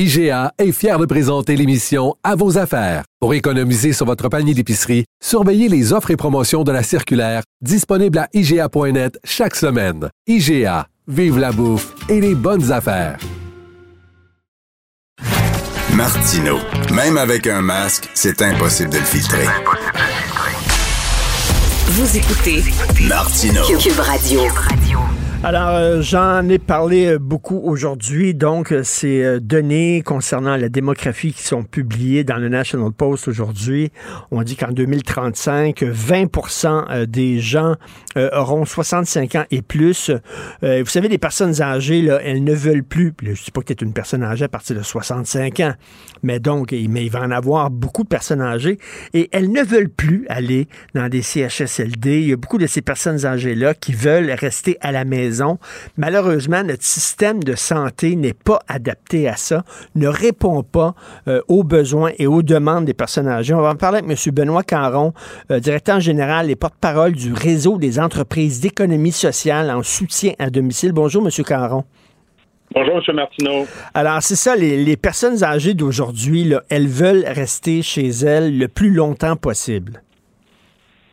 IGA est fier de présenter l'émission À vos affaires. Pour économiser sur votre panier d'épicerie, surveillez les offres et promotions de la circulaire disponible à IGA.net chaque semaine. IGA, vive la bouffe et les bonnes affaires. Martino. Même avec un masque, c'est impossible de le filtrer. Vous écoutez Martino. Cube Radio. Alors, euh, j'en ai parlé euh, beaucoup aujourd'hui. Donc, euh, ces euh, données concernant la démographie qui sont publiées dans le National Post aujourd'hui. On dit qu'en 2035, 20 euh, des gens euh, auront 65 ans et plus. Euh, vous savez, les personnes âgées, là, elles ne veulent plus. Je ne dis pas que tu es une personne âgée à partir de 65 ans, mais donc, mais il va en avoir beaucoup de personnes âgées et elles ne veulent plus aller dans des CHSLD. Il y a beaucoup de ces personnes âgées-là qui veulent rester à la maison. Malheureusement, notre système de santé n'est pas adapté à ça, ne répond pas euh, aux besoins et aux demandes des personnes âgées. On va en parler avec M. Benoît Caron, euh, directeur général et porte-parole du réseau des entreprises d'économie sociale en soutien à domicile. Bonjour, M. Caron. Bonjour, M. Martineau. Alors, c'est ça, les, les personnes âgées d'aujourd'hui, elles veulent rester chez elles le plus longtemps possible.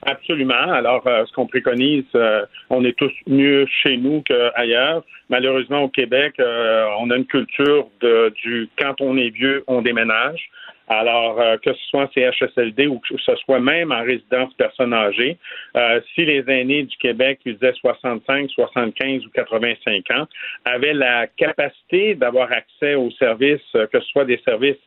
Absolument. Alors, euh, ce qu'on préconise, euh, on est tous mieux chez nous qu'ailleurs. Malheureusement, au Québec, euh, on a une culture de, du quand on est vieux, on déménage. Alors, euh, que ce soit en CHSLD ou que ce soit même en résidence personne âgée, euh, si les aînés du Québec qui faisaient 65, 75 ou 85 ans avaient la capacité d'avoir accès aux services, euh, que ce soit des services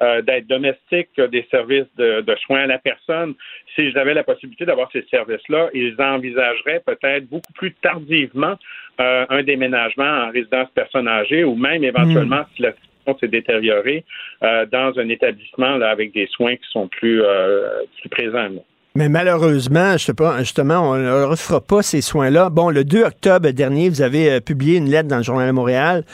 euh, d'aide domestique, des services de, de soins à la personne. Si j'avais la possibilité d'avoir ces services-là, ils envisageraient peut-être beaucoup plus tardivement euh, un déménagement en résidence personne âgée ou même éventuellement si la situation s'est détériorée euh, dans un établissement là, avec des soins qui sont plus, euh, plus présents. là. Mais malheureusement, je sais pas, justement, on ne leur offre pas ces soins-là. Bon, le 2 octobre dernier, vous avez euh, publié une lettre dans le Journal de Montréal.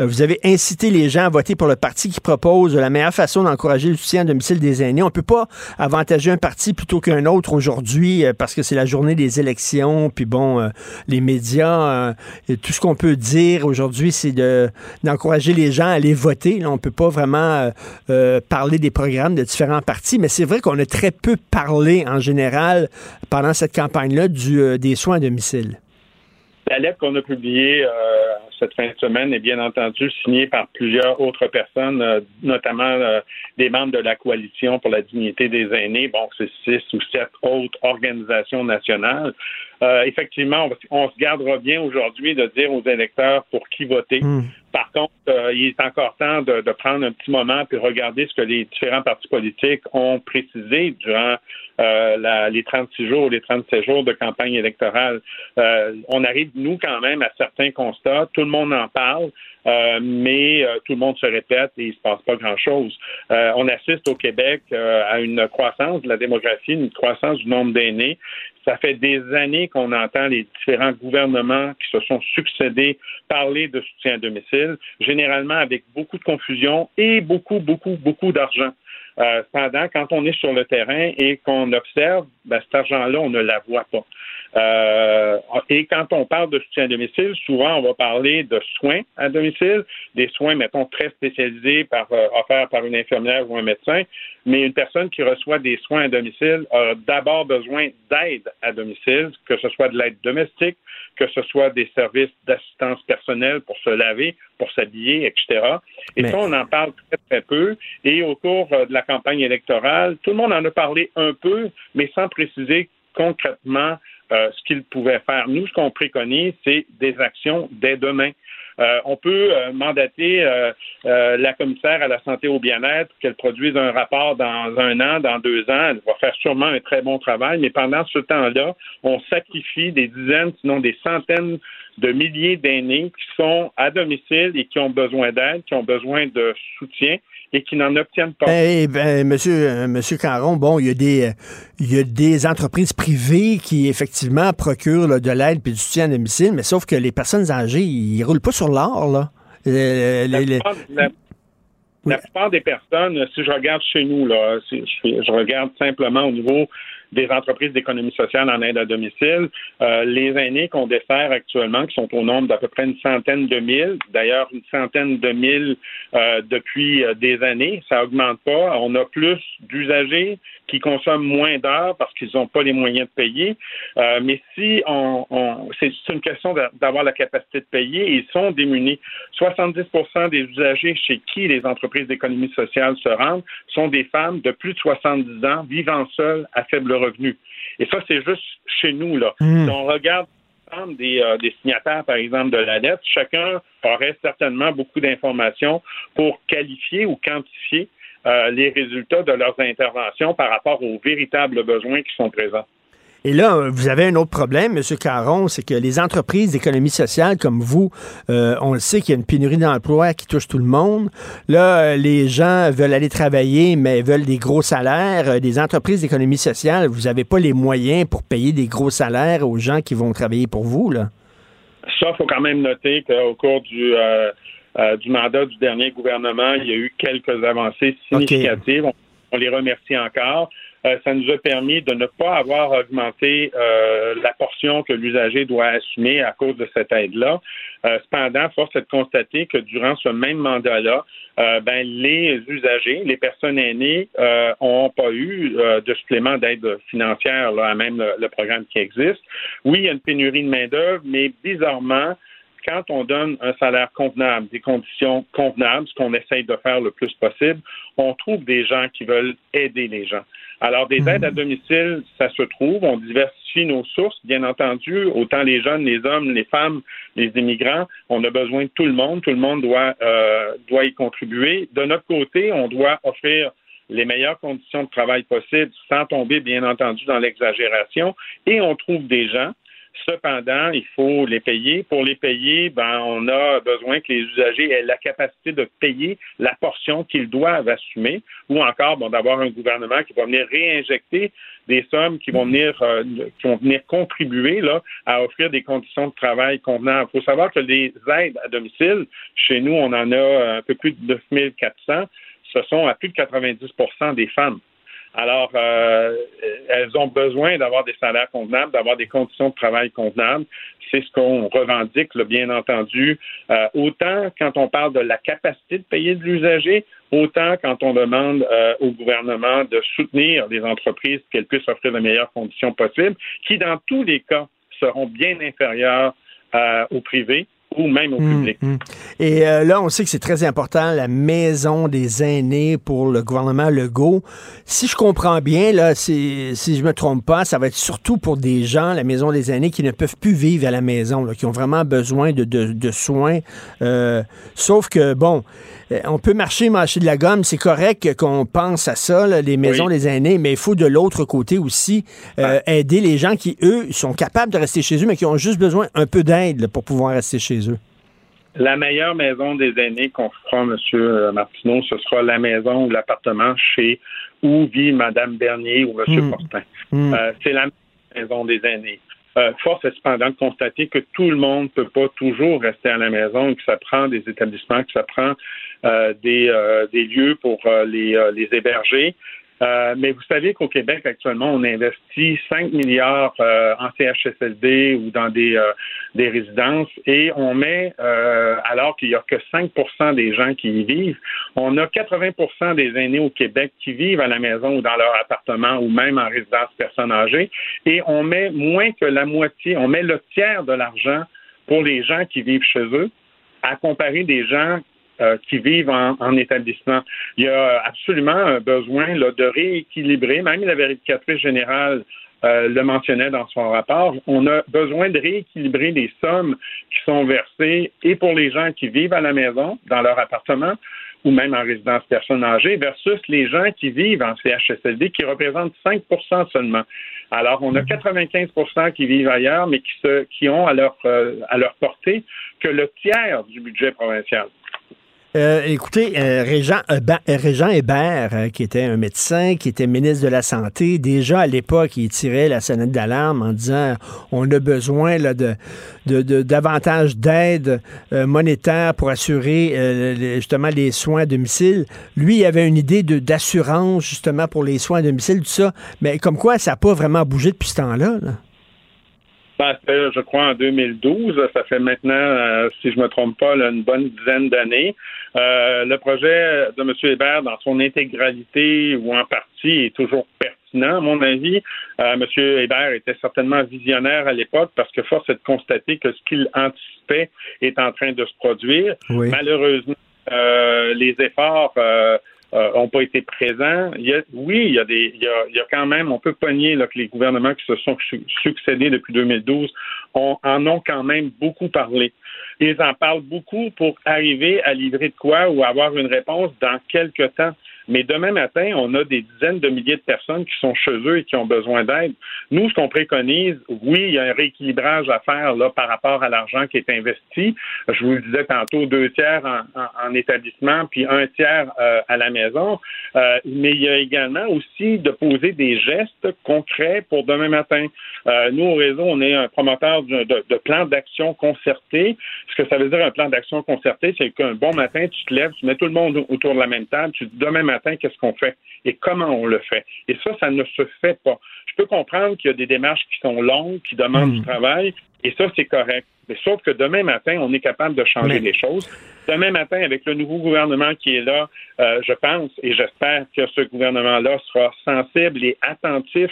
Euh, vous avez incité les gens à voter pour le parti qui propose la meilleure façon d'encourager le soutien à domicile des aînés. On peut pas avantager un parti plutôt qu'un autre aujourd'hui euh, parce que c'est la journée des élections. Puis bon, euh, les médias, et tout ce qu'on peut dire aujourd'hui, c'est de d'encourager les gens à aller voter. Là, on peut pas vraiment parler des programmes de différents partis, mais c'est vrai qu'on a très peu parlé en général pendant cette campagne-là du, des soins à domicile. La lettre qu'on a publiée euh, cette fin de semaine est bien entendu signée par plusieurs autres personnes, euh, notamment euh, des membres de la coalition pour la dignité des aînés. Bon, c'est six ou sept autres organisations nationales. Euh, effectivement, on, se gardera bien aujourd'hui de dire aux électeurs pour qui voter. Par contre, euh, il est encore temps de, de prendre un petit moment puis regarder ce que les différents partis politiques ont précisé durant euh, la- les 36 jours, les 37 jours de campagne électorale. Euh, on arrive, nous, quand même, à certains constats. Tout le monde en parle. euh, mais euh, tout le monde se répète et il se passe pas grand-chose. Euh, on assiste au Québec à une croissance de la démographie, une croissance du nombre d'aînés. Ça fait des années qu'on entend les différents gouvernements qui se sont succédés parler de soutien à domicile, généralement avec beaucoup de confusion et beaucoup, beaucoup, beaucoup d'argent. Euh, cependant, quand on est sur le terrain et qu'on observe, ben, cet argent-là, on ne la voit pas. Euh, et quand on parle de soutien à domicile, souvent on va parler de soins à domicile, des soins, mettons, très spécialisés par, euh, offerts par une infirmière ou un médecin, mais une personne qui reçoit des soins à domicile a d'abord besoin d'aide à domicile, que ce soit de l'aide domestique, que ce soit des services d'assistance personnelle pour se laver, pour s'habiller, etc. Et Mais- ça, on en parle très, très peu. Et au cours euh, de la campagne électorale, tout le monde en a parlé un peu, mais sans préciser concrètement euh, ce qu'il pouvait faire. Nous, ce qu'on préconise, c'est des actions dès demain. Euh, on peut euh, mandater euh, la commissaire à la santé et au bien-être qu'elle produise un rapport dans un an, dans deux ans. Elle va faire sûrement un très bon travail, mais pendant ce temps-là, on sacrifie des dizaines, sinon des centaines de milliers d'aînés qui sont à domicile et qui ont besoin d'aide, qui ont besoin de soutien et qui n'en obtiennent pas. Eh ben, monsieur, euh, monsieur Caron, bon, il y a des, euh, il y a des entreprises privées qui effectivement procurent là, de l'aide puis du soutien à domicile, mais sauf que les personnes âgées, ils roulent pas sur l'or là. Euh, La les- plupart, la- la plupart des personnes, si je regarde chez nous, là, si je regarde simplement au niveau des entreprises d'économie sociale en aide à domicile, euh, les aînés qu'on dessert actuellement, qui sont au nombre d'à peu près une centaine de mille, d'ailleurs une centaine de mille euh, depuis euh, des années, ça augmente pas. On a plus d'usagers qui consomment moins d'heures parce qu'ils n'ont pas les moyens de payer. Mais si on, on- c'est une question d'a- d'avoir la capacité de payer, ils sont démunis. 70 des usagers chez qui les entreprises d'économie sociale se rendent sont des femmes de plus de 70 ans vivant seules à faible revenu. Et ça, c'est juste chez nous. Là. Mm. Si on regarde l'ensemble des, euh, des signataires, par exemple, de la lettre, chacun aurait certainement beaucoup d'informations pour qualifier ou quantifier euh, les résultats de leurs interventions par rapport aux véritables besoins qui sont présents. Et là, vous avez un autre problème, monsieur Caron, c'est que les entreprises d'économie sociale comme vous, euh, on le sait qu'il y a une pénurie d'emplois qui touche tout le monde. Là, euh, les gens veulent aller travailler, mais veulent des gros salaires. Euh, Des entreprises d'économie sociale, vous n'avez pas les moyens pour payer des gros salaires aux gens qui vont travailler pour vous, là. Ça, il faut quand même noter qu'au cours du, euh, euh, du mandat du dernier gouvernement, il y a eu quelques avancées significatives. On, on les remercie encore. Euh, ça nous a permis de ne pas avoir augmenté euh, la portion que l'usager doit assumer à cause de cette aide-là. Euh, cependant, force est de constater que durant ce même mandat-là, euh, ben, les usagers, les personnes aînées, euh, ont pas eu euh, de supplément d'aide financière là, à même le, le programme qui existe. Oui, il y a une pénurie de main-d'œuvre, mais bizarrement, quand on donne un salaire convenable, des conditions convenables, ce qu'on essaye de faire le plus possible, on trouve des gens qui veulent aider les gens. Alors, des aides à domicile, ça se trouve. On diversifie nos sources, bien entendu, autant les jeunes, les hommes, les femmes, les immigrants. On a besoin de tout le monde. Tout le monde doit, euh, doit y contribuer. De notre côté, on doit offrir les meilleures conditions de travail possibles sans tomber, bien entendu, dans l'exagération. Et on trouve des gens Cependant, il faut les payer. Pour les payer, ben, on a besoin que les usagers aient la capacité de payer la portion qu'ils doivent assumer, ou encore bon, d'avoir un gouvernement qui va venir réinjecter des sommes qui vont venir euh, qui vont venir contribuer là, à offrir des conditions de travail convenables. Il faut savoir que les aides à domicile, chez nous, on en a un peu plus de 9400, ce sont à plus de 90% des femmes. Alors, euh, elles ont besoin d'avoir des salaires convenables, d'avoir des conditions de travail convenables. C'est ce qu'on revendique, là, bien entendu, euh, autant quand on parle de la capacité de payer de l'usager, autant quand on demande euh, au gouvernement de soutenir les entreprises qu'elles puissent offrir les meilleures conditions possibles, qui dans tous les cas seront bien inférieures euh, au privé ou même au public. Hum, hum. Et euh, là, on sait que c'est très important, la maison des aînés pour le gouvernement Legault. Si je comprends bien, là, si, si je me trompe pas, ça va être surtout pour des gens, la maison des aînés, qui ne peuvent plus vivre à la maison, là, qui ont vraiment besoin de, de, de soins. Euh, sauf que, bon, on peut marcher, marcher de la gomme, c'est correct qu'on pense à ça, là, les maisons des aînés, mais il faut de l'autre côté aussi euh, aider les gens qui, eux, sont capables de rester chez eux, mais qui ont juste besoin un peu d'aide pour pouvoir rester chez eux. La meilleure maison des aînés qu'on fera, M. Martineau, ce sera la maison ou l'appartement chez où vit Mme Bernier ou M. Mm. Fortin. Mm. Euh, c'est la maison des aînés. Euh, force est cependant de constater que tout le monde ne peut pas toujours rester à la maison et que ça prend des établissements, que ça prend euh, des, euh, des lieux pour euh, les, euh, héberger. Euh, mais vous savez qu'au Québec, actuellement, on investit 5 milliards euh, en CHSLD ou dans des, euh, résidences et on met, euh, alors qu'il n'y a que 5 des gens qui y vivent, on a 80 des aînés au Québec qui vivent à la maison ou dans leur appartement ou même en résidence personnes âgées et on met moins que la moitié, on met le tiers de l'argent pour les gens qui vivent chez eux à comparer des gens euh, qui vivent en, en, établissement. Il y a absolument un besoin là, de rééquilibrer, même la vérificatrice générale euh, le mentionnait dans son rapport, on a besoin de rééquilibrer les sommes qui sont versées et pour les gens qui vivent à la maison, dans leur appartement, ou même en résidence personne âgée, versus les gens qui vivent en CHSLD, qui représentent 5% seulement. Alors, on a 95% qui vivent ailleurs, mais qui, se, qui ont à leur, euh, à leur portée que le tiers du budget provincial. Euh, écoutez, euh, Régent, euh, Régent Hébert, qui était un médecin, qui était ministre de la Santé, déjà à l'époque, il tirait la sonnette d'alarme en disant on a besoin là, de, de, davantage d'aide monétaire pour assurer justement les soins à domicile. Lui, il avait une idée d'assurance justement pour les soins à domicile, tout ça. Mais comme quoi, ça n'a pas vraiment bougé depuis ce temps-là. là. Ben, je crois, en 2012. Ça fait maintenant, euh, si je me trompe pas, là, une bonne dizaine d'années. Euh, le projet de M. Hébert, dans son intégralité ou en partie, est toujours pertinent, à mon avis. Euh, M. Hébert était certainement visionnaire à l'époque parce que force est de constater que ce qu'il anticipait est en train de se produire. Oui. Malheureusement, euh, les efforts n'ont pas été présents. Oui, il y a des, il y a, il y a quand même, on peut pogner là, que les gouvernements qui se sont succédés depuis 2012 ont, en ont quand même beaucoup parlé. Ils en parlent beaucoup pour arriver à livrer de quoi ou avoir une réponse dans quelques temps. Mais demain matin, on a des dizaines de milliers de personnes qui sont chez eux et qui ont besoin d'aide. Nous, ce qu'on préconise, oui, il y a un rééquilibrage à faire là par rapport à l'argent qui est investi. Je vous le disais tantôt, deux tiers en, en, en établissement, puis un tiers euh, à la maison. Euh, mais il y a également aussi de poser des gestes concrets pour demain matin. Euh, nous, au réseau, on est un promoteur de plans d'action concertés. Ce que ça veut dire un plan d'action concerté, c'est qu'un bon matin, tu te lèves, tu mets tout le monde autour de la même table, tu dis demain matin, qu'est-ce qu'on fait et comment on le fait. Et ça, ça ne se fait pas. Je peux comprendre qu'il y a des démarches qui sont longues, qui demandent mmh. du travail, et ça, c'est correct. Mais sauf que demain matin, on est capable de changer Mais... les choses. Demain matin, avec le nouveau gouvernement qui est là, euh, je pense et j'espère que ce gouvernement-là sera sensible et attentif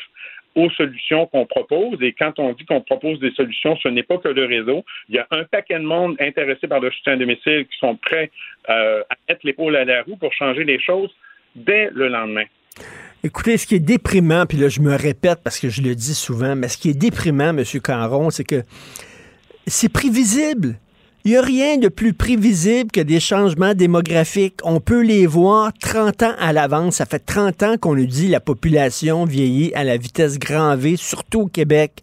aux solutions qu'on propose. Et quand on dit qu'on propose des solutions, ce n'est pas que le réseau. Il y a un paquet de monde intéressé par le soutien à domicile qui sont prêts euh, à mettre l'épaule à la roue pour changer les choses dès le lendemain. Écoutez, ce qui est déprimant, puis là je me répète parce que je le dis souvent, mais ce qui est déprimant, M. Caron, c'est que c'est prévisible. Il n'y a rien de plus prévisible que des changements démographiques. On peut les voir 30 ans à l'avance. Ça fait 30 ans qu'on nous dit la population vieillit à la vitesse grand V, surtout au Québec.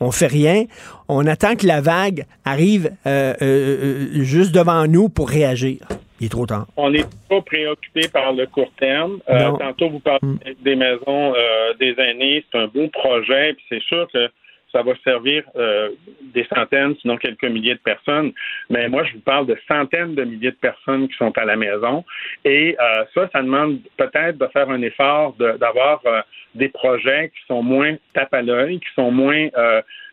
on fait rien. On attend que la vague arrive euh, euh, euh, juste devant nous pour réagir. Il est trop tard. On n'est pas préoccupé par le court terme. Euh, tantôt, vous parlez des maisons euh, des aînés. C'est un beau projet. Puis c'est sûr que ça va servir euh, des centaines, sinon quelques milliers de personnes. Mais moi, je vous parle de centaines de milliers de personnes qui sont à la maison. Et euh, ça, ça demande peut-être de faire un effort de- d'avoir euh, des projets qui sont moins tape à l'œil, qui sont moins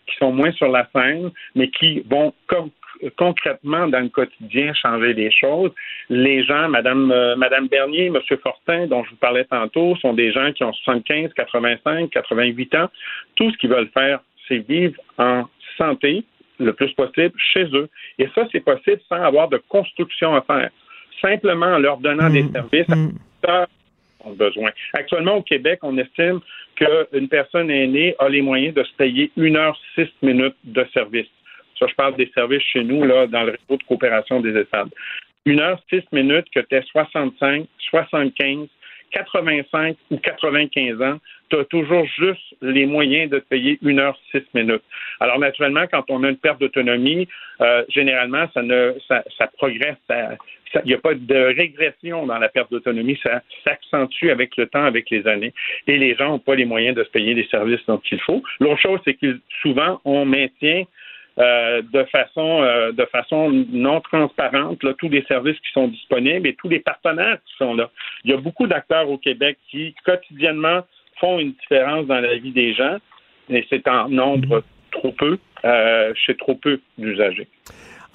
qui sont moins sur la scène, mais qui vont con- concrètement dans le quotidien changer les choses. Les gens, Madame, euh, Madame Bernier, Monsieur Fortin, dont je vous parlais tantôt, sont des gens qui ont 75, 85, 88 ans. Tout ce qu'ils veulent faire, c'est vivre en santé le plus possible chez eux. Et ça, c'est possible sans avoir de construction à faire. Simplement en leur donnant des services à ont besoin. Actuellement, au Québec, on estime qu'une personne aînée a les moyens de se payer une heure six minutes de service. Ça, je parle des services chez nous, là, dans le réseau de coopération des ESAD. Une heure six minutes que tu es 65, 75, 85 ou 95 ans, tu as toujours juste les moyens de te payer une heure six minutes. Alors, naturellement, quand on a une perte d'autonomie, euh, généralement, ça ne ça, ça progresse. Il n'y a pas de régression dans la perte d'autonomie. Ça s'accentue avec le temps, avec les années. Et les gens n'ont pas les moyens de se payer les services dont faut. L'autre chose, c'est que souvent, on maintient euh, de façon euh, de façon non transparente tous les services qui sont disponibles et tous les partenaires qui sont là. Il y a beaucoup d'acteurs au Québec qui quotidiennement font une différence dans la vie des gens, et c'est en nombre trop peu euh, chez trop peu d'usagers.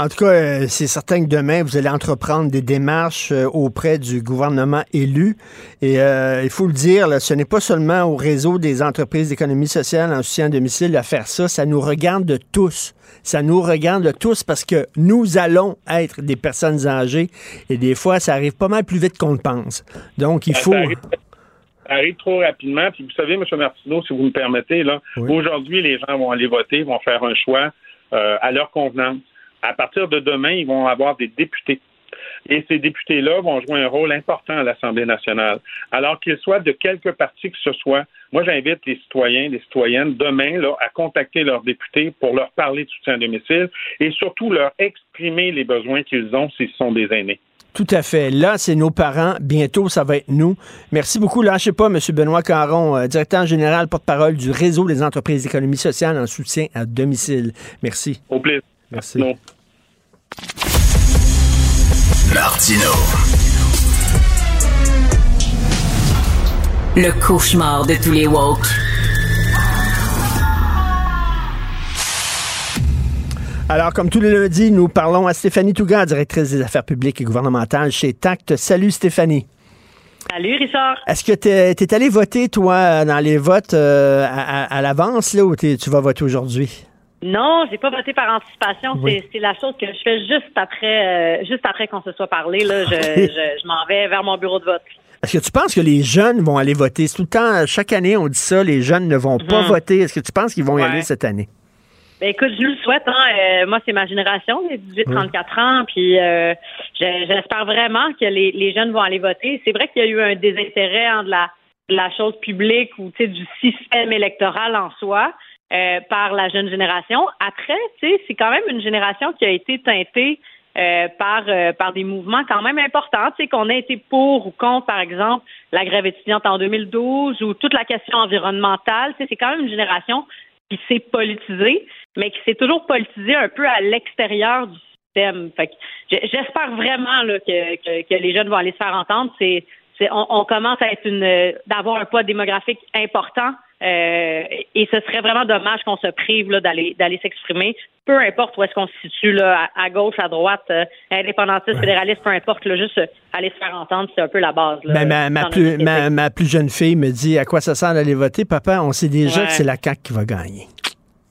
En tout cas, euh, c'est certain que demain, vous allez entreprendre des démarches euh, auprès du gouvernement élu. Et euh, il faut le dire, là, ce n'est pas seulement au réseau des entreprises d'économie sociale en soutien à domicile à faire ça. Ça nous regarde tous. Ça nous regarde tous parce que nous allons être des personnes âgées. Et des fois, ça arrive pas mal plus vite qu'on le pense. Donc, il Ça faut... arrive trop rapidement. Puis vous savez, M. Martineau, si vous me permettez, là, aujourd'hui, les gens vont aller voter, vont faire un choix euh, à leur convenance. À partir de demain, ils vont avoir des députés. Et ces députés-là vont jouer un rôle important à l'Assemblée nationale. Alors qu'ils soient de quelque parti que ce soit, moi j'invite les citoyens, les citoyennes demain là, à contacter leurs députés pour leur parler de soutien à domicile et surtout leur exprimer les besoins qu'ils ont s'ils sont des aînés. Tout à fait. Là, c'est nos parents. Bientôt, ça va être nous. Merci beaucoup. Lâchez pas, M. Benoît Caron, euh, directeur général, porte-parole du réseau des entreprises d'économie sociale en soutien à domicile. Merci. Au plaisir. Merci. Martino. Le cauchemar de tous les woke. Alors, comme tous les lundis, nous parlons à Stéphanie Touga, directrice des affaires publiques et gouvernementales chez TACT. Salut, Stéphanie. Salut, Richard. Est-ce que tu es, allé voter, toi, dans les votes euh, à, à- à l'avance, là, ou tu vas voter aujourd'hui? Non, j'ai pas voté par anticipation. Oui. C'est- la chose que je fais juste après, euh, juste après qu'on se soit parlé. Là, je, *laughs* je, je m'en vais vers mon bureau de vote. Est-ce que tu penses que les jeunes vont aller voter? Tout le temps, chaque année, on dit ça, les jeunes ne vont pas Mhm. voter. Est-ce que tu penses qu'ils vont y aller cette année? Ben, écoute, je le souhaite. Hein. Euh, moi, c'est ma génération, les 18-34 ans. Puis euh, je- j'espère vraiment que les, les jeunes vont aller voter. C'est vrai qu'il y a eu un désintérêt hein, de, la, de la chose publique ou du système électoral en soi euh, par la jeune génération. Après, c'est quand même une génération qui a été teintée euh, par euh, par des mouvements quand même importants, tu sais, qu'on a été pour ou contre, par exemple, la grève étudiante en 2012 ou toute la question environnementale. C'est quand même une génération qui s'est politisée, mais qui s'est toujours politisée un peu à l'extérieur du système. Fait j'espère vraiment là, que, que, que les jeunes vont aller se faire entendre. C'est, on, on commence à être une d'avoir un poids démographique important. Euh, et ce serait vraiment dommage qu'on se prive là, d'aller d'aller s'exprimer, peu importe où est-ce qu'on se situe là, à, à gauche, à droite, euh, indépendantiste, fédéraliste, peu importe, là, juste euh, aller se faire entendre, c'est un peu la base. Là, Ben, ma, plus, ma, ma plus jeune fille me dit à quoi ça sert d'aller voter. Papa, on sait déjà Ouais. que c'est la CAQ qui va gagner.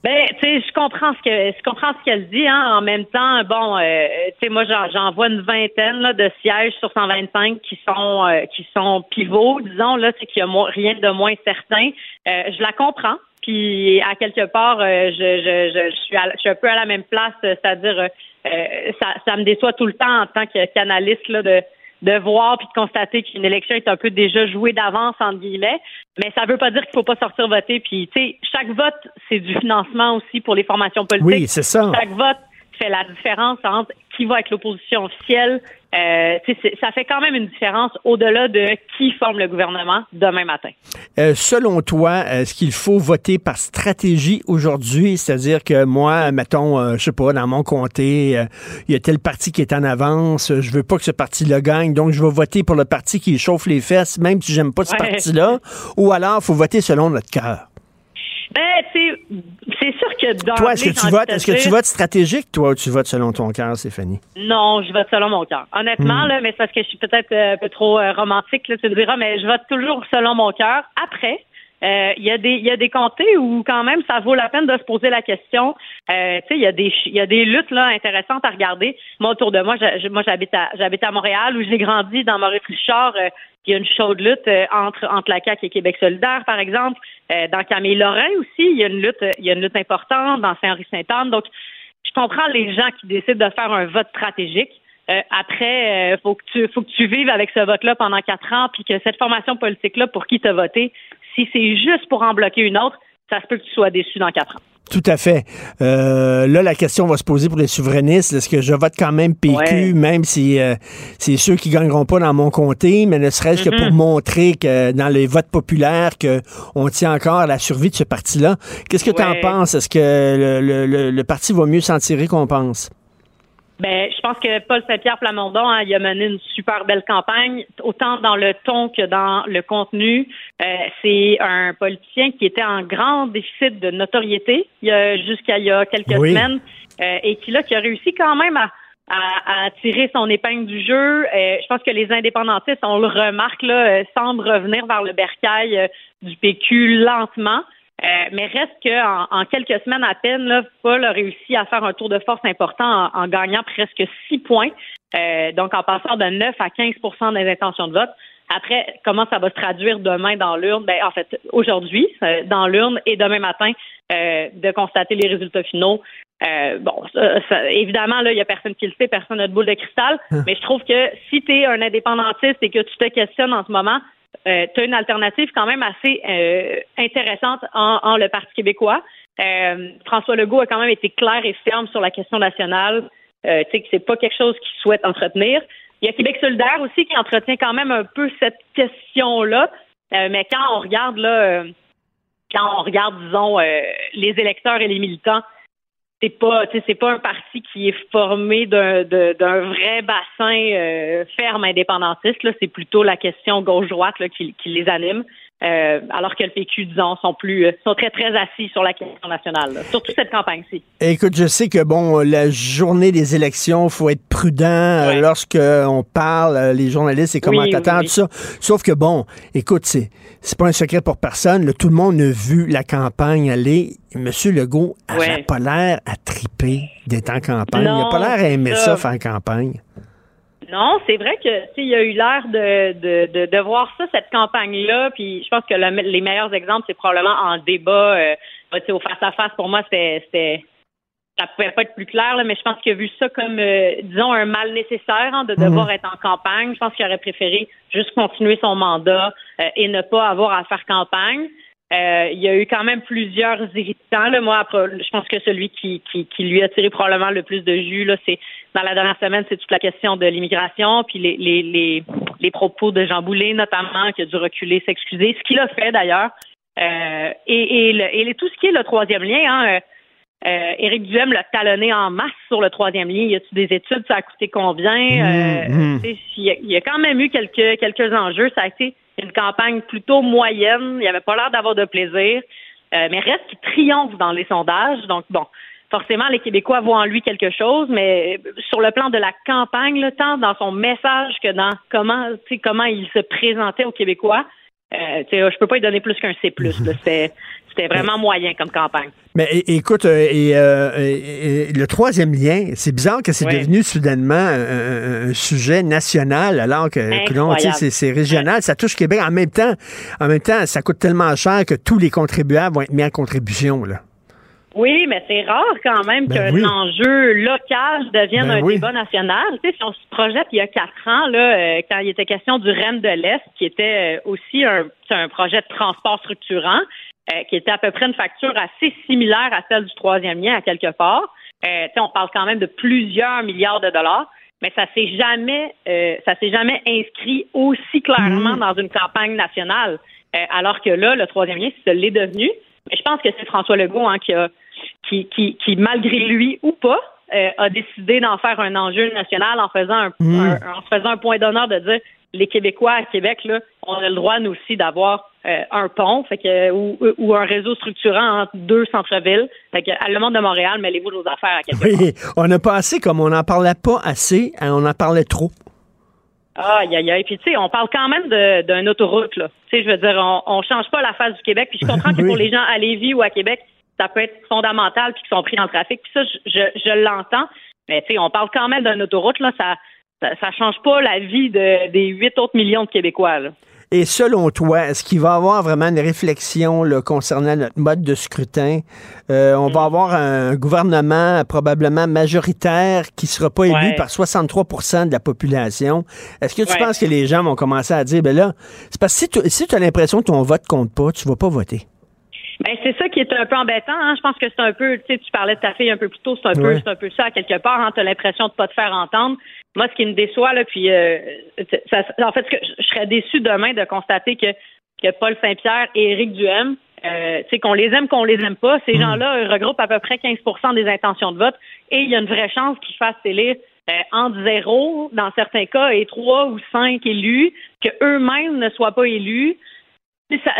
Ben, tu sais, je comprends ce que je comprends ce qu'elle dit. Hein. En même temps, bon, euh, tu sais, moi, j'en, vois une vingtaine là, de sièges sur 125 qui sont euh, qui sont pivots, disons là, c'est qu'il y a rien de moins certain. Euh, je la comprends. Puis à quelque part, euh, je, je, je, je suis à- je suis un peu à la même place, c'est-à-dire euh, euh, ça, ça me déçoit tout le temps en tant que qu'analyste là de de voir puis de constater qu'une élection est un peu déjà jouée d'avance entre guillemets, mais ça veut pas dire qu'il faut pas sortir voter. Puis tu sais, chaque vote c'est du financement aussi pour les formations politiques. Oui, c'est ça. Chaque vote fait la différence entre qui va avec l'opposition officielle. Euh, ça fait quand même une différence au-delà de qui forme le gouvernement demain matin. Euh, selon toi, est-ce qu'il faut voter par stratégie aujourd'hui? C'est-à-dire que moi, mettons, euh, je sais pas, dans mon comté, euh, il y a tel parti qui est en avance, euh, je veux pas que ce parti-là gagne, donc je vais voter pour le parti qui chauffe les fesses, même si j'aime pas ce Ouais. parti-là. Ou alors, faut voter selon notre cœur. Ben, c'est sûr que dans Toi, est-ce que tu votes, est-ce que tu votes stratégique, toi, ou tu votes selon ton cœur, Stéphanie? Non, je vote selon mon cœur. Honnêtement, Hmm. là, mais c'est parce que je suis peut-être euh, un peu trop euh, romantique, là, tu me diras, mais je vote toujours selon mon cœur. Après, euh, il y a des il y a des comtés où quand même ça vaut la peine de se poser la question. Euh, tu sais, il y a des il y a des luttes là intéressantes à regarder. Moi autour de moi, je- moi j'habite à j'habite à Montréal où j'ai grandi dans Maurice Richard. euh, il y a une chaude lutte entre entre la CAQ et Québec solidaire, par exemple. Euh, dans Camille Lorrain aussi, il y a une lutte il y a une lutte importante dans Saint-Henri-Sainte-Anne. Donc je comprends les gens qui décident de faire un vote stratégique. Euh, après, euh, faut que tu faut que tu vives avec ce vote-là pendant quatre ans, puis que cette formation politique-là, pour qui tu as voté, si c'est juste pour en bloquer une autre, ça se peut que tu sois déçu dans quatre ans. Tout à fait. Euh, là, la question va se poser pour les souverainistes. Est-ce que je vote quand même PQ, Ouais. même si euh, c'est ceux qui gagneront pas dans mon comté, mais ne serait-ce que pour montrer que dans les votes populaires, que on tient encore à la survie de ce parti-là. Qu'est-ce que tu en penses? Est-ce que le, le- le- le parti va mieux s'en tirer qu'on pense? Ben, je pense que Paul Saint-Pierre Plamondon, hein, il a mené une super belle campagne, autant dans le ton que dans le contenu. Euh, c'est un politicien qui était en grand déficit de notoriété jusqu'à il y a quelques Oui. semaines euh, et qui là qui a réussi quand même à, à, à tirer son épingle du jeu. Euh, je pense que les indépendantistes, on le remarque là, euh, semblent revenir vers le bercail euh, du PQ lentement. Euh, mais reste que en, en quelques semaines à peine, là, Paul a réussi à faire un tour de force important en, en gagnant presque six points, Euh, donc en passant de 9 à 15% des intentions de vote. Après, comment ça va se traduire demain dans l'urne? Ben, en fait, aujourd'hui, euh, dans l'urne et demain matin, de constater les résultats finaux. Euh, bon, ça- ça- évidemment, là, il n'y a personne qui le sait, personne n'a de boule de cristal, mais je trouve que si tu es un indépendantiste et que tu te questionnes en ce moment, euh, tu as une alternative quand même assez euh, intéressante en, le Parti québécois. Euh, François Legault a quand même été clair et ferme sur la question nationale. Euh, tu sais que c'est pas quelque chose qu'il souhaite entretenir. Il y a Québec solidaire aussi qui entretient quand même un peu cette question-là. Mais quand on regarde là, quand on regarde, disons, les électeurs et les militants, c'est pas, c'est pas un parti qui est formé d'un, vrai bassin euh, ferme indépendantiste. Là, c'est plutôt la question gauche-droite là, qui, qui les anime. Euh, alors que le PQ, disons, sont plus, euh, sont très très assis sur la question nationale. là. Surtout cette campagne-ci. Écoute, je sais que bon, la journée des élections, faut être prudent euh, lorsque on parle, euh, les journalistes et commentateurs, oui, oui. tout ça. Sauf que bon, écoute, c'est c'est pas un secret pour personne. là, tout le monde a vu la campagne aller. Monsieur Legault avait Ouais. pas l'air à triper d'être en campagne. il a Non, pas l'air à aimer ça, ça. faire campagne. Non, c'est vrai que tu sais, il y a eu l'air de, de, de, de voir ça, cette campagne-là. Puis je pense que le- les meilleurs exemples, c'est probablement en débat. Euh, tu sais, au face-à-face, pour moi, c'était ça pouvait pas être plus clair, là, mais je pense qu'il a vu ça comme, euh, disons, un mal nécessaire hein, de devoir Mhm. être en campagne. Je pense qu'il aurait préféré juste continuer son mandat euh, et ne pas avoir à faire campagne. Euh, il y a eu quand même plusieurs irritants. Là. Moi, après, je pense que celui qui, qui, qui lui a tiré probablement le plus de jus, là, c'est dans la dernière semaine, c'est toute la question de l'immigration, puis les, les, les, les propos de Jean Boulet, notamment, qui a dû reculer, s'excuser, ce qu'il a fait d'ailleurs. Euh, et et, le, et tout ce qui est le troisième lien, hein, euh, Éric Duhem l'a talonné en masse sur le troisième lien. Y a-tu des études? Ça a coûté combien? Euh, tu sais, il y, a, il y a quand même eu quelques, quelques enjeux. Ça a été une campagne plutôt moyenne. Il n'y avait pas l'air d'avoir de plaisir. Euh, mais reste qu'il triomphe dans les sondages. Donc, bon, forcément, les Québécois voient en lui quelque chose, mais sur le plan de la campagne, là, tant dans son message que dans comment, tu sais, comment il se présentait aux Québécois, euh, tu sais, je peux pas lui donner plus qu'un C+. là. *laughs* C'était c'était vraiment moyen comme campagne. Mais écoute, euh, et, euh, et- et le troisième lien, c'est bizarre que c'est devenu soudainement un, sujet national, alors que c'est régional, ça touche Québec. En même temps, en même temps, ça coûte tellement cher que tous les contribuables vont être mis en contribution. Là. Oui, mais c'est rare quand même Ben oui. enjeu local devienne Ben un oui. débat national. Tu sais, si on se projette il y a quatre ans, là, euh, quand il était question du REM de l'Est, qui était euh, aussi un projet de transport structurant, euh, qui était à peu près une facture assez similaire à celle du troisième lien à quelque part. Euh, on parle quand même de plusieurs milliards de dollars, mais ça s'est jamais, euh, ça s'est jamais inscrit aussi clairement dans une campagne nationale. Euh, alors que là, le troisième lien, ça l'est devenu. Mais je pense que c'est François Legault hein, qui, a, qui, qui, qui, malgré lui ou pas, euh, a décidé d'en faire un enjeu national en faisant un, Mm. un- en faisant un point d'honneur de dire les Québécois à Québec, là, on a le droit, nous aussi, d'avoir euh, un pont fait que, ou, ou un réseau structurant entre deux centres-villes. Fait que, à le monde de Montréal, mêlez-vous vos affaires à Québec? Oui, on a passé comme on n'en parlait pas assez, hein, on en parlait trop. Aïe, aïe, aïe. Puis, tu sais, on parle quand même d'une autoroute, là. Tu sais, je veux dire, on, on change pas la face du Québec. Puis, je comprends que *laughs* pour les gens à Lévis ou à Québec, ça peut être fondamental puis qu'ils sont pris dans le trafic. Puis ça, je, je, je l'entends. Mais, tu sais, on parle quand même d'une autoroute, là. Ça, ça, ça change pas la vie de, des huit autres millions de Québécois, là. Et selon toi, est-ce qu'il va y avoir vraiment une réflexion là, concernant notre mode de scrutin? Euh, on va avoir un gouvernement probablement majoritaire qui ne sera pas élu Ouais. par 63% de la population. Est-ce que tu Ouais. penses que les gens vont commencer à dire, ben là, c'est parce que si tu si as l'impression que ton vote compte pas, tu vas pas voter? Ben, c'est ça qui est un peu embêtant. Hein. Je pense que c'est un peu, tu sais, tu parlais de ta fille un peu plus tôt, c'est un peu, c'est un peu ça quelque part. Hein. Tu as l'impression de pas te faire entendre. Moi, ce qui me déçoit, là, puis euh, ça- en fait, ce que je serais déçu demain de constater que, que Paul Saint-Pierre et Éric Duhem, euh, tu sais, qu'on les aime, qu'on les aime pas, ces gens-là regroupent à peu près 15% des intentions de vote et il y a une vraie chance qu'ils fassent élire euh, entre zéro, dans certains cas, et trois ou cinq élus, que eux-mêmes ne soient pas élus.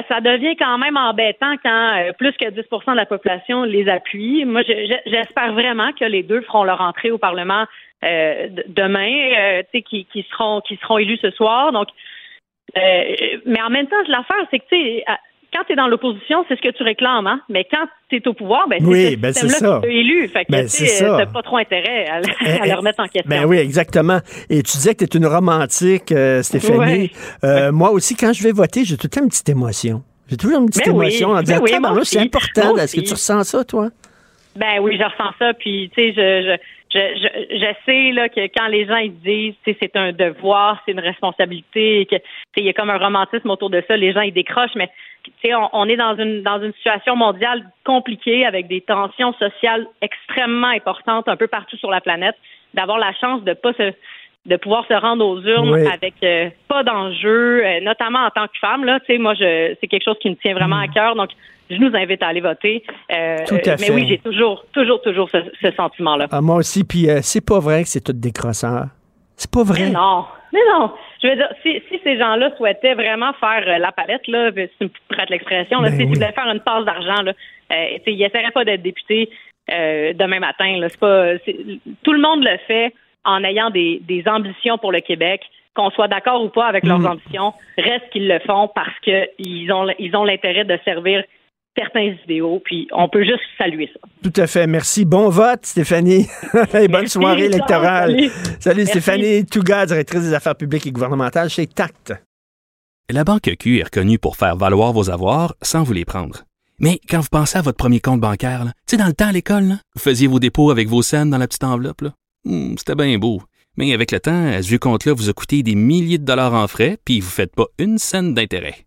Ça, devient quand même embêtant quand euh, plus que 10% de la population les appuie. Moi, je- je- j'espère vraiment que les deux feront leur entrée au Parlement euh, demain, euh, qui, seront seront élus ce soir. Donc, euh, mais en même temps, l'affaire, c'est que tu sais, quand tu es dans l'opposition, c'est ce que tu réclames, hein? Mais quand tu es au pouvoir, ben, Oui, c'est ce ben, système-là t'a élu. Fait que Ben, tu ça. t'as pas trop intérêt à, Eh, *laughs* à le remettre en question. Ben oui, exactement. Et tu disais que tu es une romantique, euh, Stéphanie. Ouais. Euh, Moi aussi, quand je vais voter, j'ai tout le temps une petite émotion. J'ai toujours une petite Ben oui. émotion en disant, oui, c'est important. Est-ce que tu ressens ça, toi? Ben oui, je ressens ça. Puis, tu sais, je, je, je, je, je sais là, que quand les gens ils disent c'est un devoir, c'est une responsabilité, que il y a comme un romantisme autour de ça, les gens ils décrochent, mais tu sais, on, on est dans une dans une situation mondiale compliquée avec des tensions sociales extrêmement importantes un peu partout sur la planète. D'avoir la chance de pas se de pouvoir se rendre aux urnes Oui. avec euh, pas d'enjeu, euh, notamment en tant que femme. Là, tu sais, moi, je, c'est quelque chose qui me tient vraiment à cœur. Donc, je nous invite à aller voter. Euh, Tout à mais fait. oui, j'ai toujours, toujours, toujours ce, ce sentiment-là. Ah, moi aussi, puis euh, c'est pas vrai que c'est tout des crosseurs. C'est pas vrai. Mais non, mais non. Je veux dire, si, si ces gens-là souhaitaient vraiment faire euh, la palette, là, si tu me prêtes l'expression, Ben si oui. tu voulais faire une passe d'argent, là, euh, ils n'essaieraient pas d'être députés euh, demain matin. Là. Pas, tout le monde le fait en ayant des, des ambitions pour le Québec. Qu'on soit d'accord ou pas avec leurs Mm. ambitions, reste qu'ils le font parce qu'ils ont, ils ont l'intérêt de servir certains idéaux, puis on peut juste saluer ça. Tout à fait. Merci. Bon vote, Stéphanie. *laughs* Et bonne Merci, soirée électorale. salut. Salut, Merci. Stéphanie Touga, directrice des affaires publiques et gouvernementales chez TACT. La Banque Q est reconnue pour faire valoir vos avoirs sans vous les prendre. Mais quand vous pensez à votre premier compte bancaire, tu sais, dans le temps à l'école, là, vous faisiez vos dépôts avec vos scènes dans la petite enveloppe. Hmm, C'était bien beau. Mais avec le temps, ce vieux compte-là vous a coûté des milliers de dollars en frais, puis vous ne faites pas une scène d'intérêt.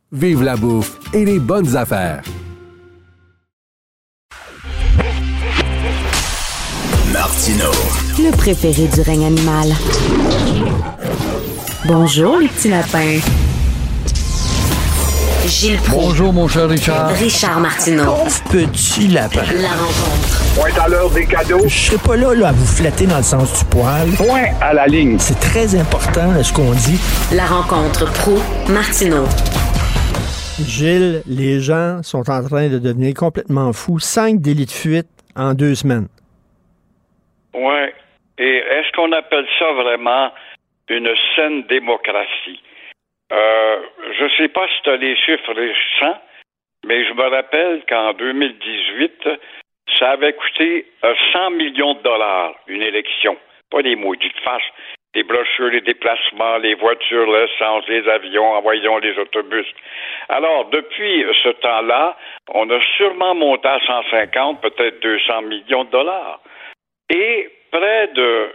vive la bouffe et les bonnes affaires. Martino. le préféré du règne animal. Bonjour, les petits lapins. Gilles Proulx. Bonjour, mon cher Richard. Richard Martineau. Pauvre petit lapin. La rencontre. Point à l'heure des cadeaux. Je serai pas là, là à vous flatter dans le sens du poil. Point à la ligne. C'est très important, là, ce qu'on dit. La rencontre pro martineau Gilles, les gens sont en train de devenir complètement fous. Cinq délits de fuite en deux semaines. Oui. Et est-ce qu'on appelle ça vraiment une saine démocratie? Euh, je ne sais pas si tu as les chiffres récents, mais je me rappelle qu'en 2018, ça avait coûté euh, 100 millions de dollars, une élection. Pas des maudites farces. Les brochures, les déplacements, les voitures, l'essence, les avions, envoyons les autobus. Alors, depuis ce temps-là, on a sûrement monté à 150, peut-être 200 millions de dollars. Et près de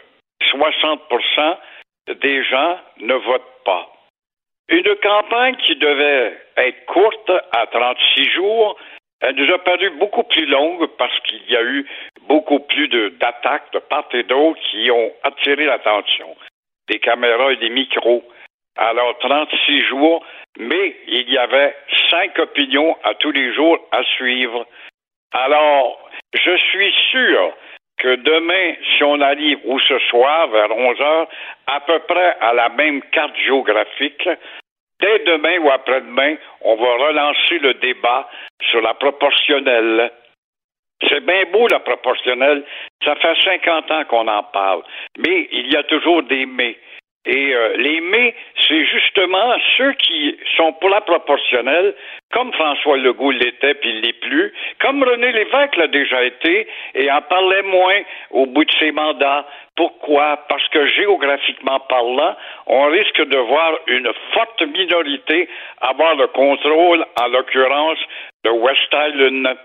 60% des gens ne votent pas. Une campagne qui devait être courte, à 36 jours, elle nous a paru beaucoup plus longue parce qu'il y a eu beaucoup plus d'attaques de, part et d'autre qui ont attiré l'attention. Des caméras et des micros. Alors, 36 jours, mais il y avait cinq opinions à tous les jours à suivre. Alors, je suis sûr que demain, si on arrive, ou ce soir, vers 11 heures, à peu près à la même carte géographique, dès demain ou après-demain, on va relancer le débat sur la proportionnelle. C'est bien beau, la proportionnelle. Ça fait 50 ans qu'on en parle. Mais il y a toujours des mais. Et euh, les mais, c'est justement ceux qui sont pour la proportionnelle, comme François Legault l'était puis il l'est plus, comme René Lévesque l'a déjà été et en parlait moins au bout de ses mandats. Pourquoi? Parce que géographiquement parlant, on risque de voir une forte minorité avoir le contrôle, en l'occurrence, de West Island.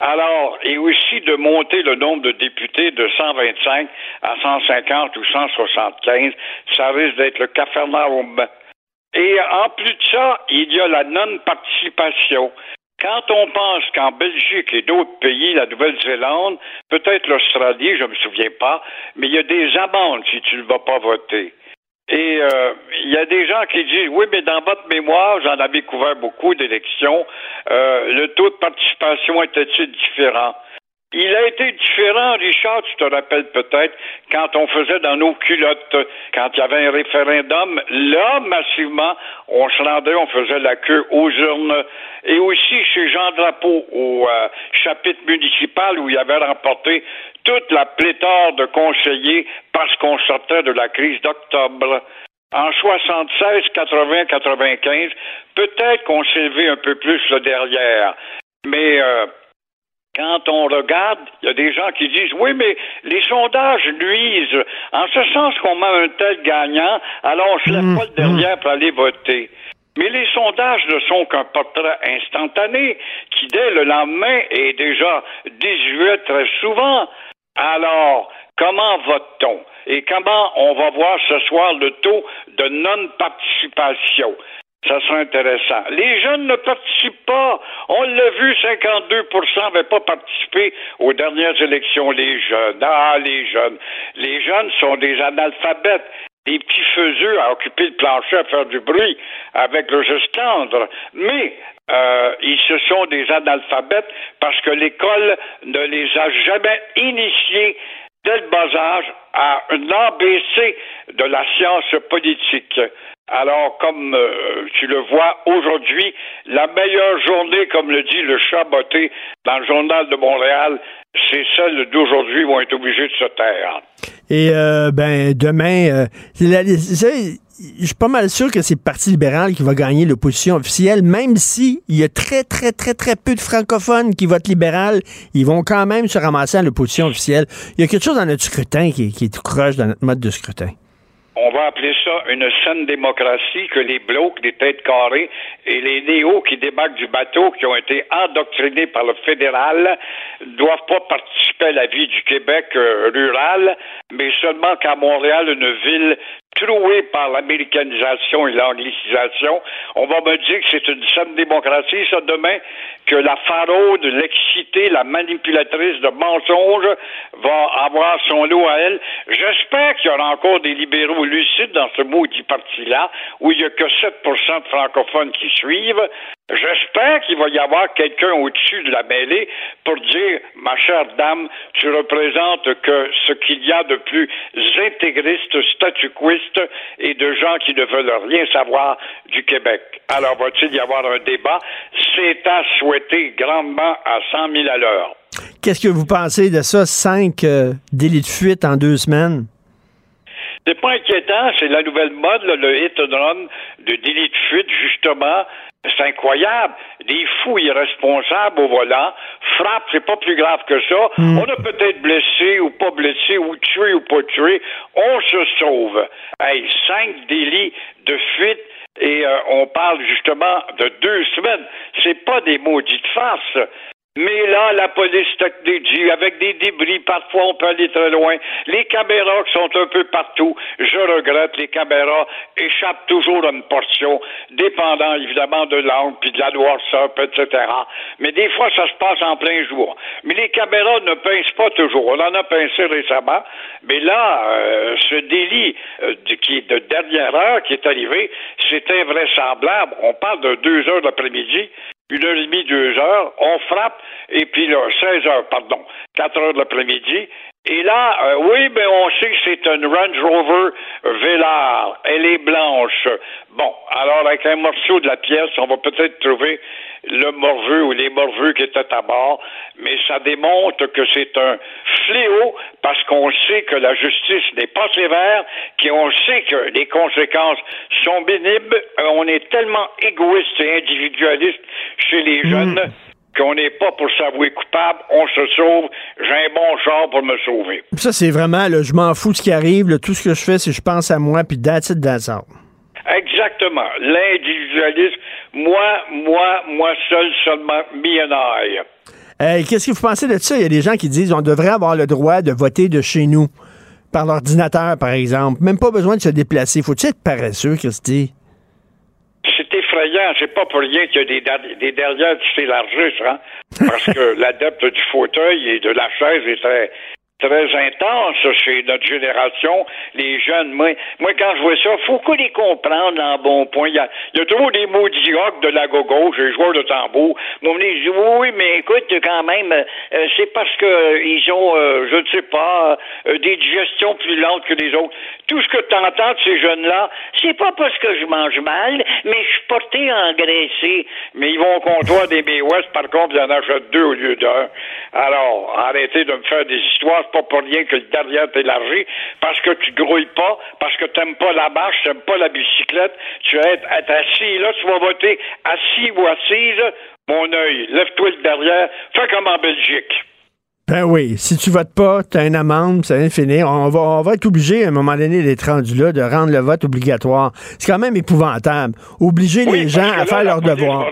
Alors, et aussi de monter le nombre de députés de 125 à 150 ou 175, ça risque d'être le cafarnaum. Et en plus de ça, il y a la non-participation. Quand on pense qu'en Belgique et d'autres pays, la Nouvelle-Zélande, peut-être l'Australie, je ne me souviens pas, mais il y a des amendes si tu ne vas pas voter. Et euh, il y a des gens qui disent oui, mais dans votre mémoire, j'en avais couvert beaucoup d'élections. euh, le taux de participation était-il différent? Il a été différent, Richard, tu te rappelles peut-être, quand on faisait dans nos culottes, quand il y avait un référendum, là, massivement, on se rendait, on faisait la queue aux urnes. Et aussi chez Jean Drapeau, au euh, chapitre municipal, où il avait remporté toute la pléthore de conseillers parce qu'on sortait de la crise d'octobre. En 76, 80, 95, peut-être qu'on s'est élevé un peu plus là derrière. Mais euh, quand on regarde, il y a des gens qui disent oui, mais les sondages nuisent, en ce sens qu'on met un tel gagnant, alors on se lève pas le derrière pour aller voter. Mais les sondages ne sont qu'un portrait instantané qui, dès le lendemain, est déjà désuet très souvent. Alors, comment vote-t-on? Et comment on va voir ce soir le taux de non-participation? Ça sera intéressant. Les jeunes ne participent pas. On l'a vu, 52% n'avaient pas participé aux dernières élections. Les jeunes, ah, les jeunes. Les jeunes sont des analphabètes, des petits faiseux à occuper le plancher, à faire du bruit avec le geste tendre. Mais euh, ils se sont des analphabètes parce que l'école ne les a jamais initiés dès le bas âge à un ABC de la science politique. Alors, comme euh, tu le vois aujourd'hui, la meilleure journée, comme le dit le chat botté dans le journal de Montréal, c'est celle d'aujourd'hui vont être obligés de se taire. Et euh, ben demain, euh, je suis pas mal sûr que c'est le Parti libéral qui va gagner l'opposition officielle, même si il y a très, très, très, très peu de francophones qui votent libéral, ils vont quand même se ramasser à l'opposition officielle. Il y a quelque chose dans notre scrutin qui, qui est tout croche dans notre mode de scrutin. On va appeler ça une saine démocratie, que les blocs, les têtes carrées et les néos qui débarquent du bateau, qui ont été endoctrinés par le fédéral, doivent pas participer à la vie du Québec euh, rural, mais seulement qu'à Montréal, une ville trouée par l'américanisation et l'anglicisation, on va me dire que c'est une saine démocratie, ça, demain, que la faraude, l'excité, la manipulatrice de mensonges va avoir son lot à elle. J'espère qu'il y aura encore des libéraux lucides dans ce maudit parti-là, où il n'y a que 7% de francophones qui suivent. J'espère qu'il va y avoir quelqu'un au-dessus de la mêlée pour dire, ma chère dame, tu représentes que ce qu'il y a de plus intégriste, statuquiste et de gens qui ne veulent rien savoir du Québec. Alors, va-t-il y avoir un débat? C'est à souhaiter grandement à 100 000 à l'heure. Qu'est-ce que vous pensez de ça? Cinq euh, délits de fuite en deux semaines? C'est pas inquiétant, c'est la nouvelle mode, là, le hit and run de délit de fuite, justement. C'est incroyable. Des fous irresponsables au volant frappent, c'est pas plus grave que ça. On a peut-être blessé ou pas blessé, ou tué ou pas tué. On se sauve. Hey, cinq délits de fuite et euh, on parle justement de deux semaines. C'est pas des maudites farces. Mais là, la police technologie, avec des débris, parfois on peut aller très loin. Les caméras qui sont un peu partout, je regrette, les caméras échappent toujours à une portion, dépendant évidemment de l'angle, puis de la noirceur, etc. Mais des fois, ça se passe en plein jour. Mais les caméras ne pincent pas toujours. On en a pincé récemment. Mais là, euh, ce délit euh, qui est de dernière heure qui est arrivé, c'est invraisemblable. On parle de deux heures d'après-midi une heure et demie, deux heures, on frappe, et puis là, 16 heures, pardon, 4 heures de l'après-midi. Et là, euh, oui, mais on sait que c'est une Range Rover Velar. Elle est blanche. Bon, alors avec un morceau de la pièce, on va peut-être trouver le morveux ou les morveux qui étaient à bord, mais ça démontre que c'est un fléau parce qu'on sait que la justice n'est pas sévère, qu'on sait que les conséquences sont bénibles. Euh, on est tellement égoïste et individualiste chez les jeunes qu'on n'est pas pour s'avouer coupable, on se sauve, j'ai un bon char pour me sauver. Ça, c'est vraiment, là, je m'en fous de ce qui arrive. là. tout ce que je fais, c'est je pense à moi, puis that's it, that's all. Exactement. L'individualisme, moi, moi, moi seul, seulement. Hey, Qu'est-ce que vous pensez de ça? Il y a des gens qui disent on devrait avoir le droit de voter de chez nous, par l'ordinateur, par exemple. Même pas besoin de se déplacer. Faut-tu être paresseux, Christy? C'est effrayant. C'est pas pour rien qu'il y a des, derrières qui s'élargissent, hein? Parce que *laughs* l'adepte du fauteuil et de la chaise est très, très intense chez notre génération. Les jeunes, moi, moi quand je vois ça, faut qu'on les comprenne en bon point. Il y a, il y a toujours des maudits rocs de la gauche, les joueurs de tambour. Mon dire, oui, mais écoute, quand même, euh, c'est parce que euh, ils ont, euh, je ne sais pas, des digestions plus lentes que les autres. Tout ce que tu entends de ces jeunes-là, c'est pas parce que je mange mal, mais je suis porté à engraisser. Mais ils vont au des Bay West, par contre, ils en achètent deux au lieu d'un. Alors, arrêtez de me faire des histoires, c'est pas pour rien que le derrière t'élargit, parce que tu grouilles pas, parce que t'aimes pas la marche, t'aimes pas la bicyclette, tu vas être, être assis, là, tu vas voter assis ou assise, mon œil, lève-toi le derrière, fais comme en Belgique. Ben oui, si tu votes pas, tu as une amende, ça vient de finir. On va, on va être obligé, à un moment donné, d'être rendu là, de rendre le vote obligatoire. C'est quand même épouvantable. Obliger les gens à faire leur devoir.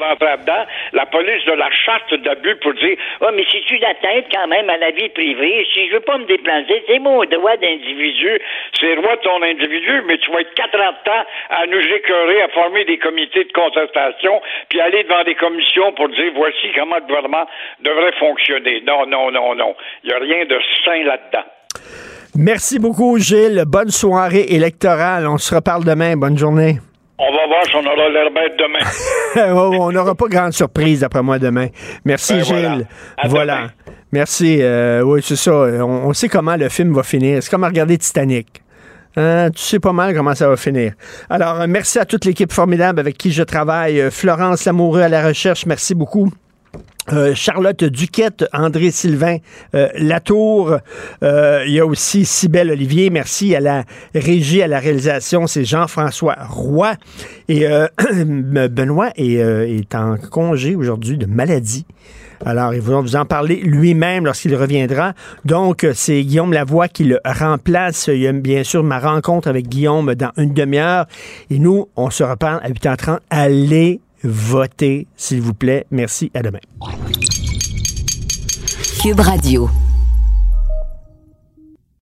la police de la charte d'abus pour dire Ah, mais si tu la tête quand même à la vie privée, si je veux pas me déplacer, c'est mon droit d'individu, c'est le droit de ton individu, mais tu vas être quatre ans de temps à nous écœurer, à former des comités de contestation, puis aller devant des commissions pour dire voici comment le gouvernement devrait fonctionner. Non, non, non, non. Il n'y a rien de sain là-dedans. Merci beaucoup, Gilles. Bonne soirée électorale. On se reparle demain. Bonne journée. On va voir si on aura l'air bête demain. *laughs* Oh, on n'aura pas grande surprise, d'après moi, demain. Merci, Ben Gilles. voilà. Merci. Euh, oui, c'est ça. On, on sait comment le film va finir. C'est comme à regarder Titanic. Hein, tu sais pas mal comment ça va finir. Alors, euh, merci à toute l'équipe formidable avec qui je travaille. Euh, Florence Lamoureux à la recherche, merci beaucoup. Euh, Charlotte Duquette, André Sylvain euh, Latour. Euh, il y a aussi Cybelle Olivier. Merci à la régie, à la réalisation. C'est Jean-François Roy. Et *clears throat* Benoît est, est, en congé aujourd'hui de maladie. Alors, il va vous en parler lui-même lorsqu'il reviendra. Donc, c'est Guillaume Lavoie qui le remplace. Il y a bien sûr ma rencontre avec Guillaume dans une demi-heure. Et nous, on se reparle à 8h30. Allez Votez, s'il vous plaît. Merci. À demain. Cube Radio.